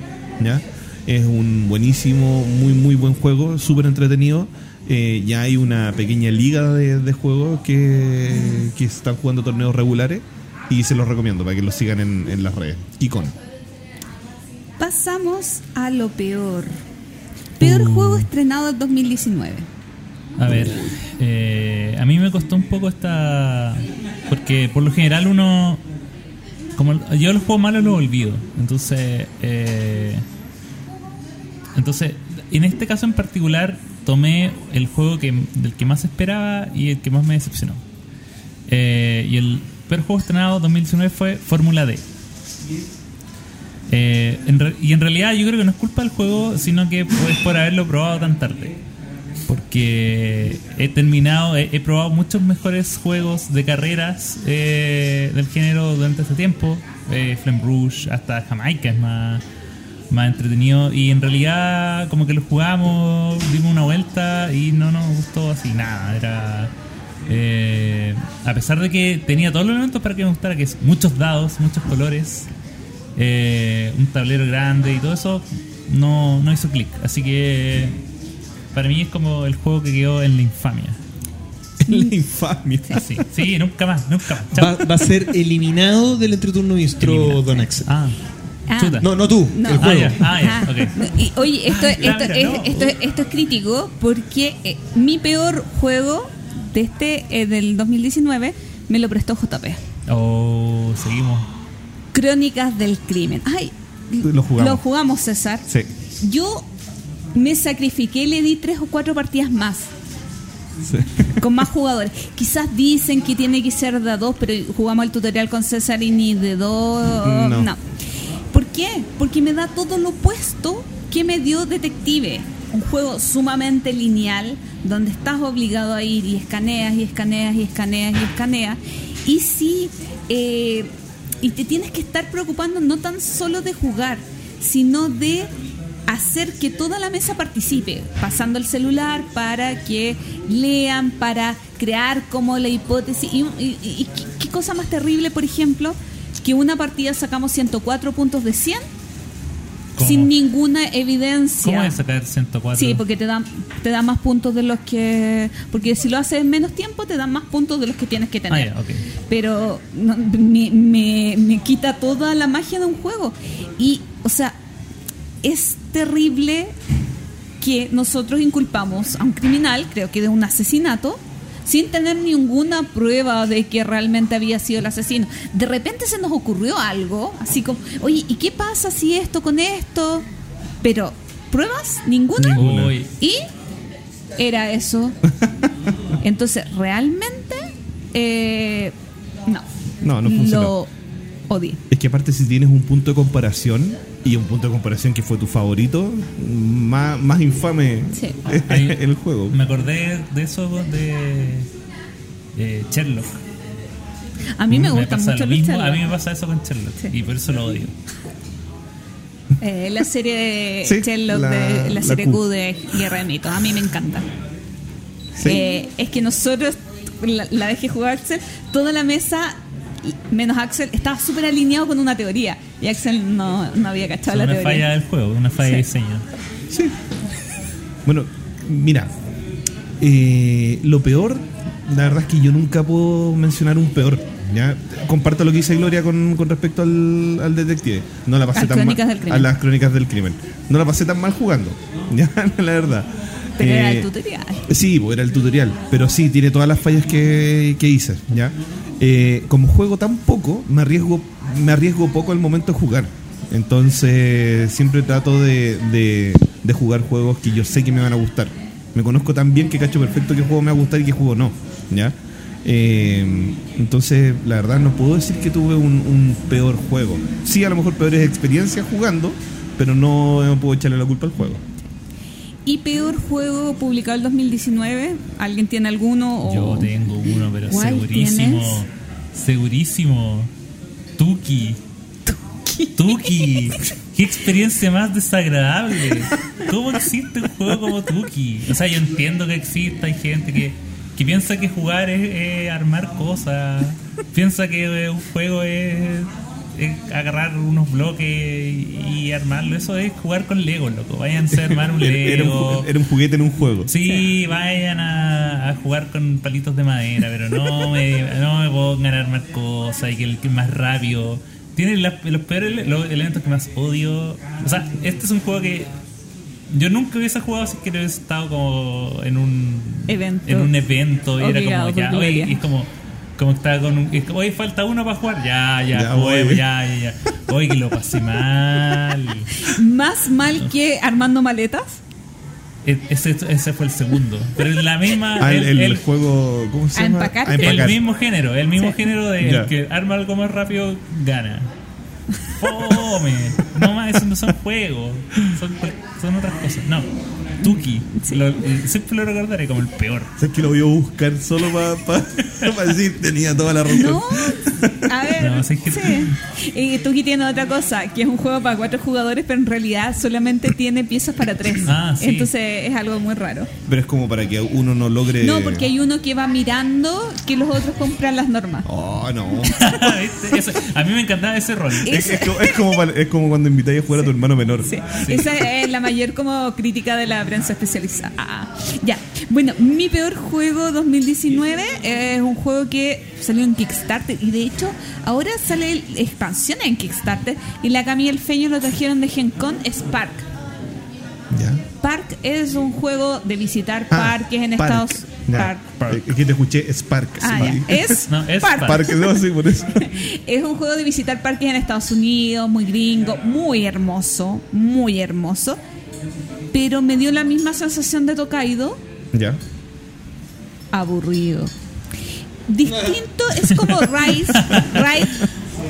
¿ya? Es un buenísimo, muy muy buen juego, súper entretenido. Eh, ya hay una pequeña liga de, de juegos que, que están jugando torneos regulares y se los recomiendo para que los sigan en, en las redes. Kikon. Pasamos a lo peor. Peor Uh. juego estrenado en 2019. A ver, eh, a mí me costó un poco esta. Porque por lo general uno. Como yo los juegos malos los olvido. Entonces. eh, entonces, en este caso en particular, tomé el juego que, del que más esperaba y el que más me decepcionó. Eh, y el peor juego estrenado 2019 fue Fórmula D. Eh, y en realidad yo creo que no es culpa del juego, sino que es por haberlo probado tan tarde. Porque he terminado, he, he probado muchos mejores juegos de carreras eh, del género durante este tiempo. Eh, Flame Rouge, hasta Jamaica es más, más entretenido. Y en realidad, como que lo jugamos, dimos una vuelta y no nos gustó así nada. Era. Eh, a pesar de que tenía todos los elementos para que me gustara, que es muchos dados, muchos colores, eh, un tablero grande y todo eso, no, no hizo clic. Así que para mí es como el juego que quedó en la infamia. La infamia. Sí, sí, nunca más, nunca más. Chao. Va, va a ser eliminado del entreturno Eliminado. Don Axel. Ah, Ah. chuta. No, no tú, No. el Ah, juego. ah. Y, oye, esto, Ay, esto, Laura, es, no. esto, esto es crítico porque eh, mi peor juego de este eh, del 2019 me lo prestó JP. Oh, seguimos. Crónicas del crimen. Ay, Lo jugamos. Lo jugamos, César. Sí. Yo me sacrifiqué, le di tres o cuatro partidas más. Con más jugadores. Quizás dicen que tiene que ser de dos, pero jugamos el tutorial con César y ni de dos. No. No. ¿Por qué? Porque me da todo lo opuesto que me dio Detective. Un juego sumamente lineal, donde estás obligado a ir y escaneas y escaneas y escaneas y escaneas. Y si. eh, y te tienes que estar preocupando no tan solo de jugar, sino de hacer que toda la mesa participe, pasando el celular para que lean, para crear como la hipótesis. Y, y- y qué, cosa más terrible, por ejemplo, que una partida sacamos 104 puntos de 100 Sin ninguna evidencia. ¿Cómo es sacar 104? Sí, porque te dan te dan más puntos de los que porque si lo haces en menos tiempo te dan más puntos de los que tienes que Ah, tener. Pero no, me, me, me quita toda la magia de un juego y o sea es terrible que nosotros inculpamos a un criminal, creo que de un asesinato, sin tener ninguna prueba de que realmente había sido el asesino. De repente se nos ocurrió algo, así como, oye, ¿y qué pasa si esto con esto? Pero, ¿pruebas? ¿Ninguna? Uy, Y era eso. Entonces, realmente, eh, no. No, no funcionó. Lo odié. Es que aparte si tienes un punto de comparación y un punto de comparación que fue tu favorito, más, más infame Sí. el juego. me acordé de eso de eh, Sherlock. A mí me gustan pasa mucho lo los mismo, A mí me pasa eso con Sherlock Sí. y por eso lo odio. Eh, la serie de Sí, Sherlock, la- de, la la serie Q. Q de Guerra de Mitos. A mí me encanta. Sí. Eh, es que nosotros, la, la dejé jugar Axel, toda la mesa, menos Axel, estaba súper alineado con una teoría. Y Axel no, no había cachado la una teoría. falla del juego, una falla de diseño. Sí. Bueno, mira, eh, lo peor, la verdad es que yo nunca puedo mencionar un peor. ¿ya? Comparto lo que dice Gloria con, con respecto al, al detective. No la pasé Las tan mal. A las crónicas del crimen. No la pasé tan mal jugando. ¿ya? la verdad. Pero era Eh, el tutorial. Sí, pues era el tutorial, pero sí, tiene todas las fallas que, que hice, ¿ya? Eh, como juego tan poco, me arriesgo, me arriesgo poco al momento de jugar. Entonces, siempre trato de, de- jugar juegos que yo sé que me van a gustar. Me conozco tan bien que cacho perfecto qué juego me va a gustar y qué juego no, ¿ya? Eh, entonces, la verdad, no puedo decir que tuve un, un peor juego. Sí, a lo mejor peores experiencias jugando, pero no, no puedo echarle la culpa al juego. ¿Y peor juego publicado el 2019? ¿Alguien tiene alguno? O... Yo tengo uno, pero ¿Cuál segurísimo. tienes? Segurísimo. Tuki. Tuki. Qué experiencia más desagradable. ¿Cómo existe un juego como Tuki? O sea, yo entiendo que exista, hay gente que, que piensa que jugar es, armar cosas. Piensa que eh, un juego es, es agarrar unos bloques y, y armarlo. Eso es jugar con Lego, loco. Váyanse a armar un Era, era un, Lego. era un juguete en un juego. Sí, vayan a, a jugar con palitos de madera, pero no me, no me pongan a armar cosas y que el que es más rápido. Tiene los peores los elementos que más odio. O sea, este es un juego que yo nunca hubiese jugado si que no hubiese estado como en un Evento. en un evento y era como ya, oye, y es como Como estaba con un. es Oye, falta uno para jugar. Ya, ya, Ya voy. ya, ya, ya. Oye, que lo pasé mal. Más mal que armando maletas. E- Ese, ese fue el segundo. Pero en la misma. Ah, el, el- el el- juego, ¿cómo se llama? empacar. A el mismo género, el mismo Sí. género de el que arma algo más rápido gana. Fome. No más, eso no son juegos. Son, son otras cosas. No. Tuki. Lo- eh, siempre lo recordaré como el peor. ¿Sabes que lo voy a buscar solo para decir tenía toda la razón? No, a ver. No, sí, es que- sí. Y Tuki tiene otra cosa, que es un juego para cuatro jugadores, pero en realidad solamente tiene piezas para tres. Ah, sí. Entonces es algo muy raro. Pero es como para que uno no logre. No, porque hay uno que va mirando que los otros compran las normas. Oh, no. A mí me encantaba ese rol. Es, es como, es, como, para- es como cuando invitáis a jugar a tu hermano menor. Sí. Esa es la mayor como crítica de la prensa especializada. Ah, ya. Bueno, mi peor juego 2019 es un juego que salió en Kickstarter y de hecho ahora sale expansión en Kickstarter y la Camille y el Feño lo trajeron de Gen Con es Park. ¿Ya? Park es un juego de visitar Ah, parques en Park. Estados Ya. Park. Es que te escuché Spark. Ah, sí. ya. Es, No, es Park. Park. Parque, no, sí, por eso. Es un juego de visitar parques en Estados Unidos, muy gringo, muy hermoso, muy hermoso. Pero me dio la misma sensación de Tokaido, Ya. aburrido. Distinto es como Rise, Ride,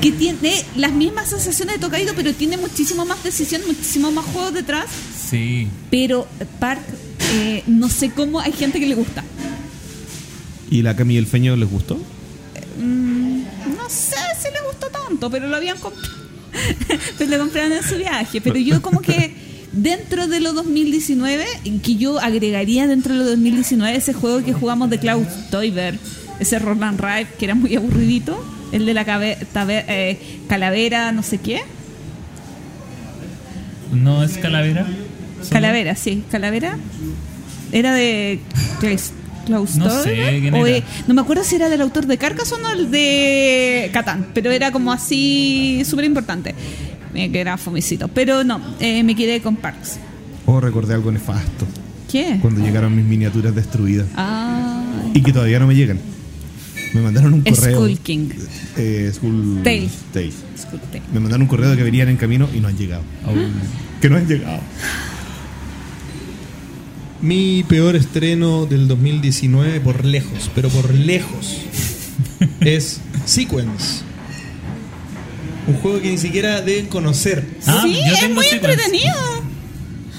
que tiene las mismas sensaciones de Tokaido, pero tiene muchísimo más decisión, muchísimo más juegos detrás. Sí. Pero Park, eh, no sé cómo hay gente que le gusta. ¿Y la Cami y el Feño les gustó? Mm, no sé si le gustó tanto, pero lo habían comprado. pero lo compraron en su viaje. Pero yo como que dentro de los 2019, que yo agregaría dentro de los 2019 ese juego que jugamos de Klaus Teuber, ese Roland Rive, que era muy aburridito, el de la cabe- tabe- eh, calavera, no sé qué. ¿No es calavera? Calavera, sí, calavera. Era de Klaus, Klaus No sé quién o, era. eh, no me acuerdo si era del autor de Carcassonne o el de Catán, pero era como así súper importante. Eh, que era fomicito. Pero no, eh, me quedé con Parks. Oh, recordé algo nefasto. ¿Qué? Cuando llegaron mis miniaturas destruidas. Ah, Y que todavía no me llegan. Me mandaron un correo. Skull King. Eh, Skull Tale. Tale. Disculpe. Me mandaron un correo de que venían en camino y no han llegado. Que no han llegado. Mi peor estreno del 2019 por lejos, pero por lejos, es Sequence. Un juego que ni siquiera deben conocer. Ah, sí, yo es muy Sequence. entretenido.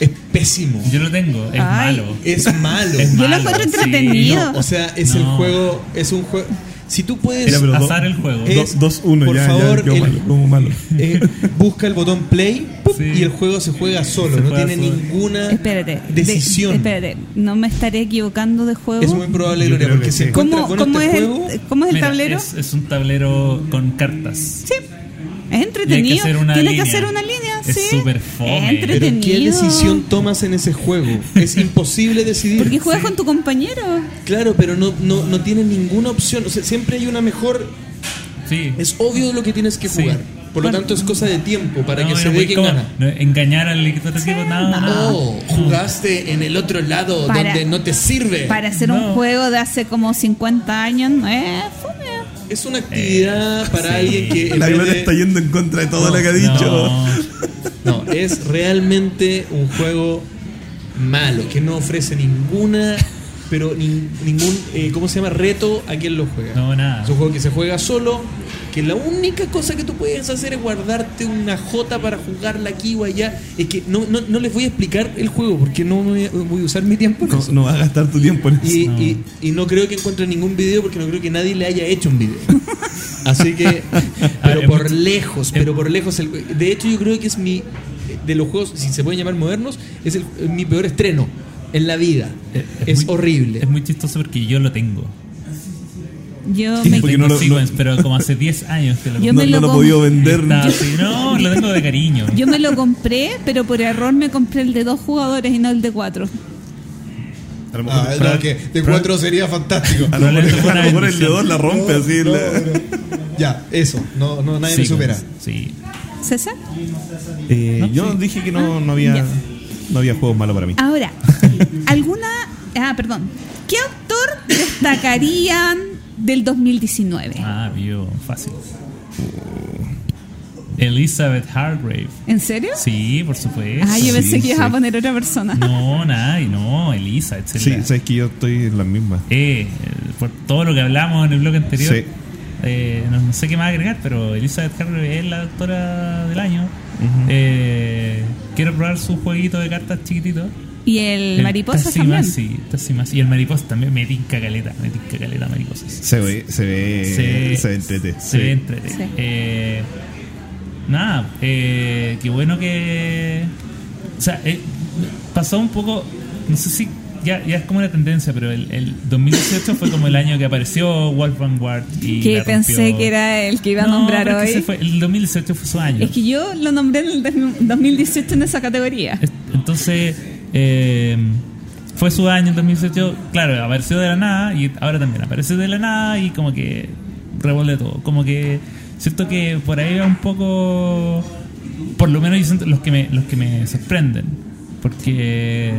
Es pésimo. Yo lo tengo, es Ay. malo. Es malo. Es Yo lo malo, encuentro sí. entretenido. No, o sea, es el juego, es un juego. Si tú puedes Era, pero do- Azar el juego. Eh, do- 2-1 Por ya, favor, ya, el- malo, como malo. eh, busca el botón play ¡pup! Sí. y el juego se juega solo, Se no juega tiene solo. ninguna Espérate. de- decisión. espérate, no me estaré equivocando de juego. Es muy probable, Gloria, porque que se sí. encuentra ¿Cómo, con cómo este es juego. el, ¿Cómo es el Mira, tablero? Es, es un tablero con cartas. Sí. Es entretenido. hacer una Tiene que línea. hacer una línea, Es sí. súper fome. Es Pero. ¿qué decisión tomas en ese juego? Es imposible decidir. Porque juegas con tu compañero. Claro, pero no, no, no tienes ninguna opción. O sea, siempre hay una mejor. Sí. Es obvio lo que tienes que Sí. jugar. Por lo Bueno. tanto, es cosa de tiempo para No, que se muy quién como- gana. no, engañar al otro equipo, no, no. Jugaste en el otro lado Para- donde no te sirve. Para hacer No. un juego de hace como 50 años, no es. Es una actividad para sí. alguien que. en La Gloria de- está yendo en contra de todo No, lo que ha dicho. No. No, es realmente un juego malo, que no ofrece ninguna, pero nin- ningún, eh, ¿cómo se llama? Reto a quien lo juega. No, nada. Es un juego que se juega solo, que la única cosa que tú puedes hacer es guardarte una J para jugarla aquí o allá. Es que no, no, no les voy a explicar el juego porque no voy a, voy a usar mi tiempo en No, eso. no vas a gastar tu tiempo en eso. Y, No. y- y no creo que encuentre ningún video porque no creo que nadie le haya hecho un video. Así que, pero es por mucho- lejos, pero por lejos. el- de hecho, yo creo que es mi, de los juegos, si se pueden llamar modernos, es el- mi peor estreno en la vida. Eh, Es, muy- horrible. Es muy chistoso porque yo lo tengo. Yo Sí, me, porque Tengo no lo- Sequence, pero como hace 10 años que lo Yo compré. no, me no lo lo he com- podido vender. Está así, no, lo tengo de cariño. yo me lo compré, pero por error me compré el de dos jugadores y no el de cuatro. A lo mejor, Ah, no, que de cuatro sería fantástico. a lo mejor- lo el de dos la rompe así. No, la- no. Ya, eso. No, no, nadie lo Sequence, supera. Sí. ¿César? Eh, No, yo sí. dije que no, no Ah, había ya. no había juegos malos para mí. Ahora, ¿alguna. Ah, perdón. ¿Qué autor destacarían del 2019. Ah, vio, fácil. Elizabeth Hargrave. ¿En serio? Sí, por supuesto. Ah, yo pensé Sí, que ibas a sí. poner otra persona. No, nada, y no, Elizabeth. Sí, sería- sabes que yo estoy en las mismas. Eh, por todo lo que hablamos en el blog anterior, Sí. eh, no, no sé qué más agregar, pero Elizabeth Hargrave es la doctora del año. Eh, quiero probar su jueguito de cartas chiquitito. Y el, El mariposa Tassimas, también. Sí, Tassimas. Y el mariposa también me tinca caleta, me tinca caleta mariposas. Se ve, se ve, Se- se ve entrete. Se ve entrete. Sí. Eh, nada, eh, qué bueno que. O sea, eh, pasó un poco. No sé si. Ya, ya es como una tendencia, pero el, el 2018 fue como el año que apareció Wolfgang Ward y. Que pensé que era el que iba a No, nombrar pero es que hoy. ese fue- el 2018 fue su año. Es que yo lo nombré en el dos- 2018 en esa categoría. Es- Entonces, eh, fue su año en 2018. Claro, apareció de la nada y ahora también aparece de la nada y como que revuelve todo. Como que siento que por ahí va un poco. Por lo menos yo siento los que me, los que me sorprenden. Porque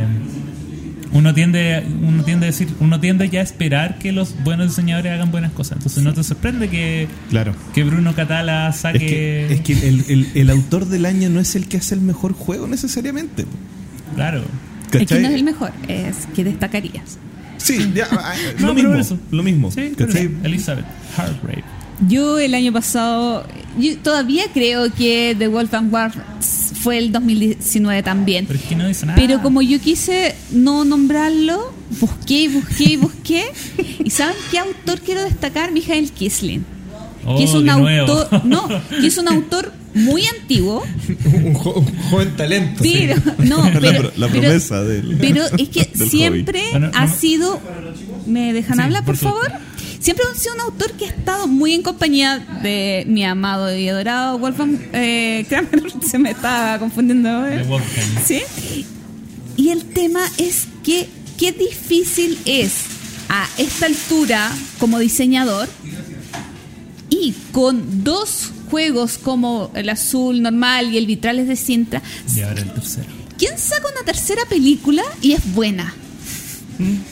uno tiende, uno tiende a decir, uno tiende ya a esperar que los buenos diseñadores hagan buenas cosas. Entonces no te sorprende que, Claro. que Bruno Catala Es saque. que, es que el, el- el autor del año no es el que hace el mejor juego necesariamente. Claro. Es que no es el mejor, es que destacarías. Sí, ya, ah, No, lo mismo. eso. Lo mismo. Sí. Elizabeth Hargrave. Yo el año pasado, yo todavía creo que The Wolf and War fue el 2019 también. Pero es que no dice nada. Pero como yo quise no nombrarlo, busqué y busqué y busqué. ¿Y saben qué autor quiero destacar? Michael Kisling. Oh, que es un autor, no, que es un autor muy antiguo, un, jo- un joven talento. pero no, La pero, pro- la pero- promesa del- pero es que siempre hobby. Bueno, ha sido, ¿me dejan Sí, hablar por por favor? Siempre ha sido un autor que ha estado muy en compañía de mi amado y adorado Wolfgang eh, Kramer, se me estaba confundiendo. ¿eh? ¿Sí? Y el tema es que qué difícil es a esta altura como diseñador y con dos juegos como el azul normal y el vitrales de Sintra, Y ahora el tercero. ¿quién saca una tercera película y es buena?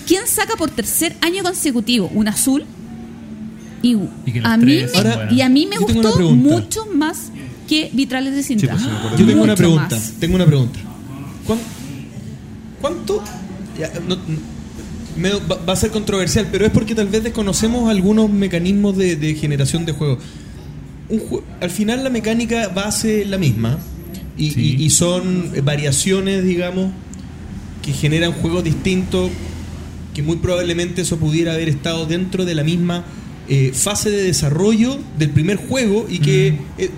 ¿Quién saca por tercer año consecutivo un azul? Y, Y a, mí me, y a mí gustó mucho más que vitrales de Sintra. pues, sí. Yo tengo una pregunta. más. Tengo una pregunta. ¿Cuán- ¿Cuánto? ya, no- me- va, va a ser controversial, pero es porque tal vez desconocemos algunos mecanismos de, de generación de juegos. Jue- al final la mecánica base es la misma y, Sí. y- y son variaciones, digamos, que generan juegos distintos, que muy probablemente eso pudiera haber estado dentro de la misma eh, fase de desarrollo del primer juego y que eh,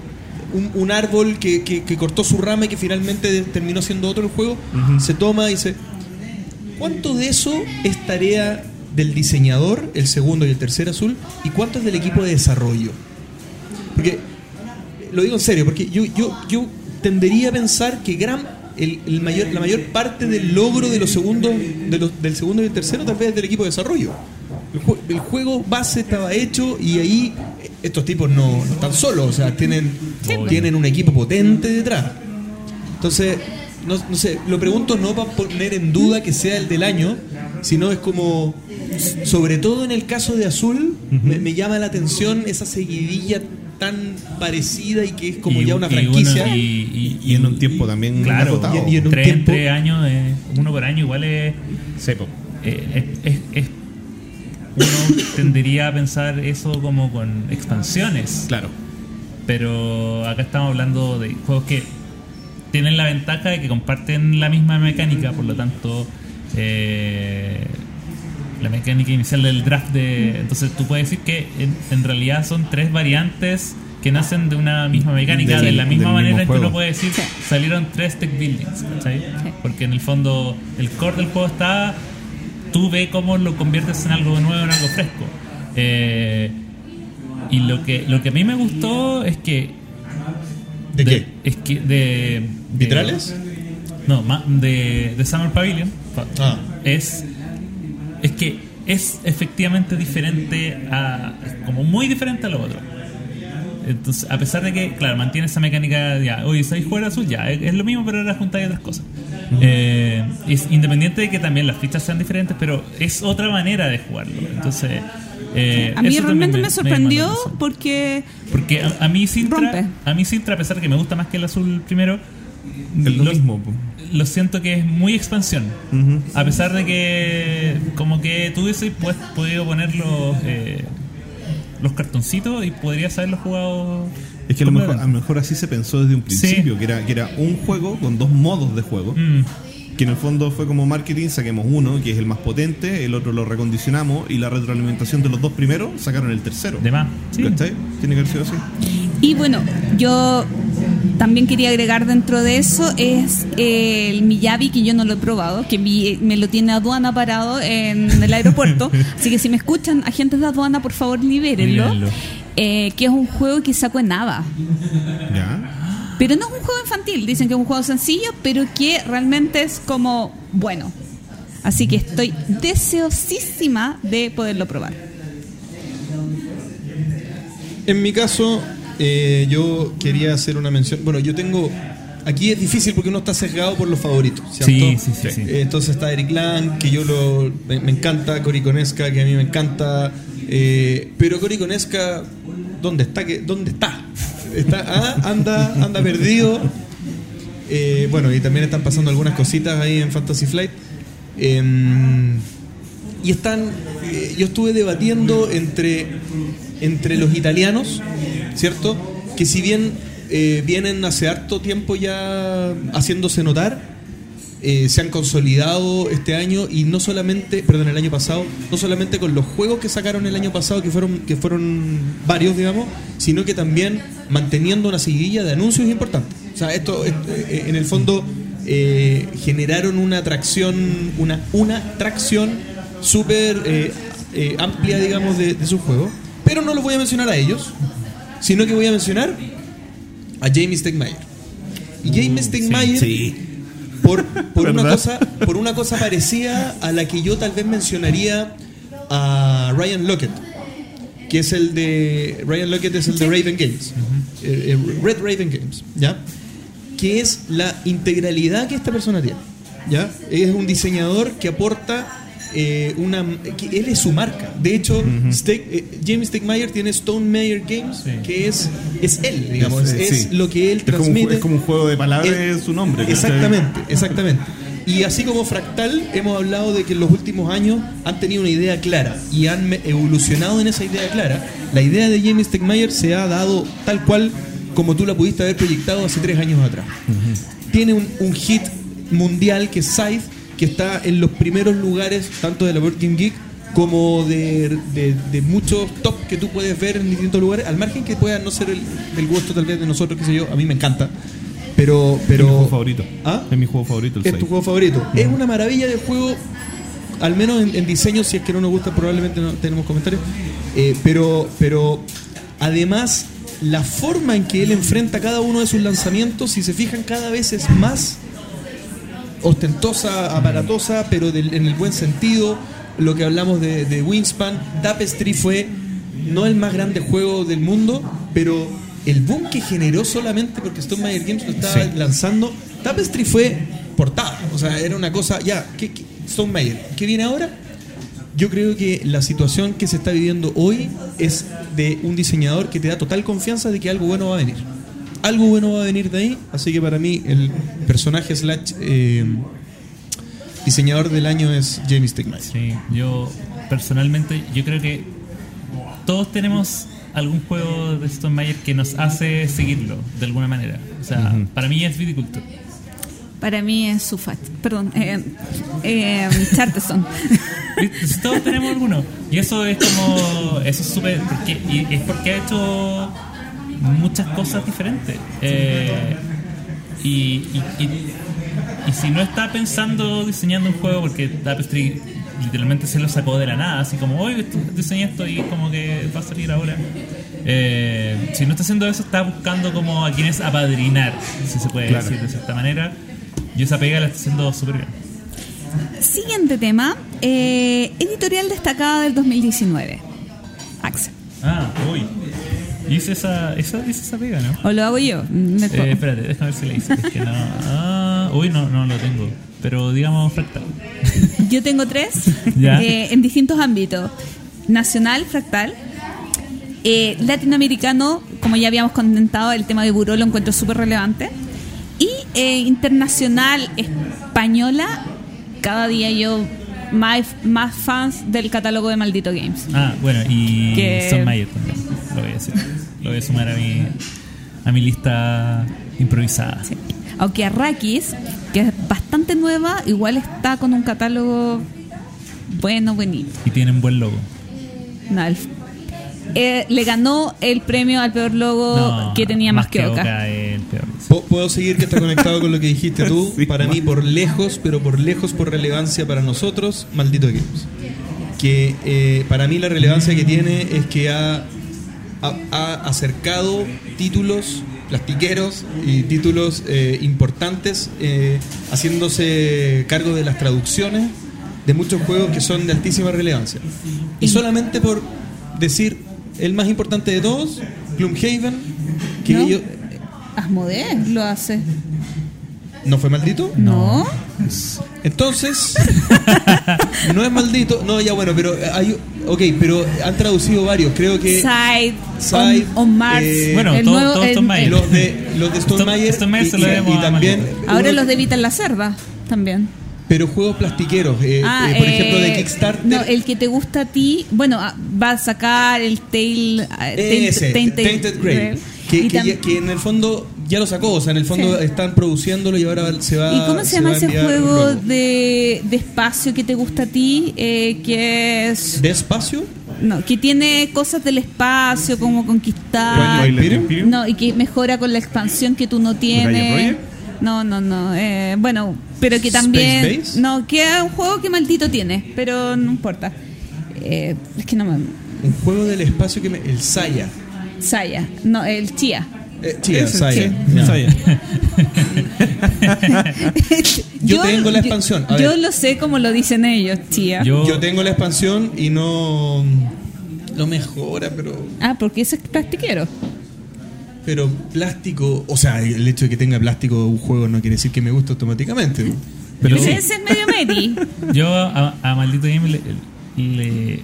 un, un árbol que, que- que cortó su rama y que finalmente terminó siendo otro el juego, se toma y se... ¿Cuánto de eso es tarea del diseñador, el segundo y el tercer azul, y cuánto es del equipo de desarrollo? Porque, lo digo en serio, porque yo, yo, yo tendería a pensar que gran, el, el mayor, la mayor parte del logro de los segundos, de los, del segundo y el tercero tal vez es del equipo de desarrollo. El, jue- el juego base estaba hecho y ahí estos tipos no, no están solos, o sea, tienen, tienen un equipo potente detrás. Entonces, no, no sé, lo pregunto no para poner en duda que sea el del año, sino es como, sobre todo en el caso de Azul, me, me llama la atención esa seguidilla tan parecida y que es como Y- ya una y franquicia. y, Y en un tiempo también Claro. Y- en un tres, tiempo- tres años, eh, uno por año, igual es. Sepo. eh, es- es- es- uno tendería a pensar eso como con expansiones. Claro. Pero acá estamos hablando de juegos que tienen la ventaja de que comparten la misma mecánica, por lo tanto, eh, la mecánica inicial del draft de. Entonces tú puedes decir que en, en realidad son tres variantes que nacen de una misma mecánica, de la misma manera en que uno puede decir Sí. salieron tres tech buildings, ¿cachai? Porque en el fondo el core del juego está. Tú ve cómo lo conviertes en algo nuevo, en algo fresco. Eh, y lo que, lo que a mí me gustó es que ¿De qué? Es que de, de- ¿Vitrales? No, de, de Summer Pavilion. pa- Ah. Es es que es efectivamente diferente a como muy diferente a lo otro. Entonces, a pesar de que, claro, mantiene esa mecánica, ya, oye, ¿sabes jugar azul? Ya, es, es lo mismo, pero ahora juntáis otras cosas. Eh, es independiente de que también las fichas sean diferentes, pero es otra manera de jugarlo. Entonces, Eh, A mí realmente me, sorprendió porque Porque a, a mí Sintra, Rompe. a mí Sintra, a pesar de que me gusta más que el azul primero, Es lo lo, mismo. lo siento que es muy expansión. A pesar de que, como que tú hubieses pues, podido poner los, eh, los cartoncitos y podrías haberlo jugado. Es que a lo, mejor, a lo mejor así se pensó desde un Sí. principio, que, era, que era un juego con dos modos de juego, Mm, que en el fondo fue como marketing, saquemos uno, que es el más potente, el otro lo recondicionamos y la retroalimentación de los dos primeros sacaron el tercero. de más. Sí. ¿Cachai? Tiene que haber sido así. Y bueno, yo también quería agregar dentro de eso es eh, el Miyabi, que yo no lo he probado, que mi- me lo tiene aduana parado en el aeropuerto. Así que si me escuchan, agentes de aduana, por favor, libérenlo. Libérenlo. Eh, que es un juego que sacó en Nava. ¿Ya? Pero no es un juego infantil, dicen que es un juego sencillo, pero que realmente es como bueno. Así que estoy deseosísima de poderlo probar. En mi caso, eh, yo quería hacer una mención. Bueno, yo tengo. Aquí es difícil porque uno está sesgado por los favoritos, ¿cierto? Sí, sí, sí, sí. Eh, Entonces está Eric Lang, que yo lo, me, me encanta, Cory Conesca, que a mí me encanta. eh, pero Cory Conesca, ¿dónde está? ¿Qué- ¿Dónde está? Está ah, anda, anda perdido. Eh, bueno, y también están pasando algunas cositas ahí en Fantasy Flight. Em, y están. eh, yo estuve debatiendo entre, entre los italianos, ¿cierto? Que si bien eh, vienen hace harto tiempo ya haciéndose notar, eh, se han consolidado este año y no solamente, perdón, el año pasado, no solamente con los juegos que sacaron el año pasado, que fueron, que fueron varios, digamos, sino que también manteniendo una seguidilla de anuncios importantes. O sea, esto, esto, eh, en el fondo eh, generaron una atracción, una, una atracción súper eh, eh, amplia, digamos, de, de sus juegos. Pero no los voy a mencionar a ellos, sino que voy a mencionar a Jamie Stegmaier. Y Jamie Stegmaier Sí. Por, por una cosa por una cosa parecida a la que yo tal vez mencionaría a Ryan Lockett que es el de Ryan Lockett es el de Raven Games. Eh, eh, Red Raven Games ya que es la integralidad que esta persona tiene ya es un diseñador que aporta eh, una él es su marca de hecho Steg- eh, James Stegmaier tiene Stone Meyer Games Sí. que es es él digamos es, Es- es sí. lo que él Es como, transmite es como un juego de palabras en su nombre. Exactamente, exactamente. Y así como Fractal, hemos hablado de que en los últimos años han tenido una idea clara y han evolucionado en esa idea clara. La idea de James Stegmaier se ha dado tal cual como tú la pudiste haber proyectado hace tres años atrás. Tiene un, un hit mundial que es Scythe, que está en los primeros lugares tanto de la Board Game Geek como de, de- de muchos top que tú puedes ver en distintos lugares, al margen que pueda no ser el, gusto tal vez de nosotros, qué sé yo, a mí me encanta. Pero, pero es mi juego favorito. ¿Ah? Es mi juego favorito, el es tu juego favorito. Es una maravilla de juego, al menos en, en diseño, si es que no nos gusta, probablemente no tenemos comentarios. Eh, pero, pero además, la forma en que él enfrenta cada uno de sus lanzamientos, si se fijan, cada vez es más ostentosa, aparatosa, pero del- en el buen sentido. Lo que hablamos de, de Wingspan, Tapestry fue no el más grande juego del mundo, pero el boom que generó solamente porque Stone Meyer Games lo estaba Sí. lanzando, Tapestry fue portada. O sea, era una cosa, ya, ¿qué, qué- Stone Meyer, ¿qué viene ahora? Yo creo que la situación que se está viviendo hoy es de un diseñador que te da total confianza de que algo bueno va a venir. Algo bueno va a venir de ahí, así que para mí el personaje slash eh, diseñador del año es Jamie Stegmaier. Sí, yo personalmente, yo creo que todos tenemos algún juego de Stone Meyer que nos hace seguirlo de alguna manera. O sea, para mí es Viticulture. Para mí es Sufat, perdón, eh, eh, Charterstone. ¿Viste? Todos tenemos alguno. Y eso es como. Eso es súper. es porque ha hecho muchas cosas diferentes. Eh, y, y, y- y si no está pensando diseñando un juego, porque Tapestry literalmente se lo sacó de la nada, así como, hoy diseñé esto y como que va a salir ahora. Eh, si no está haciendo eso, está buscando como a quienes apadrinar, si se puede Claro. decir de cierta manera. Y esa pega la está haciendo súper bien. Siguiente tema, eh, editorial destacada del 2019. Axel. Ah, uy. Hice esa, esa, hice esa pega, ¿no? ¿O lo hago yo? Me- Eh, espérate, déjame ver si le hice. Es que no. Ah, uy, no, no lo tengo. Pero digamos fractal. Yo tengo tres eh, en distintos ámbitos. nacional, Fractal. Eh, latinoamericano, como ya habíamos comentado, el tema de Buró lo encuentro súper relevante. Y eh, internacional, española, cada día yo más, más fans del catálogo de Maldito Games. Ah, bueno, y Que- Son Mayer también. Lo voy a decir. Lo voy a sumar a mi, a mi lista improvisada. Sí. Aunque Arrakis, que es bastante nueva, igual está con un catálogo bueno, bonito. Y tienen buen logo. No, el- eh, le ganó el premio al peor logo No, que tenía más, que. Po- Puedo seguir que está conectado con lo que dijiste tú. Sí, para mí, por lejos, pero por lejos, por relevancia para nosotros, Maldito Games. Que eh, para mí la relevancia que tiene es que ha, ha, ha acercado títulos plastiqueros y títulos eh, importantes, eh, haciéndose cargo de las traducciones de muchos juegos que son de altísima relevancia. Y solamente por decir el más importante de todos, Gloomhaven, que ¿No? ellos... Asmodee lo hace. ¿No fue maldito? ¿No? Entonces, no es maldito. No, ya bueno, pero hay. Ok, pero han traducido varios. Creo que Side, Side, on, on Mars. eh, Bueno, el todo- nuevo- todo el- los de, los de Stone Mayer y, se lo y- y también. Ahora uno- los de Vita en la Cerda también. Pero juegos plastiqueros. eh, Ah, eh, por eh, ejemplo, de Kickstarter. No, el que te gusta a ti, bueno, ah, va a sacar el Tail, ah, Tainted Tainted, Grail. Grail. Que, Y que tam- ya- que en el fondo ya lo sacó. O sea, en el fondo Sí. están produciéndolo y ahora se va ¿Y cómo se, llama va a ese juego de, de espacio que te gusta a ti? Eh, que es. ¿De espacio? No, que tiene cosas del espacio, como conquistar. No, y que mejora con la expansión que tú no tienes. No, no, no. eh, bueno, pero que Space también. Base? No, que es un juego que maldito tiene, pero no importa. Eh, es que no me. Un juego del espacio que me. El Saya. Saya, no, el Chia. Eh, Ese, sí. Saya. Yo tengo la expansión, a Yo, ver. lo sé como lo dicen ellos, Chia. Yo, Yo tengo la expansión y no. No mejora, pero. Ah, porque ese es plastiquero. Pero plástico. O sea, el hecho de que tenga plástico un juego no quiere decir que me guste automáticamente. Pero- Ese ese es medio meti. yo a, a Maldito Game le, le-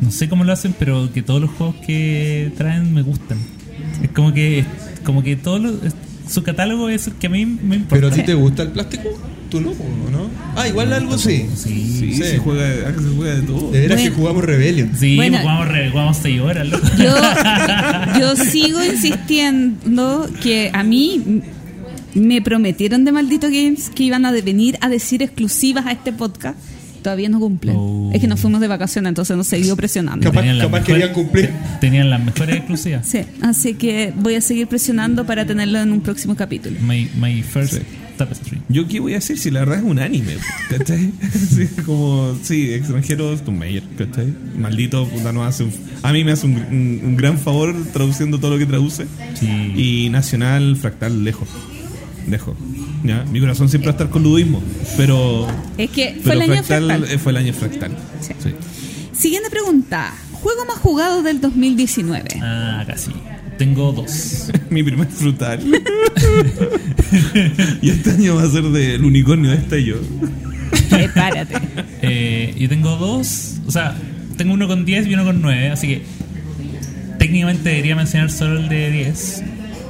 No sé cómo lo hacen, pero que todos los juegos que traen me gustan. Es como que. Como que todos los- Su catálogo es el que a mí me importa. ¿Pero a ti te gusta el plástico? ¿Tú no? ¿o no? Ah, igual algo sí. Sí. Sí, Sí. se juega, acá se juega de todo. De veras Bueno. que jugamos Rebellion. Sí, Bueno. jugamos, re- jugamos seis horas, loco. Yo, yo sigo insistiendo que a mí me prometieron de Maldito Games que iban a venir a decir exclusivas a este podcast. Todavía no cumplen. Oh. Es que nos fuimos de vacaciones, entonces nos siguió presionando. Capaz- capaz querían cumplir. te- Tenían las mejores exclusivas. Sí, así que voy a seguir presionando para tenerlo en un próximo capítulo. My, my first Sí. tapestry. Yo qué voy a decir si la verdad es un anime, ¿cachai? Sí, como, sí, extranjeros, Tom Mayer, ¿cachai? Maldito, puta, no hace un- a mí me hace un, un- un gran favor traduciendo todo lo que traduce. Sí. Y Nacional, Fractal, lejos. Lejos. ¿Ya? Mi corazón siempre va a estar con ludismo, pero... Es que fue pero el año Fractal, fractal. eh, fue el año Fractal. Sí. Sí. Siguiente pregunta. Juego más jugado del 2019. Ah, casi. Tengo dos. Mi primer frutal. y este año va a ser del unicornio este yo. Prepárate. Eh, yo tengo dos. O sea, tengo uno con 10 y uno con 9. Así que técnicamente debería mencionar solo el de 10.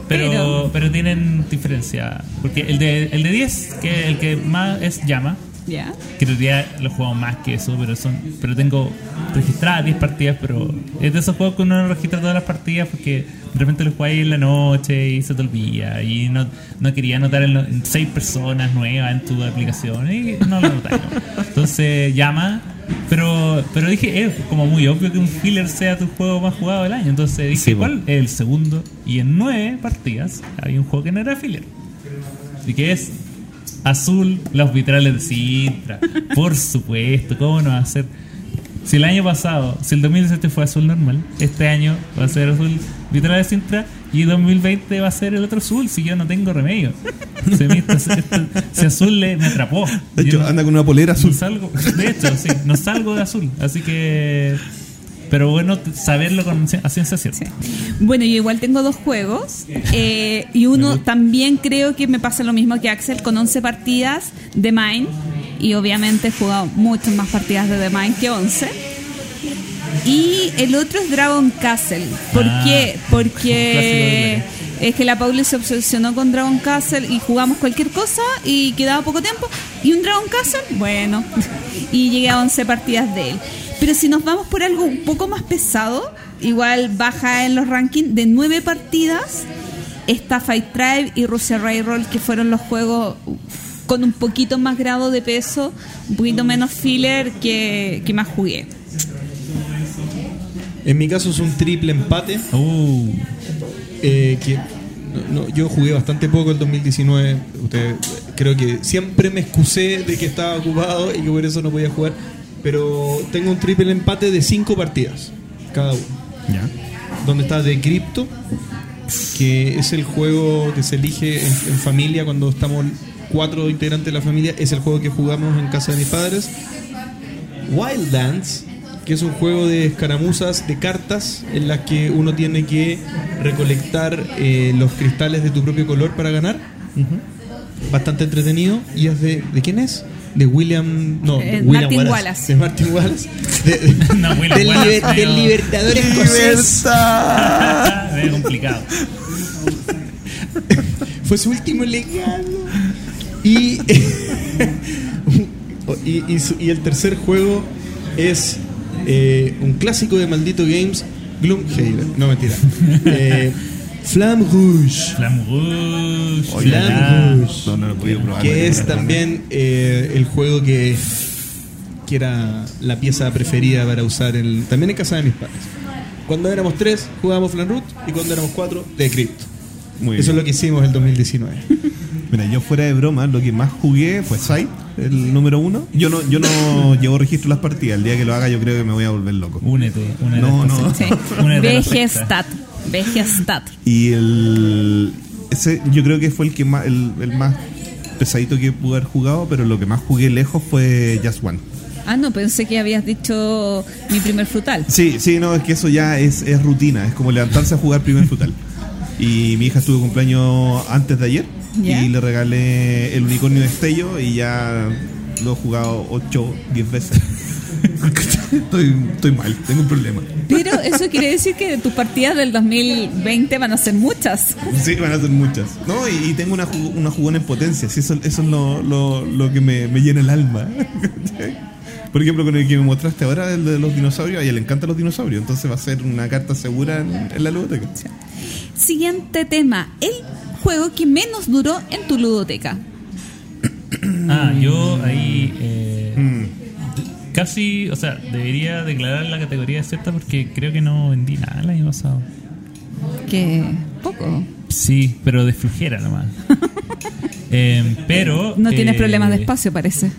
Pero, Pero- pero, tienen diferencia. Porque el de, el de 10, que el que más es llama. ¿Ya? Que en realidad lo he jugado más que eso, pero son pero tengo registradas 10 partidas, pero es de esos juegos que uno no registra todas las partidas porque de repente lo jugáis en la noche y se te olvida y no, no quería anotar en 6 personas nuevas en tu aplicación y no lo anotáis. ¿no? Entonces llama, pero pero dije, es como muy obvio que un filler sea tu juego más jugado del año, entonces dije, Sí. ¿cuál es el segundo? Y en 9 partidas había un juego que no era filler. Y que es Azul, los vitrales de Sintra. Por supuesto, ¿cómo no va a ser? Si el año pasado, si el 2017 fue azul normal, este año va a ser azul vitrales de Sintra y 2020 va a ser el otro azul, si yo no tengo remedio. Mí esto- esto- si azul le, me atrapó. De Yo hecho, no- anda con una polera no azul. salgo, de hecho, sí, no salgo de azul. Así que. Pero bueno, saberlo con, a ciencia cierta. Sí. Bueno, yo igual tengo dos juegos eh, y uno también creo que me pasa lo mismo que Axel con 11 partidas de Mine y obviamente he jugado muchas más partidas de The Mine que 11. Y el otro es Dragon Castle. ¿Por Ah, qué? Porque es que la Pauli se obsesionó con Dragon Castle y jugamos cualquier cosa y quedaba poco tiempo. Y un Dragon Castle, bueno. Y llegué a 11 partidas de él. Pero si nos vamos por algo un poco más pesado, igual baja en los rankings de 9 partidas. Está Fight Tribe y Russia Railroad, que fueron los juegos con un poquito más grado de peso, un poquito menos filler que, que más jugué. En mi caso es un triple empate. Eh, que no- no, yo jugué bastante poco el 2019. Usted, creo que siempre me excusé de que estaba ocupado y que por eso no podía jugar. Pero tengo un triple empate de cinco partidas cada uno. Ya. Donde está The Crypto, que es el juego que se elige en, en familia cuando estamos cuatro integrantes de la familia. Es el juego que jugamos en casa de mis padres. Wildlands, que es un juego de escaramuzas de cartas en las que uno tiene que recolectar eh, los cristales de tu propio color para ganar. Bastante entretenido. ¿Y es de, de quién es? De William. No, Eh, William Martin Wallace. De Martin Wallace. De- de- No, William del, Wallace, liber- del libertador escocés. es complicado. Fue su último legado. Y, y, y su- y el tercer juego es eh, un clásico de Maldito Games, Gloomhaven. No, mentira. Eh, Flamme Rouge. Flamme Rouge. Flamme ya. Rouge. No, no lo he podido probar. Que es también eh, el juego que, que era la pieza preferida para usar el, también en casa de mis padres. Cuando éramos tres, jugábamos Flamme Rouge y cuando éramos cuatro, The Crypt. Muy Eso es bien. lo que hicimos el 2019. Mira, yo fuera de broma, lo que más jugué fue Sight, el número uno. Yo no, yo no llevo registro de las partidas. El día que lo haga, yo creo que me voy a volver loco. Únete, únete. No, no. Sí. Vegestat. Vegestat. Y el. Ese yo creo que fue el que más el, el más pesadito que pude haber jugado, pero lo que más jugué lejos fue Just One. Ah, no, pensé que habías dicho mi primer frutal. Sí, sí, no, es que eso ya es, es rutina, es como levantarse a jugar primer frutal. Y mi hija estuvo cumpleaños antes de ayer Ya. y le regalé el unicornio de Estello y ya lo he jugado 8, 10 veces. estoy, estoy mal, tengo un problema. Pero eso quiere decir que tus partidas del 2020 van a ser muchas. Sí, van a ser muchas. No, y, y tengo una, una jugona en potencia. Sí, eso, eso es lo, lo, lo que me, me llena el alma. Por ejemplo, con el que me mostraste ahora, el de los dinosaurios, a ella le encantan los dinosaurios. Entonces va a ser una carta segura en, en la ludoteca. Siguiente tema. El juego que menos duró en tu ludoteca. Ah, yo ahí eh, Mm. casi, o sea, debería declarar la categoría de secta porque creo que no vendí nada el año pasado. Que poco. Sí, pero de flujera nomás. Eh, pero. No tienes eh, problemas de espacio, parece.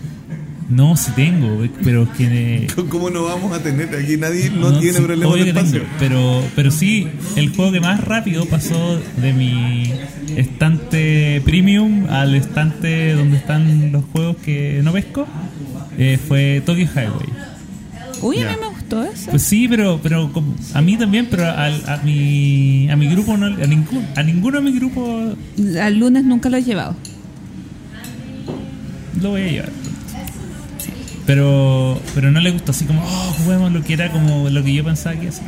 No, sí tengo, pero es que. ¿Cómo no vamos a tener? Aquí nadie no, tiene sí, de que espacio. tengo, pero, pero sí, el juego que más rápido pasó de mi estante premium al estante donde están los juegos que no pesco eh, fue Tokyo Highway. Uy, a mí me gustó eso. Pues sí, pero, pero a mí también, pero al- a, mi, a mi grupo, no, a, ningún, a ninguno de mi grupo Al lunes nunca lo he llevado. lo voy a llevar. Pero, pero no le gustó así como, oh, juguemos lo que era como lo que yo pensaba que hacía.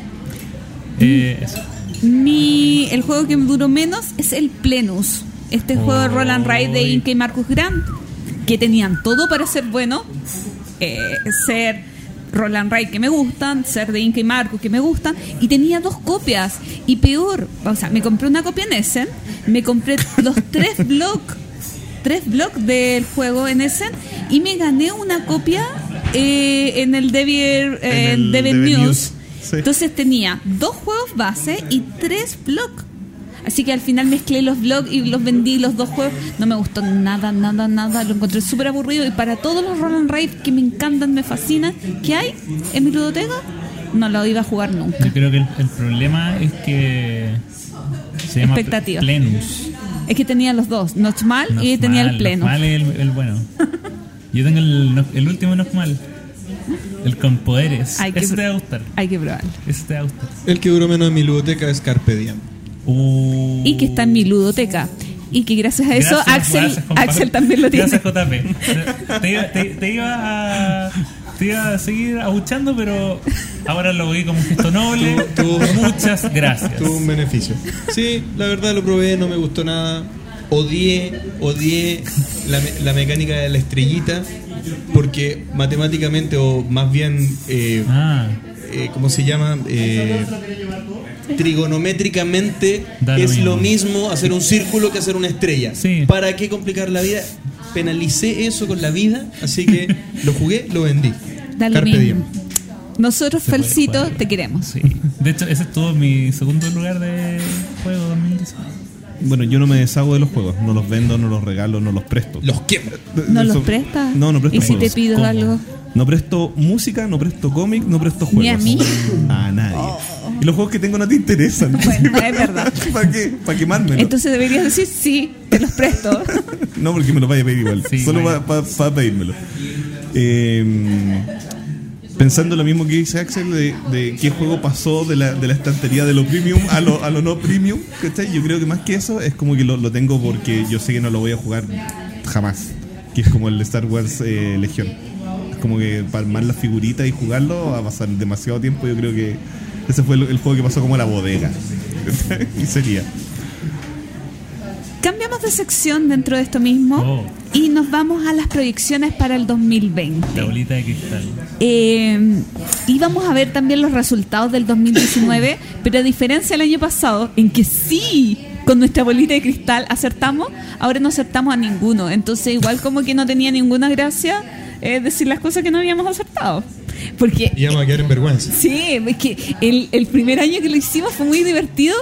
Eh, eso. Mi, el juego que me duró menos es el Plenus. Este juego de Roll and Ride de. Inca y Marcus Grant, que tenían todo para ser bueno. eh, ser Roll and Ride que me gustan, ser de Inca y Marcus que me gustan, y tenía dos copias. Y peor, o sea, me compré una copia en Essen, me compré los tres blogs, tres blogs del juego en Essen, y me gané una copia eh, en el Debian, eh, En el Debian Debian News. News, sí. Entonces tenía dos juegos base y tres blogs. Así que al final mezclé los blogs y los vendí los dos juegos. No me gustó nada, nada, nada. Lo encontré súper aburrido. Y para todos los Roll and que me encantan, me fascinan, que hay en mi ludoteca, no lo iba a jugar nunca. Yo creo que el, el problema es que se llama Expectativa. Plenus. Es que tenía los dos, Notchmal y tenía el pleno. Nocmal es el, el bueno. Yo tengo el, último Nocmal. El con poderes. Hay que Ese te va a gustar. Hay que probarlo. Ese te va a gustar. El que duró menos en mi ludoteca es Carpe Diem. Uh, Y que está en mi ludoteca. Y que gracias a eso gracias, Axel, gracias. Axel también lo tiene. Gracias, JP. Te, iba- te- te iba a, te iba a seguir abuchando, pero ahora lo vi como un gesto noble. Tú- tú- Muchas gracias. Tuvo un beneficio. Sí, la verdad lo probé, no me gustó nada. Odié, odié la, la mecánica de la estrellita, porque matemáticamente, o más bien, eh, Ah, eh, ¿cómo se llama? Eh, trigonométricamente Da lo es lo mismo. mismo hacer un círculo que hacer una estrella. Sí. ¿Para qué complicar la vida? Penalicé eso con la vida, así que lo jugué, lo vendí. Da lo Carpe mismo. diem. Nosotros, Felcito, te queremos. sí. De hecho, ese estuvo en mi segundo lugar de juego 2019. Bueno, yo no me deshago de los juegos. No los vendo, no los regalo, no los presto. Los quemo. ¿No los prestas? No, no presto ¿Y si te pido ¿Cómo? algo? No presto música, no presto cómic, no presto juegos. ¿Ni a mí? A nadie. Y los juegos que tengo no te interesan. Bueno, es verdad. ¿Para qué? ¿Para quemármelo? Entonces deberías decir sí, te los presto. No, porque me lo vaya a pedir igual. Sí, Solo para pedírmelo. Eh, pensando lo mismo que dice Axel, de, qué juego pasó de la, de la estantería de lo premium a lo, a lo no premium, ¿cachai? Yo creo que más que eso es como que lo, lo tengo porque yo sé que no lo voy a jugar jamás. Que es como el Star Wars eh, Legión. Es como que para armar las figuritas y jugarlo va a pasar demasiado tiempo. Yo creo que ese fue el, juego que pasó como la bodega. y sería. Cambiamos de sección dentro de esto mismo Oh. y nos vamos a las proyecciones para el 2020. La bolita de cristal. Eh, y vamos a ver también los resultados del 2019, pero a diferencia del año pasado, en que sí, con nuestra bolita de cristal acertamos, ahora no acertamos a ninguno. Entonces, igual como que no tenía ninguna gracia eh, decir las cosas que no habíamos acertado. Porque Y vamos a quedar en vergüenza. Sí, es que el, el primer año que lo hicimos fue muy divertido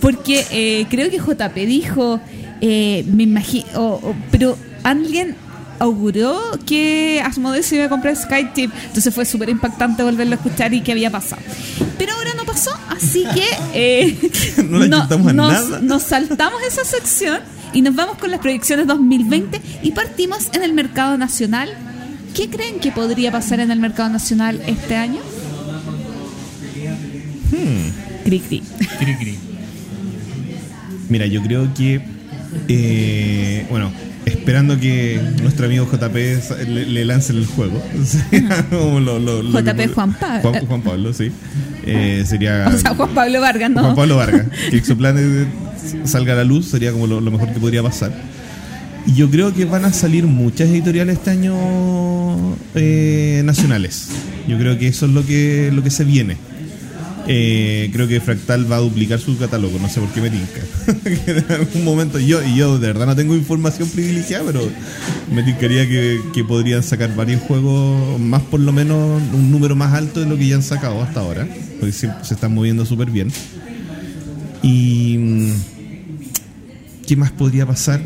porque eh, creo que JP dijo, eh, me imagino, pero alguien auguró que Asmodee se iba a comprar Skytip, entonces fue súper impactante volverlo a escuchar y qué había pasado. Pero ahora no pasó, así que eh, No a nos, nada. nos saltamos esa sección y nos vamos con las proyecciones 2020 y partimos en el mercado nacional. ¿Qué creen que podría pasar en el mercado nacional este año? Cri, cri. Cri, cri. Mira, yo creo que. Eh, bueno, esperando que nuestro amigo JP le, le lance el juego. Lo- lo- lo JP Juan Pablo. Juan, Juan Pablo, sí. Eh, sería. O sea, Juan Pablo Vargas, ¿no? Juan Pablo Vargas. Que Exoplanet salga a la luz sería como lo, lo mejor que podría pasar. Y yo creo que van a salir muchas editoriales este año eh, nacionales. Yo creo que eso es lo que, lo que se viene. Eh, creo que Fractal va a duplicar su catálogo, no sé por qué me tinca. En algún momento yo, y yo de verdad no tengo información privilegiada, pero me tincaría que, que podrían sacar varios juegos, más por lo menos un número más alto de lo que ya han sacado hasta ahora, porque se, se están moviendo súper bien. Y. mm, ¿Qué más podría pasar?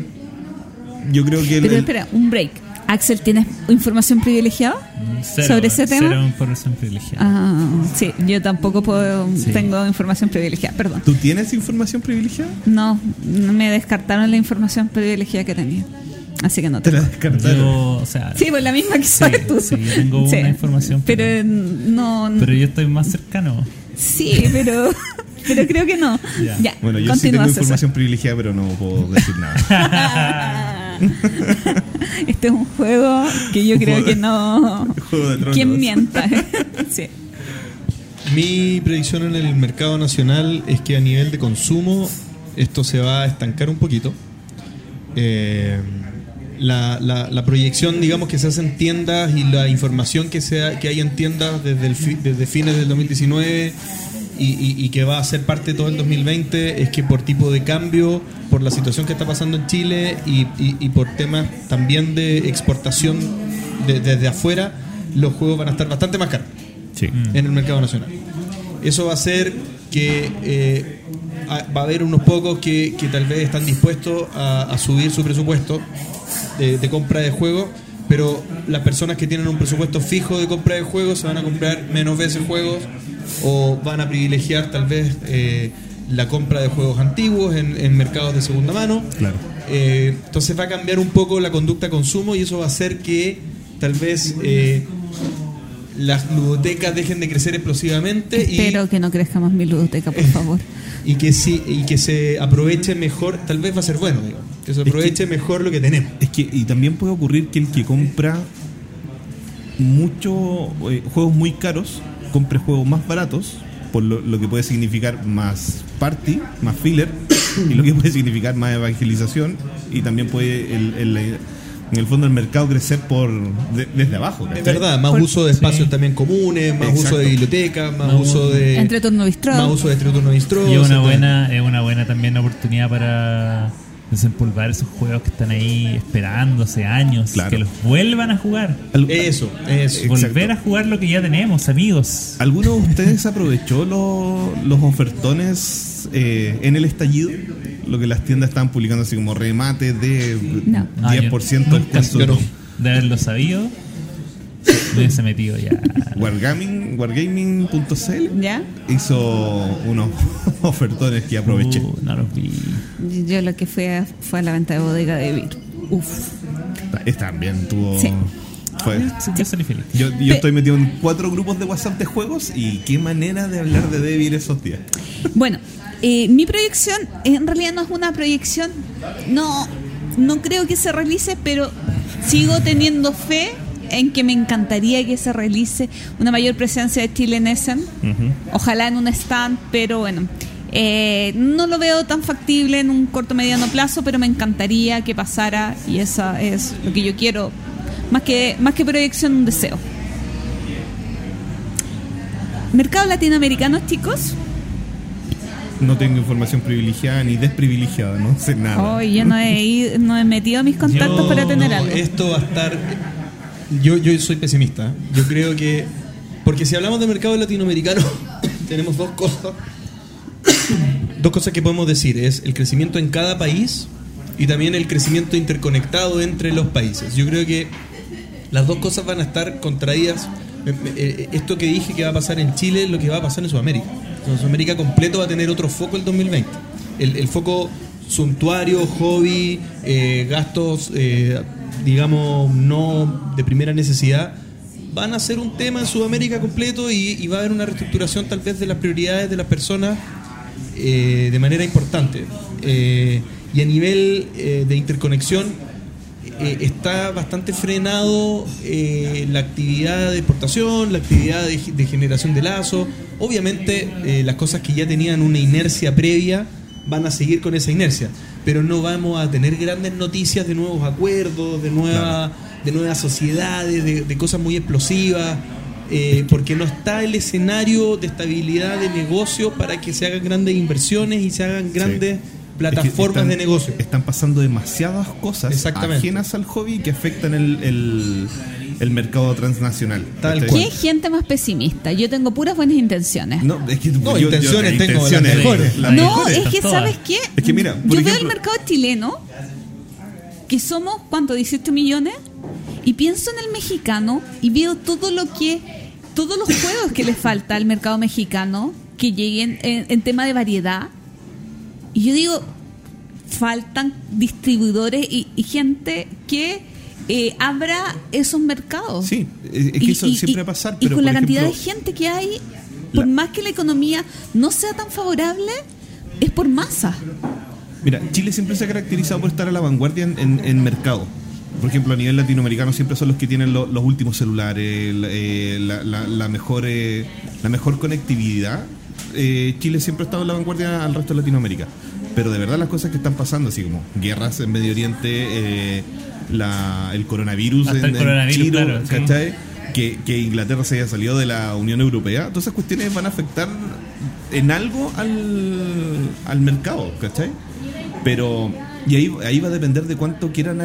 Yo creo que. Pero el- espera, un break. Axel, ¿tienes información privilegiada? Cero, ¿Sobre ese tema? Cero información privilegiada. Ah, sí, yo tampoco puedo, Sí. tengo información privilegiada, perdón. ¿Tú tienes información privilegiada? No, me descartaron la información privilegiada que tenía. Así que no Te la descartaron. Yo, o sea, Sí, pues la misma que Sí, sabes tú. sí, yo tengo una información, Pero pero- no. pero yo estoy más cercano. Sí, pero, pero creo que no. Ya. Ya, Bueno, yo sí tengo información privilegiada, pero no puedo decir nada. este es un juego que yo creo que no. ¿Quién mienta? sí. Mi predicción en el mercado nacional es que a nivel de consumo esto se va a estancar un poquito. Eh, la, la- la proyección, digamos, que se hace en tiendas y la información que, sea, que hay en tiendas desde, el fi- desde fines del 2019 y, y- y que va a ser parte de todo el 2020 es que por tipo de cambio, por la situación que está pasando en Chile y, por temas también de exportación de- desde afuera, los juegos van a estar bastante más caros Sí. en el mercado nacional. Eso va a hacer que eh, va a haber unos pocos que, que tal vez están dispuestos a, a subir su presupuesto de, de compra de juegos, pero las personas que tienen un presupuesto fijo de compra de juegos se van a comprar menos veces juegos o van a privilegiar tal vez eh, la compra de juegos antiguos en, en mercados de segunda mano. Claro. Eh, entonces va a cambiar un poco la conducta de consumo y eso va a hacer que tal vez eh, las ludotecas dejen de crecer explosivamente y, Espero que no crezca más mi ludoteca, por favor. y que sí y que se aproveche mejor, tal vez va a ser bueno, digo, que se aproveche mejor lo que tenemos. Es que, y también puede ocurrir que el que compra muchos eh, juegos muy caros, compre juegos más baratos, por lo, lo que puede significar más party, más filler, y lo que puede significar más evangelización, y también puede el- el- en el fondo el mercado crecer por de- desde abajo. Es verdad, más Por- uso de espacios sí. también comunes, más Exacto. uso de bibliotecas, más Más uso de. Entre turno bistro. Más uso de turno bistro. Y es una buena, es una buena también oportunidad para desempolvar esos juegos que están ahí esperando hace años, Claro. que los vuelvan a jugar. Al- Eso, eso. Exacto. Volver a jugar lo que ya tenemos, amigos. ¿Alguno de ustedes aprovechó lo- los ofertones eh, en el estallido? Lo que las tiendas estaban publicando así como remate de No. Ah, yo 10% nunca descuento. yo no. De haberlo sabido, me hubiese metido ya. Wargaming, wargaming.cl ¿Ya? hizo unos ofertones que aproveché. Uh, no los vi. Yo lo que fue a, fue a la venta de bodega de Vir. Uf. Está bien, tuvo. Sí. fue- Sí, yo salí feliz. Yo, yo Pe- estoy metido en cuatro grupos de WhatsApp de juegos y qué manera de hablar de Devil esos días. Bueno, eh, mi proyección en realidad no es una proyección, no, no creo que se realice, pero sigo teniendo fe en que me encantaría que se realice una mayor presencia de Chile en Essen. Ojalá en un stand, pero bueno. eh, no lo veo tan factible en un corto mediano plazo, pero me encantaría que pasara y esa es lo que yo quiero, más que, más que proyección, un deseo. Mercado latinoamericano, chicos. No tengo información privilegiada ni desprivilegiada, no sé nada. Hoy yo no he, ido- no he metido mis contactos Yo- para tener no, algo. Esto va a estar. Yo, yo soy pesimista. Yo creo que. Porque si hablamos de mercado latinoamericano, tenemos dos cosas. Dos cosas que podemos decir: es el crecimiento en cada país y también el crecimiento interconectado entre los países. Yo creo que las dos cosas van a estar contraídas. Eh, eh, Esto que dije que va a pasar en Chile es lo que va a pasar en Sudamérica. En Sudamérica completo va a tener otro foco el 2020. El, el foco suntuario, hobby, eh, gastos, eh, digamos, no de primera necesidad, van a ser un tema en Sudamérica completo y, va a haber una reestructuración tal vez de las prioridades de las personas eh, de manera importante. Eh, y a nivel eh, de interconexión, está bastante frenado la actividad de exportación, la actividad de, de generación de lazo. Obviamente, las cosas que ya tenían una inercia previa van a seguir con esa inercia, pero no vamos a tener grandes noticias de nuevos acuerdos, de, nueva, de nuevas sociedades, de, de cosas muy explosivas. eh, porque no está el escenario de estabilidad de negocio para que se hagan grandes inversiones y se hagan grandes Es que plataformas están- de negocio. Están pasando demasiadas cosas ajenas al hobby que afectan el, el, el mercado transnacional. Tal. ¿Qué gente más pesimista? Yo tengo puras buenas intenciones. No, es que No, intenciones tengo las mejores. las No, mejores. es que todas. ¿sabes qué? Es que mira, yo veo el mercado chileno, que somos, ¿cuánto? 18 millones, y pienso en el mexicano y veo todo lo que, todos los juegos que le falta al mercado mexicano que lleguen en, en tema de variedad. Y yo digo, faltan distribuidores y, y gente que eh, abra esos mercados. Sí, es que Y- eso y- siempre va a pasar. Y pero con la cantidad de gente que hay, por La- más que la economía no sea tan favorable, es por masa. Mira, Chile siempre se ha caracterizado por estar a la vanguardia en, en- en mercado. Por ejemplo, a nivel latinoamericano siempre son los que tienen lo- los últimos celulares, la, eh, la- la- la mejor, eh, la mejor conectividad. Eh, Chile siempre ha estado en la vanguardia al resto de Latinoamérica. Pero de verdad las cosas que están pasando, así como guerras en Medio Oriente, eh, la- el coronavirus Hasta en, el en coronavirus, sí. ¿cachai? Que, que Inglaterra se haya salido de la Unión Europea, todas esas cuestiones van a afectar en algo al, al mercado, ¿cachai? Pero, y ahí, ahí va a depender de cuánto quieran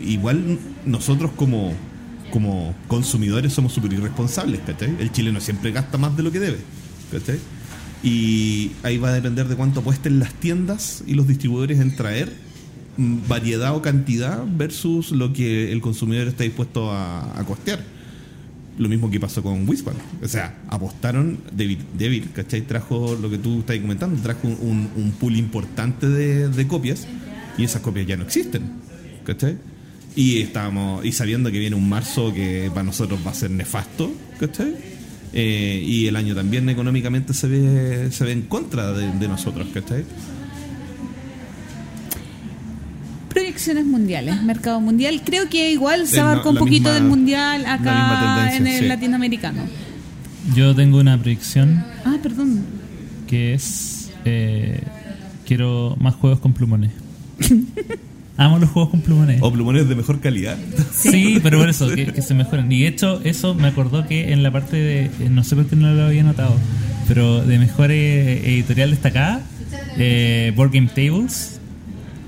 Igual nosotros como, como consumidores somos súper irresponsables, ¿cachai? El chileno siempre gasta más de lo que debe, ¿cachai? Y ahí va a depender de cuánto apuesten las tiendas y los distribuidores en traer variedad o cantidad versus lo que el consumidor está dispuesto a, a costear. Lo mismo que pasó con Wispan. O sea, apostaron, David, David ¿cachai? Trajo lo que tú estás comentando, trajo un, pool importante de, de copias y esas copias ya no existen. ¿Cachai? Y estábamos, y sabiendo que viene un marzo que para nosotros va a ser nefasto, ¿cachai? Eh, y el año también económicamente se ve, se ve en contra de, de nosotros, ¿cachai? Proyecciones mundiales, mercado mundial. Creo que igual se abarca un poquito misma- del mundial acá en el sí. latinoamericano. Yo tengo una predicción Ah, perdón. que es. eh, quiero más juegos con plumones. Amo los juegos con plumones. O plumones de mejor calidad. Sí, pero por eso, que, que se mejoren. Y de hecho, eso me acordó que en la parte de. eh, No sé por qué no lo había notado, pero de mejor eh, editorial destacada, eh, Board Game Tables.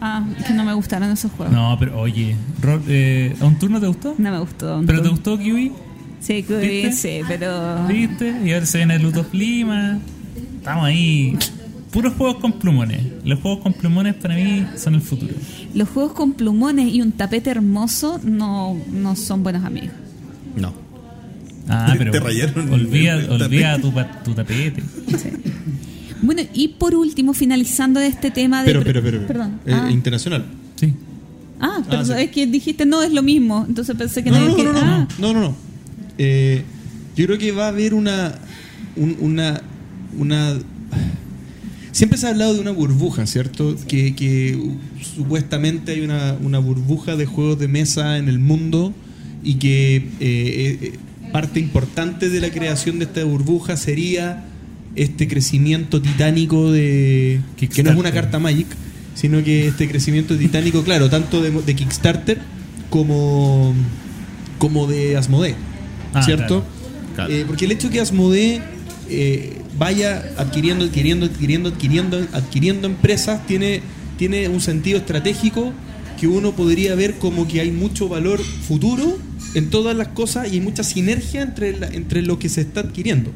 Ah, que no me gustaron esos juegos. No, pero oye, eh, ¿a un turno te gustó? No me gustó. ¿Pero te gustó Kiwi? Sí, que ¿Viste? sí, pero. ¿Viste? Y ahora se viene el Luto Lima. Estamos ahí. Puros juegos con plumones. Los juegos con plumones para mí son el futuro. Los juegos con plumones y un tapete hermoso no, no son buenos amigos. No. Ah, pero Te rayaron olvida, el- el olvida tu, tu tapete. Bueno, y por último, finalizando de este tema de. Pero, pero, pero. Perdón. Eh, ah, internacional. Sí. ah, pero sí. es que dijiste no es lo mismo. Entonces pensé que No, nadie no, quiere- no, no, ah, no, no, no. Eh, yo creo que va a haber una, un- una, una. Siempre se ha hablado de una burbuja, ¿cierto? Que, que uh, supuestamente hay una, una burbuja de juegos de mesa en el mundo y que eh, eh, parte importante de la creación de esta burbuja sería este crecimiento titánico de que no es una carta Magic, sino que este crecimiento titánico, claro, tanto de, de Kickstarter como como de Asmodee, Ah, ¿cierto? claro. Eh, porque el hecho que Asmodee eh, vaya adquiriendo, adquiriendo, adquiriendo, adquiriendo, adquiriendo empresas tiene, tiene un sentido estratégico que uno podría ver como que hay mucho valor futuro en todas las cosas y hay mucha sinergia entre, la- entre lo que se está adquiriendo.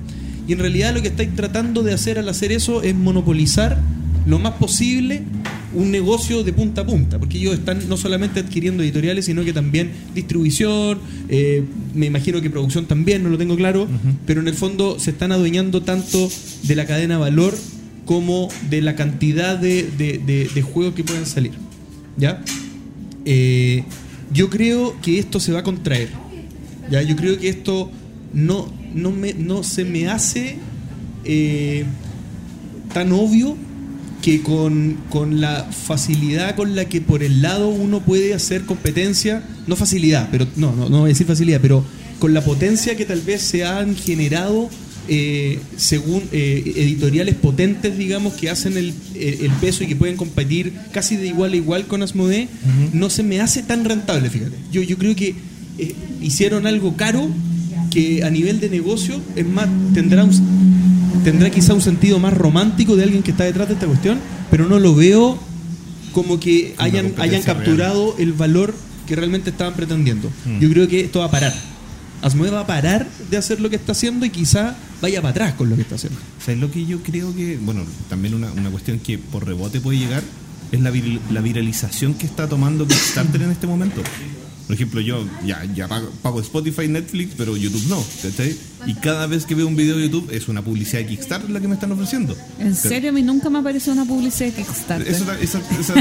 Y en realidad lo que estáis tratando de hacer al hacer eso es monopolizar lo más posible un negocio de punta a punta, porque ellos están no solamente adquiriendo editoriales, sino que también distribución, eh, me imagino que producción también, no lo tengo claro, pero en el fondo se están adueñando tanto de la cadena valor como de la cantidad de, de- de- de juegos que pueden salir. ¿Ya? Eh, yo creo que esto se va a contraer. ¿ya? Yo creo que esto no, no, me, no se me hace eh, tan obvio que con, con la facilidad con la que por el lado uno puede hacer competencia, no facilidad, pero no, no, no voy a decir facilidad, pero con la potencia que tal vez se han generado eh, según eh, editoriales potentes, digamos, que hacen el, el- el peso y que pueden competir casi de igual a igual con Asmodee, no se me hace tan rentable, fíjate. Yo, yo creo que eh, hicieron algo caro que a nivel de negocio es más, tendrá un, tendrá quizá un sentido más romántico de alguien que está detrás de esta cuestión, pero no lo veo como que Como hayan, hayan capturado el valor que realmente estaban pretendiendo. Yo creo que esto va a parar. Asmodee va a parar de hacer lo que está haciendo y quizá vaya para atrás con lo que está haciendo. ¿Sabes lo que yo creo que, bueno, también una, una cuestión que por rebote puede llegar es la, vir- la viralización que está tomando Kickstarter en este momento? Por ejemplo, yo ya, ya pago, pago Spotify, Netflix, pero YouTube no. Y cada vez que veo un video de YouTube es una publicidad de Kickstarter la que me están ofreciendo. En serio, a mí nunca me apareció una publicidad de Kickstarter. Eso, esa- esa-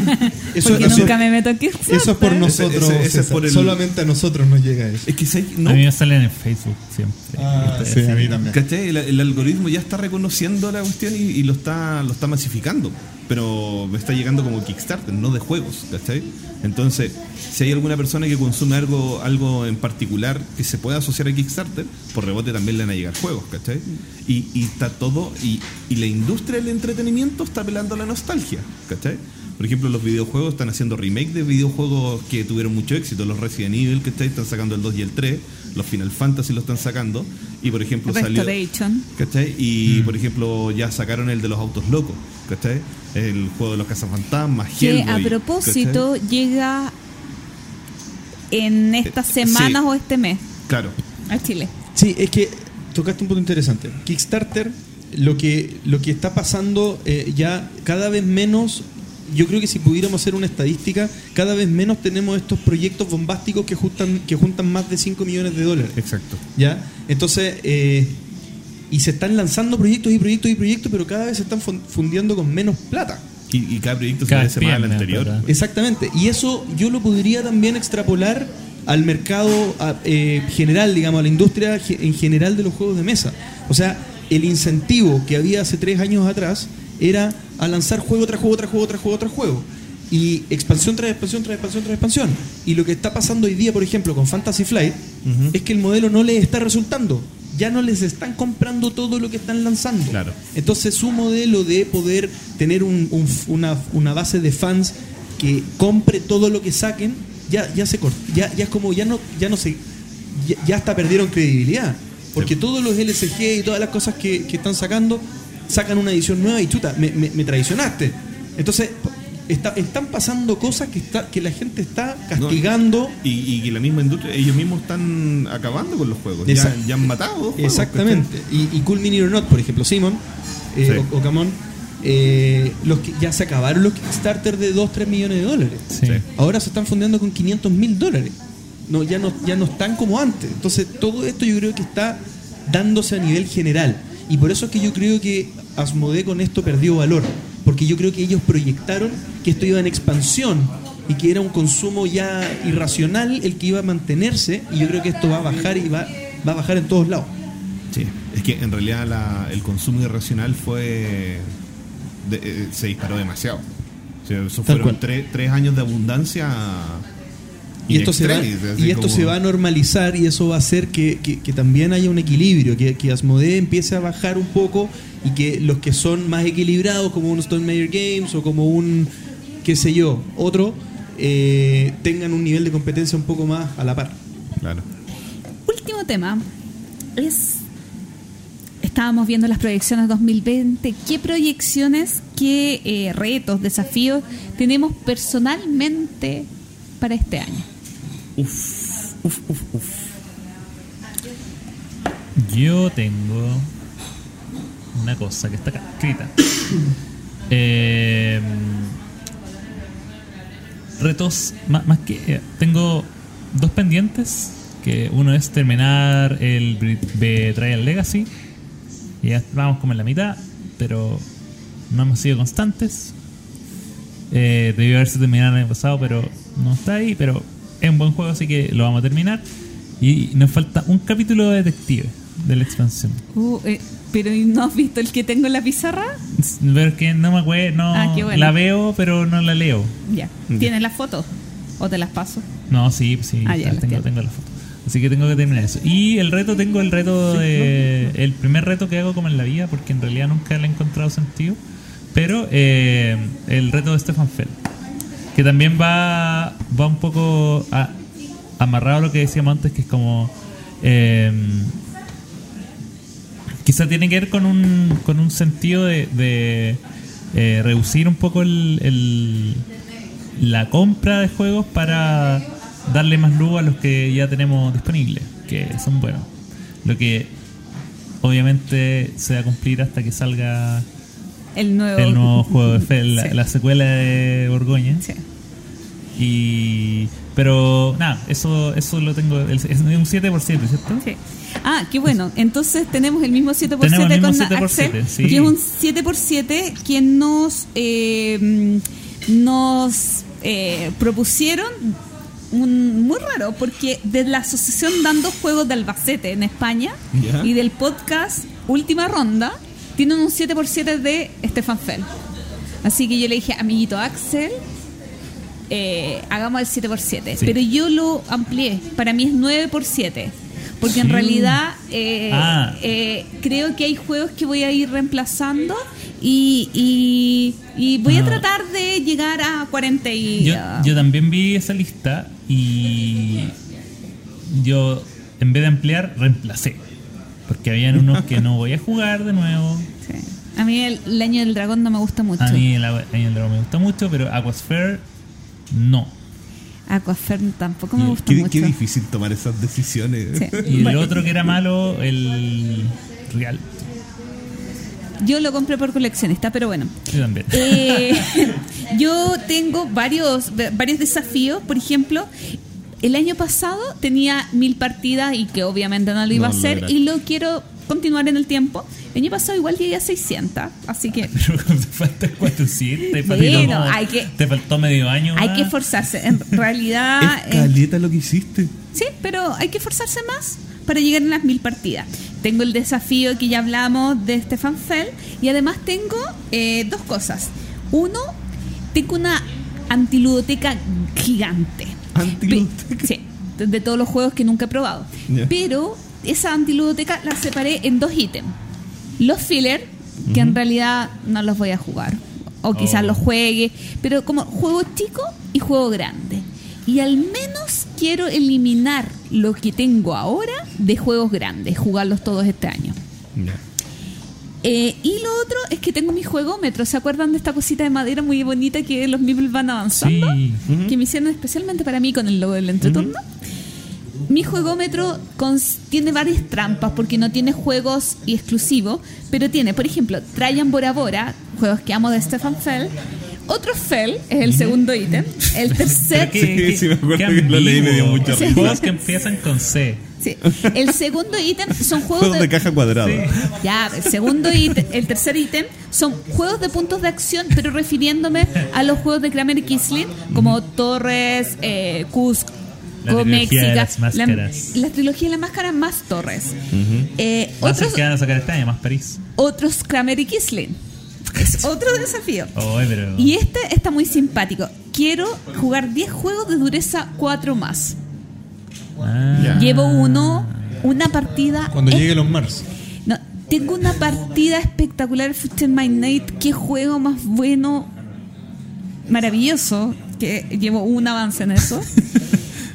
Eso, porque eso- nunca me meto en Kickstarter. eso es por Ese- nosotros. ese- ese es César. por el- Solamente a nosotros nos llega eso. es que no, A mí me salen en Facebook siempre. Ah, Este, sí, a mí también. ¿Cachai? El, el algoritmo ya está reconociendo la cuestión y, y lo está lo está masificando. Pero me está llegando como Kickstarter, no de juegos, ¿cachai? Entonces, si hay alguna persona que consume algo, algo en particular que se pueda asociar a Kickstarter, por rebote también le van a llegar juegos, ¿cachai? Y, y está todo, y, y la industria del entretenimiento está apelando a la nostalgia, ¿cachai? Por ejemplo, los videojuegos están haciendo remake de videojuegos que tuvieron mucho éxito. Los Resident Evil, ¿cachai? Están sacando el 2 y el 3. Los Final Fantasy lo están sacando. Y por ejemplo, salió. ¿Cachai? Y por ejemplo, ya sacaron el de los autos locos, ¿cachai? El juego de los cazafantasmas, Que Hellboy, a propósito llega en estas Eh, semanas sí. o este mes ¿cachai? Claro. a Chile. Sí, es que tocaste un punto interesante. Kickstarter, lo que, lo que está pasando eh, ya cada vez menos, yo creo que si pudiéramos hacer una estadística, cada vez menos tenemos estos proyectos bombásticos que juntan, que juntan más de 5 millones de dólares. Exacto. ¿Ya? Entonces, eh, y se están lanzando proyectos y proyectos y proyectos, pero cada vez se están fun- fundiendo con menos plata. Y, y cada proyecto se parece más al anterior. Exactamente. Y eso yo lo podría también extrapolar al mercado a- eh, general, digamos, a la industria en general de los juegos de mesa. O sea, el incentivo que había hace tres años atrás era a lanzar juego tras juego, tras juego, tras juego, tras juego. Y expansión tras expansión tras expansión tras expansión. Y lo que está pasando hoy día, por ejemplo, con Fantasy Flight, es que el modelo no les está resultando. Ya no les están comprando todo lo que están lanzando. Claro. Entonces su modelo de poder tener un- un- una, una base de fans que compre todo lo que saquen, ya, ya se cortó. Ya, ya es como, ya no, ya no se. Ya, ya hasta perdieron credibilidad. Porque todos los LCG y todas las cosas que, que están sacando, sacan una edición nueva y chuta, me, me- me traicionaste. Entonces, está- están pasando cosas que, está, que la gente está castigando. Y, y que la misma industria, ellos mismos están acabando con los juegos. Ya, ya han matado. juegos, Exactamente. Y, y Cool Mini or Not, por ejemplo, Simon eh, Sí. o, o Camón, eh, los que ya se acabaron los Kickstarter de 2, 3 millones de dólares. Sí. Ahora se están fondeando con 500 mil dólares. No, ya, no, ya no están como antes. Entonces, todo esto yo creo que está dándose a nivel general. Y por eso es que yo creo que Asmodee con esto perdió valor. Porque yo creo que ellos proyectaron que esto iba en expansión y que era un consumo ya irracional el que iba a mantenerse. Y yo creo que esto va a bajar y va, va a bajar en todos lados. Sí, es que en realidad la- el consumo irracional fue. De- eh, se disparó demasiado. O sea, eso Tal fueron tres, tres años de abundancia. Y esto, se va, extremis, así y esto como- se va a normalizar y eso va a hacer que, que- que también haya un equilibrio, que, que Asmodee empiece a bajar un poco y que los que son más equilibrados, como un Stone Major Games o como un, qué sé yo, otro, eh, tengan un nivel de competencia un poco más a la par. Claro. Último tema es. Estábamos viendo las proyecciones 2020. ¿Qué proyecciones, qué eh, retos, desafíos tenemos personalmente para este año? Uf, uf, uf, uf. Yo tengo una cosa que está acá escrita. Eh, retos, más, más que. eh, tengo dos pendientes. Que uno es terminar el Betrayal Legacy. Y ya vamos como en la mitad, pero no hemos sido constantes. Eh, debió haberse terminado el año pasado, pero no está ahí. Pero es un buen juego, así que lo vamos a terminar. Y nos falta un capítulo de detective de la expansión. Uh, eh, pero ¿y ¿no has visto el que tengo en la pizarra? Pero es que no me acuerdo, no Ah, qué bueno. la veo, pero no la leo. Ya. ¿Tienes las fotos? ¿O te las paso? No, sí, sí, Ah, ya, las las tengo, tengo la foto. Así que tengo que terminar eso. Y el reto, tengo el reto de. El primer reto que hago como en la vida, porque en realidad nunca le he encontrado sentido. Pero eh, el reto de Stefan Feld. Que también va, va un poco a- amarrado a lo que decíamos antes, que es como. eh, quizá tiene que ver con un, con un sentido de, de, eh, reducir un poco el, el- la compra de juegos para darle más luz a los que ya tenemos disponibles, que son buenos. Lo que obviamente se va a cumplir hasta que salga El nuevo, el nuevo juego de Fe, la, Sí. la secuela de Borgoña. Sí. Y pero nada, eso eso lo tengo es un 7 por 7, ¿cierto? Sí. Ah, qué bueno. Entonces tenemos el mismo 7x7 Tenemos el mismo con 7 por Axel, 7, sí. que es un 7x7 que nos, eh, nos eh, propusieron un, muy raro, porque de la Asociación Dando Juegos de Albacete en España y del podcast Última Ronda, tienen un 7x7 de Stefan Fell. Así que yo le dije, amiguito Axel, eh, hagamos el 7x7. Sí. Pero yo lo amplié. Para mí es 9x7. Porque en realidad eh, Ah. eh, creo que hay juegos que voy a ir reemplazando y, y, y voy a Ah. tratar de llegar a 40 y... Yo, ah, yo también vi esa lista y yo en vez de ampliar reemplacé. Porque habían unos que no voy a jugar de nuevo. sí. A mí el, el año del dragón no me gusta mucho. A mí el Año del Dragón me gusta mucho, pero Aquasphere no. Aquafern tampoco me gusta Qué, mucho. qué difícil tomar esas decisiones. Sí. Y el otro que era malo, el Real. Yo lo compré por coleccionista, pero bueno. Yo también. Eh, yo tengo varios, varios desafíos. Por ejemplo, el año pasado tenía mil partidas y que obviamente no lo iba No a hacer y lo quiero continuar en el tiempo. El año pasado igual llegué a 600, así que Pero te falta 400. Bueno, hay que- te faltó medio año. hay más. que esforzarse. En realidad, Es eh, caleta lo que hiciste. sí, pero hay que esforzarse más para llegar a las mil partidas. Tengo el desafío que ya hablamos de Stefan Fell y además tengo eh, dos cosas. Uno, tengo una antiludoteca gigante. Antiludoteca. Sí, de, todos los juegos que nunca he probado. Pero esa antiludoteca la separé en dos ítems. Los filler, que en realidad no los voy a jugar. O quizás Oh. los juegue. Pero como juego chico y juego grande. Y al menos quiero eliminar lo que tengo ahora de juegos grandes, jugarlos todos este año. Eh, y lo otro es que tengo mi juegómetro. ¿Se acuerdan de esta cosita de madera muy bonita que los meeples van avanzando? Sí. Que me hicieron especialmente para mí con el logo del entreturno. Mi juegómetro tiene varias trampas porque no tiene juegos y exclusivos, pero tiene, por ejemplo, Trajan Bora Bora, juegos que amo de Stefan Fell. Otro Fell es el segundo ítem. El tercer. Sí, sí, me acuerdo que lo leí y me dio mucha risa. Juegos que empiezan con C. sí. El segundo ítem son juegos Juegos de caja cuadrada. ya, el segundo ítem, el tercer ítem son juegos de puntos de acción, pero refiriéndome a los juegos de Kramer y Kisling, como Torres, eh, Cusco, La trilogía México, de las la, máscaras. la trilogía de las máscaras más Torres. Eh, Va a ser otros, que van a sacar este año más París. otros Kramer y Kisling. Es otro desafío. Pero. Y este está muy simpático. Quiero jugar 10 juegos de dureza 4 más. Ah. Llevo uno, una partida. Cuando es- llegue los Mars. No, tengo una partida espectacular, Future My Night. Qué juego más bueno, maravilloso. Que llevo un avance en eso.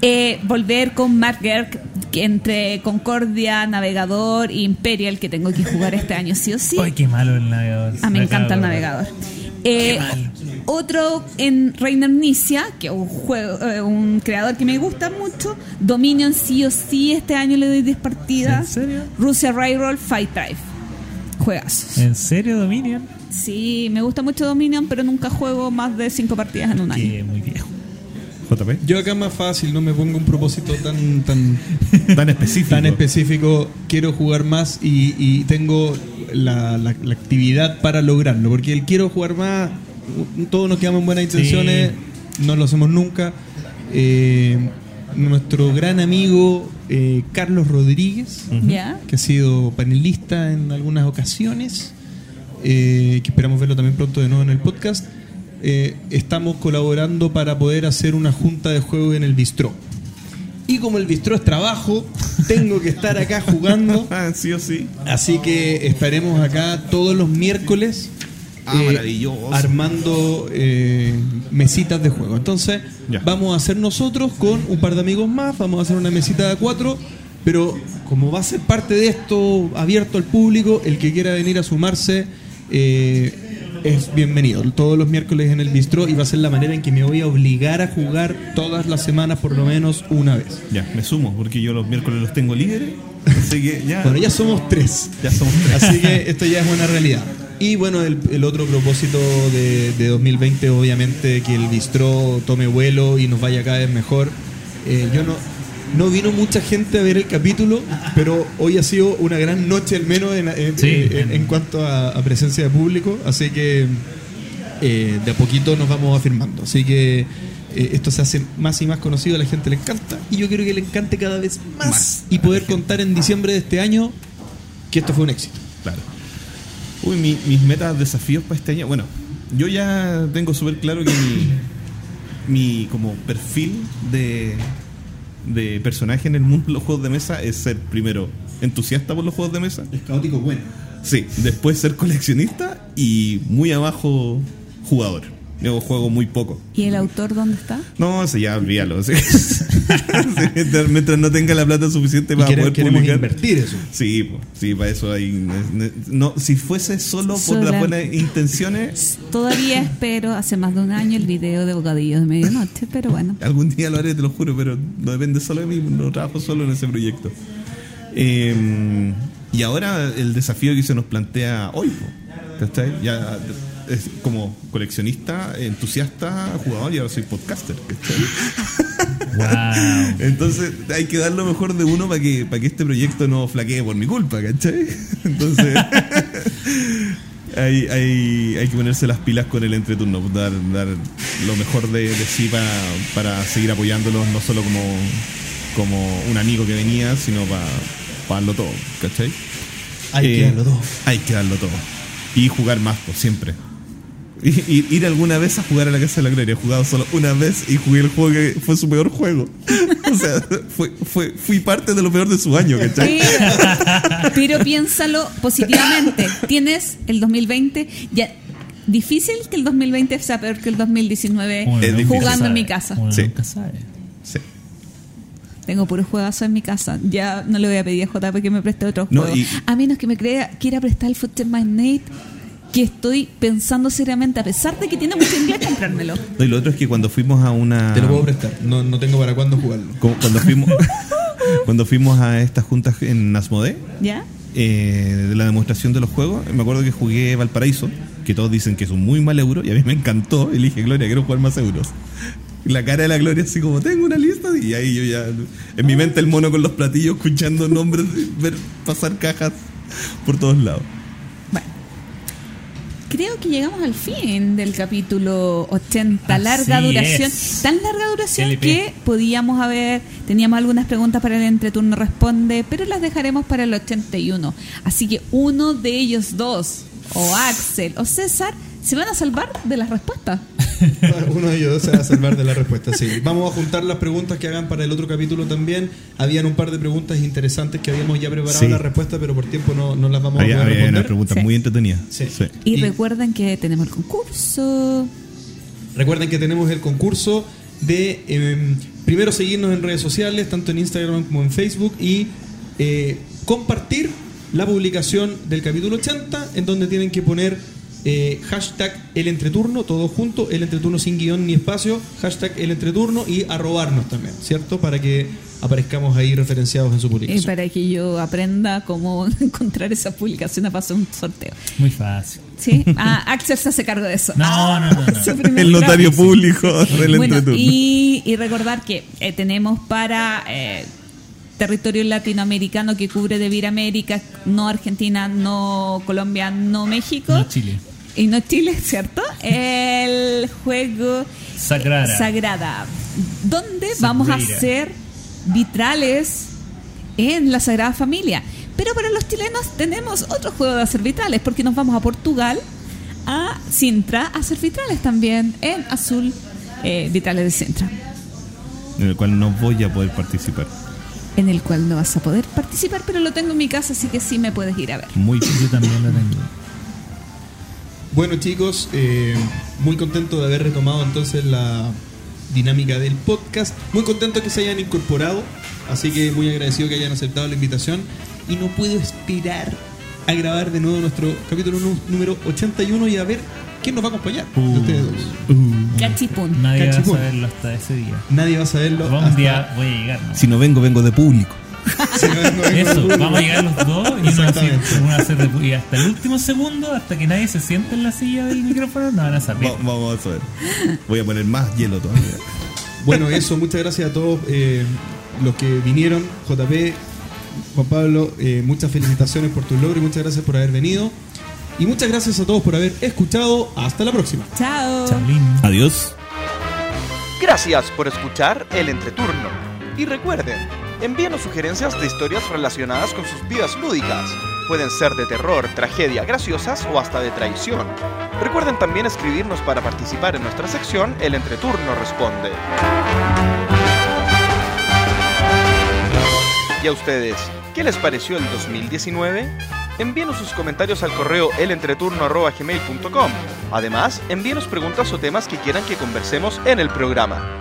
Eh, volver con Mark Gerg, entre Concordia, Navegador e Imperial, que tengo que jugar este año, sí o sí. Ay, qué malo el navegador. Ah, me encanta el navegador. Eh, otro en Reiner Nicia, que es un juego, eh, un creador que me gusta mucho. Dominion sí o sí, este año le doy 10 partidas. ¿En serio? Rusia Railroad Fight Drive. Juegazos. ¿En serio Dominion? Sí, me gusta mucho Dominion, pero nunca juego más de 5 partidas en un año. Muy viejo. JP. Yo acá más fácil, no me pongo un propósito tan tan Tan específico. tan específico. Quiero jugar más y, y tengo la, la- la actividad para lograrlo. Porque el quiero jugar más, todos nos quedamos en buenas intenciones, no lo hacemos nunca. Eh, nuestro gran amigo eh, Carlos Rodríguez, que ha sido panelista en algunas ocasiones, eh, que esperamos verlo también pronto de nuevo en el podcast. Eh, estamos colaborando para poder hacer una junta de juego en el bistró. Y como el bistró es trabajo, tengo que estar acá jugando. Ah, sí o sí. Así que estaremos acá todos los miércoles. Ah, maravilloso. Armando eh, mesitas de juego. Entonces, Ya. vamos a hacer nosotros con un par de amigos más. Vamos a hacer una mesita de cuatro. Pero como va a ser parte de esto abierto al público, el que quiera venir a sumarse eh, es bienvenido. Todos los miércoles en el bistro y va a ser la manera en que me voy a obligar a jugar todas las semanas por lo menos una vez. Ya, me sumo, porque yo los miércoles los tengo libres. Así que ya. Bueno, ya somos tres. ya somos tres. Así que esto ya es una realidad. Y bueno, el, el otro propósito de, de 2020, obviamente, que el bistró tome vuelo y nos vaya cada vez mejor. Eh, yo no, no vino mucha gente a ver el capítulo, pero hoy ha sido una gran noche al menos en, en- Sí. en- en cuanto a, a presencia de público. Así que eh, de a poquito nos vamos afirmando. Así que eh, esto se hace más y más conocido, a la gente le encanta. Y yo quiero que le encante cada vez más. Más. Y poder contar en diciembre de este año que esto fue un éxito. Claro. Uy, mi- mis metas, desafíos para este año. Bueno, yo ya tengo súper claro que mi, mi como perfil de, de personaje en el mundo de los juegos de mesa es ser primero entusiasta por los juegos de mesa. Es caótico bueno. Sí, después ser coleccionista y muy abajo jugador. Yo juego muy poco. ¿Y el autor dónde está? No, ese ya olvídalo. sí. Sí, mientras no tenga la plata suficiente para poder queremos publicar. invertir eso. Sí, po, sí, para eso hay. No, si fuese solo por las buenas intenciones, Todavía espero, hace más de un año, el video de Bocadillos de Medianoche, pero bueno. algún día lo haré, te lo juro, pero no depende solo de mí, no trabajo solo en ese proyecto. Eh, y ahora el desafío que se nos plantea hoy, po, ¿cachai? Ya es como coleccionista, entusiasta, jugador y ahora soy podcaster. Wow. Entonces hay que dar lo mejor de uno para que, para que este proyecto no flaquee por mi culpa, ¿cachai? Entonces hay, hay, hay que ponerse las pilas con el entreturno, dar, dar lo mejor de, de sí para, para seguir apoyándolos, no solo como, como un amigo que venía, sino para, para darlo todo, ¿cachai? Hay que Eh, darlo todo. Hay que darlo todo. Y jugar más, pues siempre. Y, y- ir alguna vez a jugar a la Casa de la Gloria. He jugado solo una vez y jugué el juego que fue su peor juego. O sea, fue, fue, fui parte de lo peor de su año, ¿cachai? Pero, pero piénsalo positivamente. Tienes el 2020, ya difícil que el 2020 sea peor que el 2019 Uno Es nunca difícil. jugando en mi casa. Sí. nunca sabe. Sí. Tengo puros juegazos en mi casa. Ya no le voy a pedir a JP que me preste otro No, juego. y- A menos que me crea, quiera prestar el Footer My Nate, que estoy pensando seriamente, a pesar de que tiene mucho inglés, comprármelo. No, y lo otro es que cuando fuimos a una. Te lo puedo prestar. No, no tengo para cuándo jugarlo. como Cuando fuimos, cuando fuimos a estas juntas en Asmodee, ¿Ya? eh, de la demostración de los juegos, me acuerdo que jugué Valparaíso, que todos dicen que es un muy mal euro, y a mí me encantó. Y le dije, Gloria, quiero jugar más euros. La cara de la Gloria así como, tengo una lista, y ahí yo ya, en mi mente el mono con los platillos, escuchando nombres, ver pasar cajas por todos lados. Creo que llegamos al fin del capítulo 80. Así larga duración. es. Tan larga duración LP. que podíamos haber. Teníamos algunas preguntas para el entreturno responde, pero las dejaremos para el 81. Así que uno de ellos dos, o Axel o César, se van a salvar de las respuestas. Uno de ellos dos se va a salvar de la respuesta, sí. Vamos a juntar las preguntas que hagan para el otro capítulo también. Habían un par de preguntas interesantes que habíamos ya preparado Sí. la respuesta, pero por tiempo no, no las vamos Había, a poder había responder. preguntas Sí. muy entretenidas. Sí. Y, Y- recuerden que tenemos el concurso. Recuerden que tenemos el concurso de eh, primero seguirnos en redes sociales, tanto en Instagram como en Facebook, y eh, compartir la publicación del capítulo 80, en donde tienen que poner eh, hashtag el entreturno, todo junto, el entreturno sin guion ni espacio, hashtag el entreturno y arrobarnos también, ¿cierto? Para que aparezcamos ahí referenciados en su Y publicación. para que yo aprenda cómo encontrar esa publicación a paso de un sorteo. Muy fácil. ¿Sí? Ah, Axel se hace cargo de eso. No, no, no, El notario público del Bueno, entreturno. y, y recordar que eh, tenemos para eh, territorio latinoamericano que cubre de Viramérica, no Argentina, no Colombia, no México. No Chile. Y no Chile, ¿cierto? El juego Sagrada. Sagrada. Donde vamos a hacer vitrales en la Sagrada Familia. Pero para los chilenos tenemos otro juego de hacer vitrales, porque nos vamos a Portugal, a Sintra, a hacer vitrales también en azul, eh, vitrales de Sintra, En el cual no voy a poder participar. en el cual no vas a poder participar, pero lo tengo en mi casa, así que sí me puedes ir a ver. Muy Yo también lo tengo. Bueno chicos, eh, muy contento de haber retomado entonces la dinámica del podcast. Muy contento que se hayan incorporado, así que muy agradecido que hayan aceptado la invitación. Y no puedo esperar a grabar de nuevo nuestro capítulo número 81 y a ver quién nos va a acompañar de Uh. ustedes dos. Cachipún. Nadie va a saberlo hasta ese día. Nadie va a saberlo. Un hasta- día voy a llegar, ¿no? Si no vengo, vengo de público. Si no- no- no- Eso, no- vamos a llegar los dos y uno, así, Exactamente. uno va a hacer de- y hasta el último segundo, hasta que nadie se siente en la silla del micrófono, no van a saber. Va- vamos a ver. Voy a poner más hielo todavía. Bueno, eso, muchas gracias a todos eh, los que vinieron. JP, Juan Pablo, eh, muchas felicitaciones por tu logro y muchas gracias por haber venido. Y muchas gracias a todos por haber escuchado. Hasta la próxima. Chao. Chablín. Adiós. Gracias por escuchar el entreturno. Y recuerden, envíenos sugerencias de historias relacionadas con sus vidas lúdicas. Pueden ser de terror, tragedia, graciosas o hasta de traición. Recuerden también escribirnos para participar en nuestra sección El entreturno responde. ¿Y a ustedes? ¿Qué les pareció el 2019? Envíenos sus comentarios al correo elentreturno.gmail.com. Además, envíenos preguntas o temas que quieran que conversemos en el programa.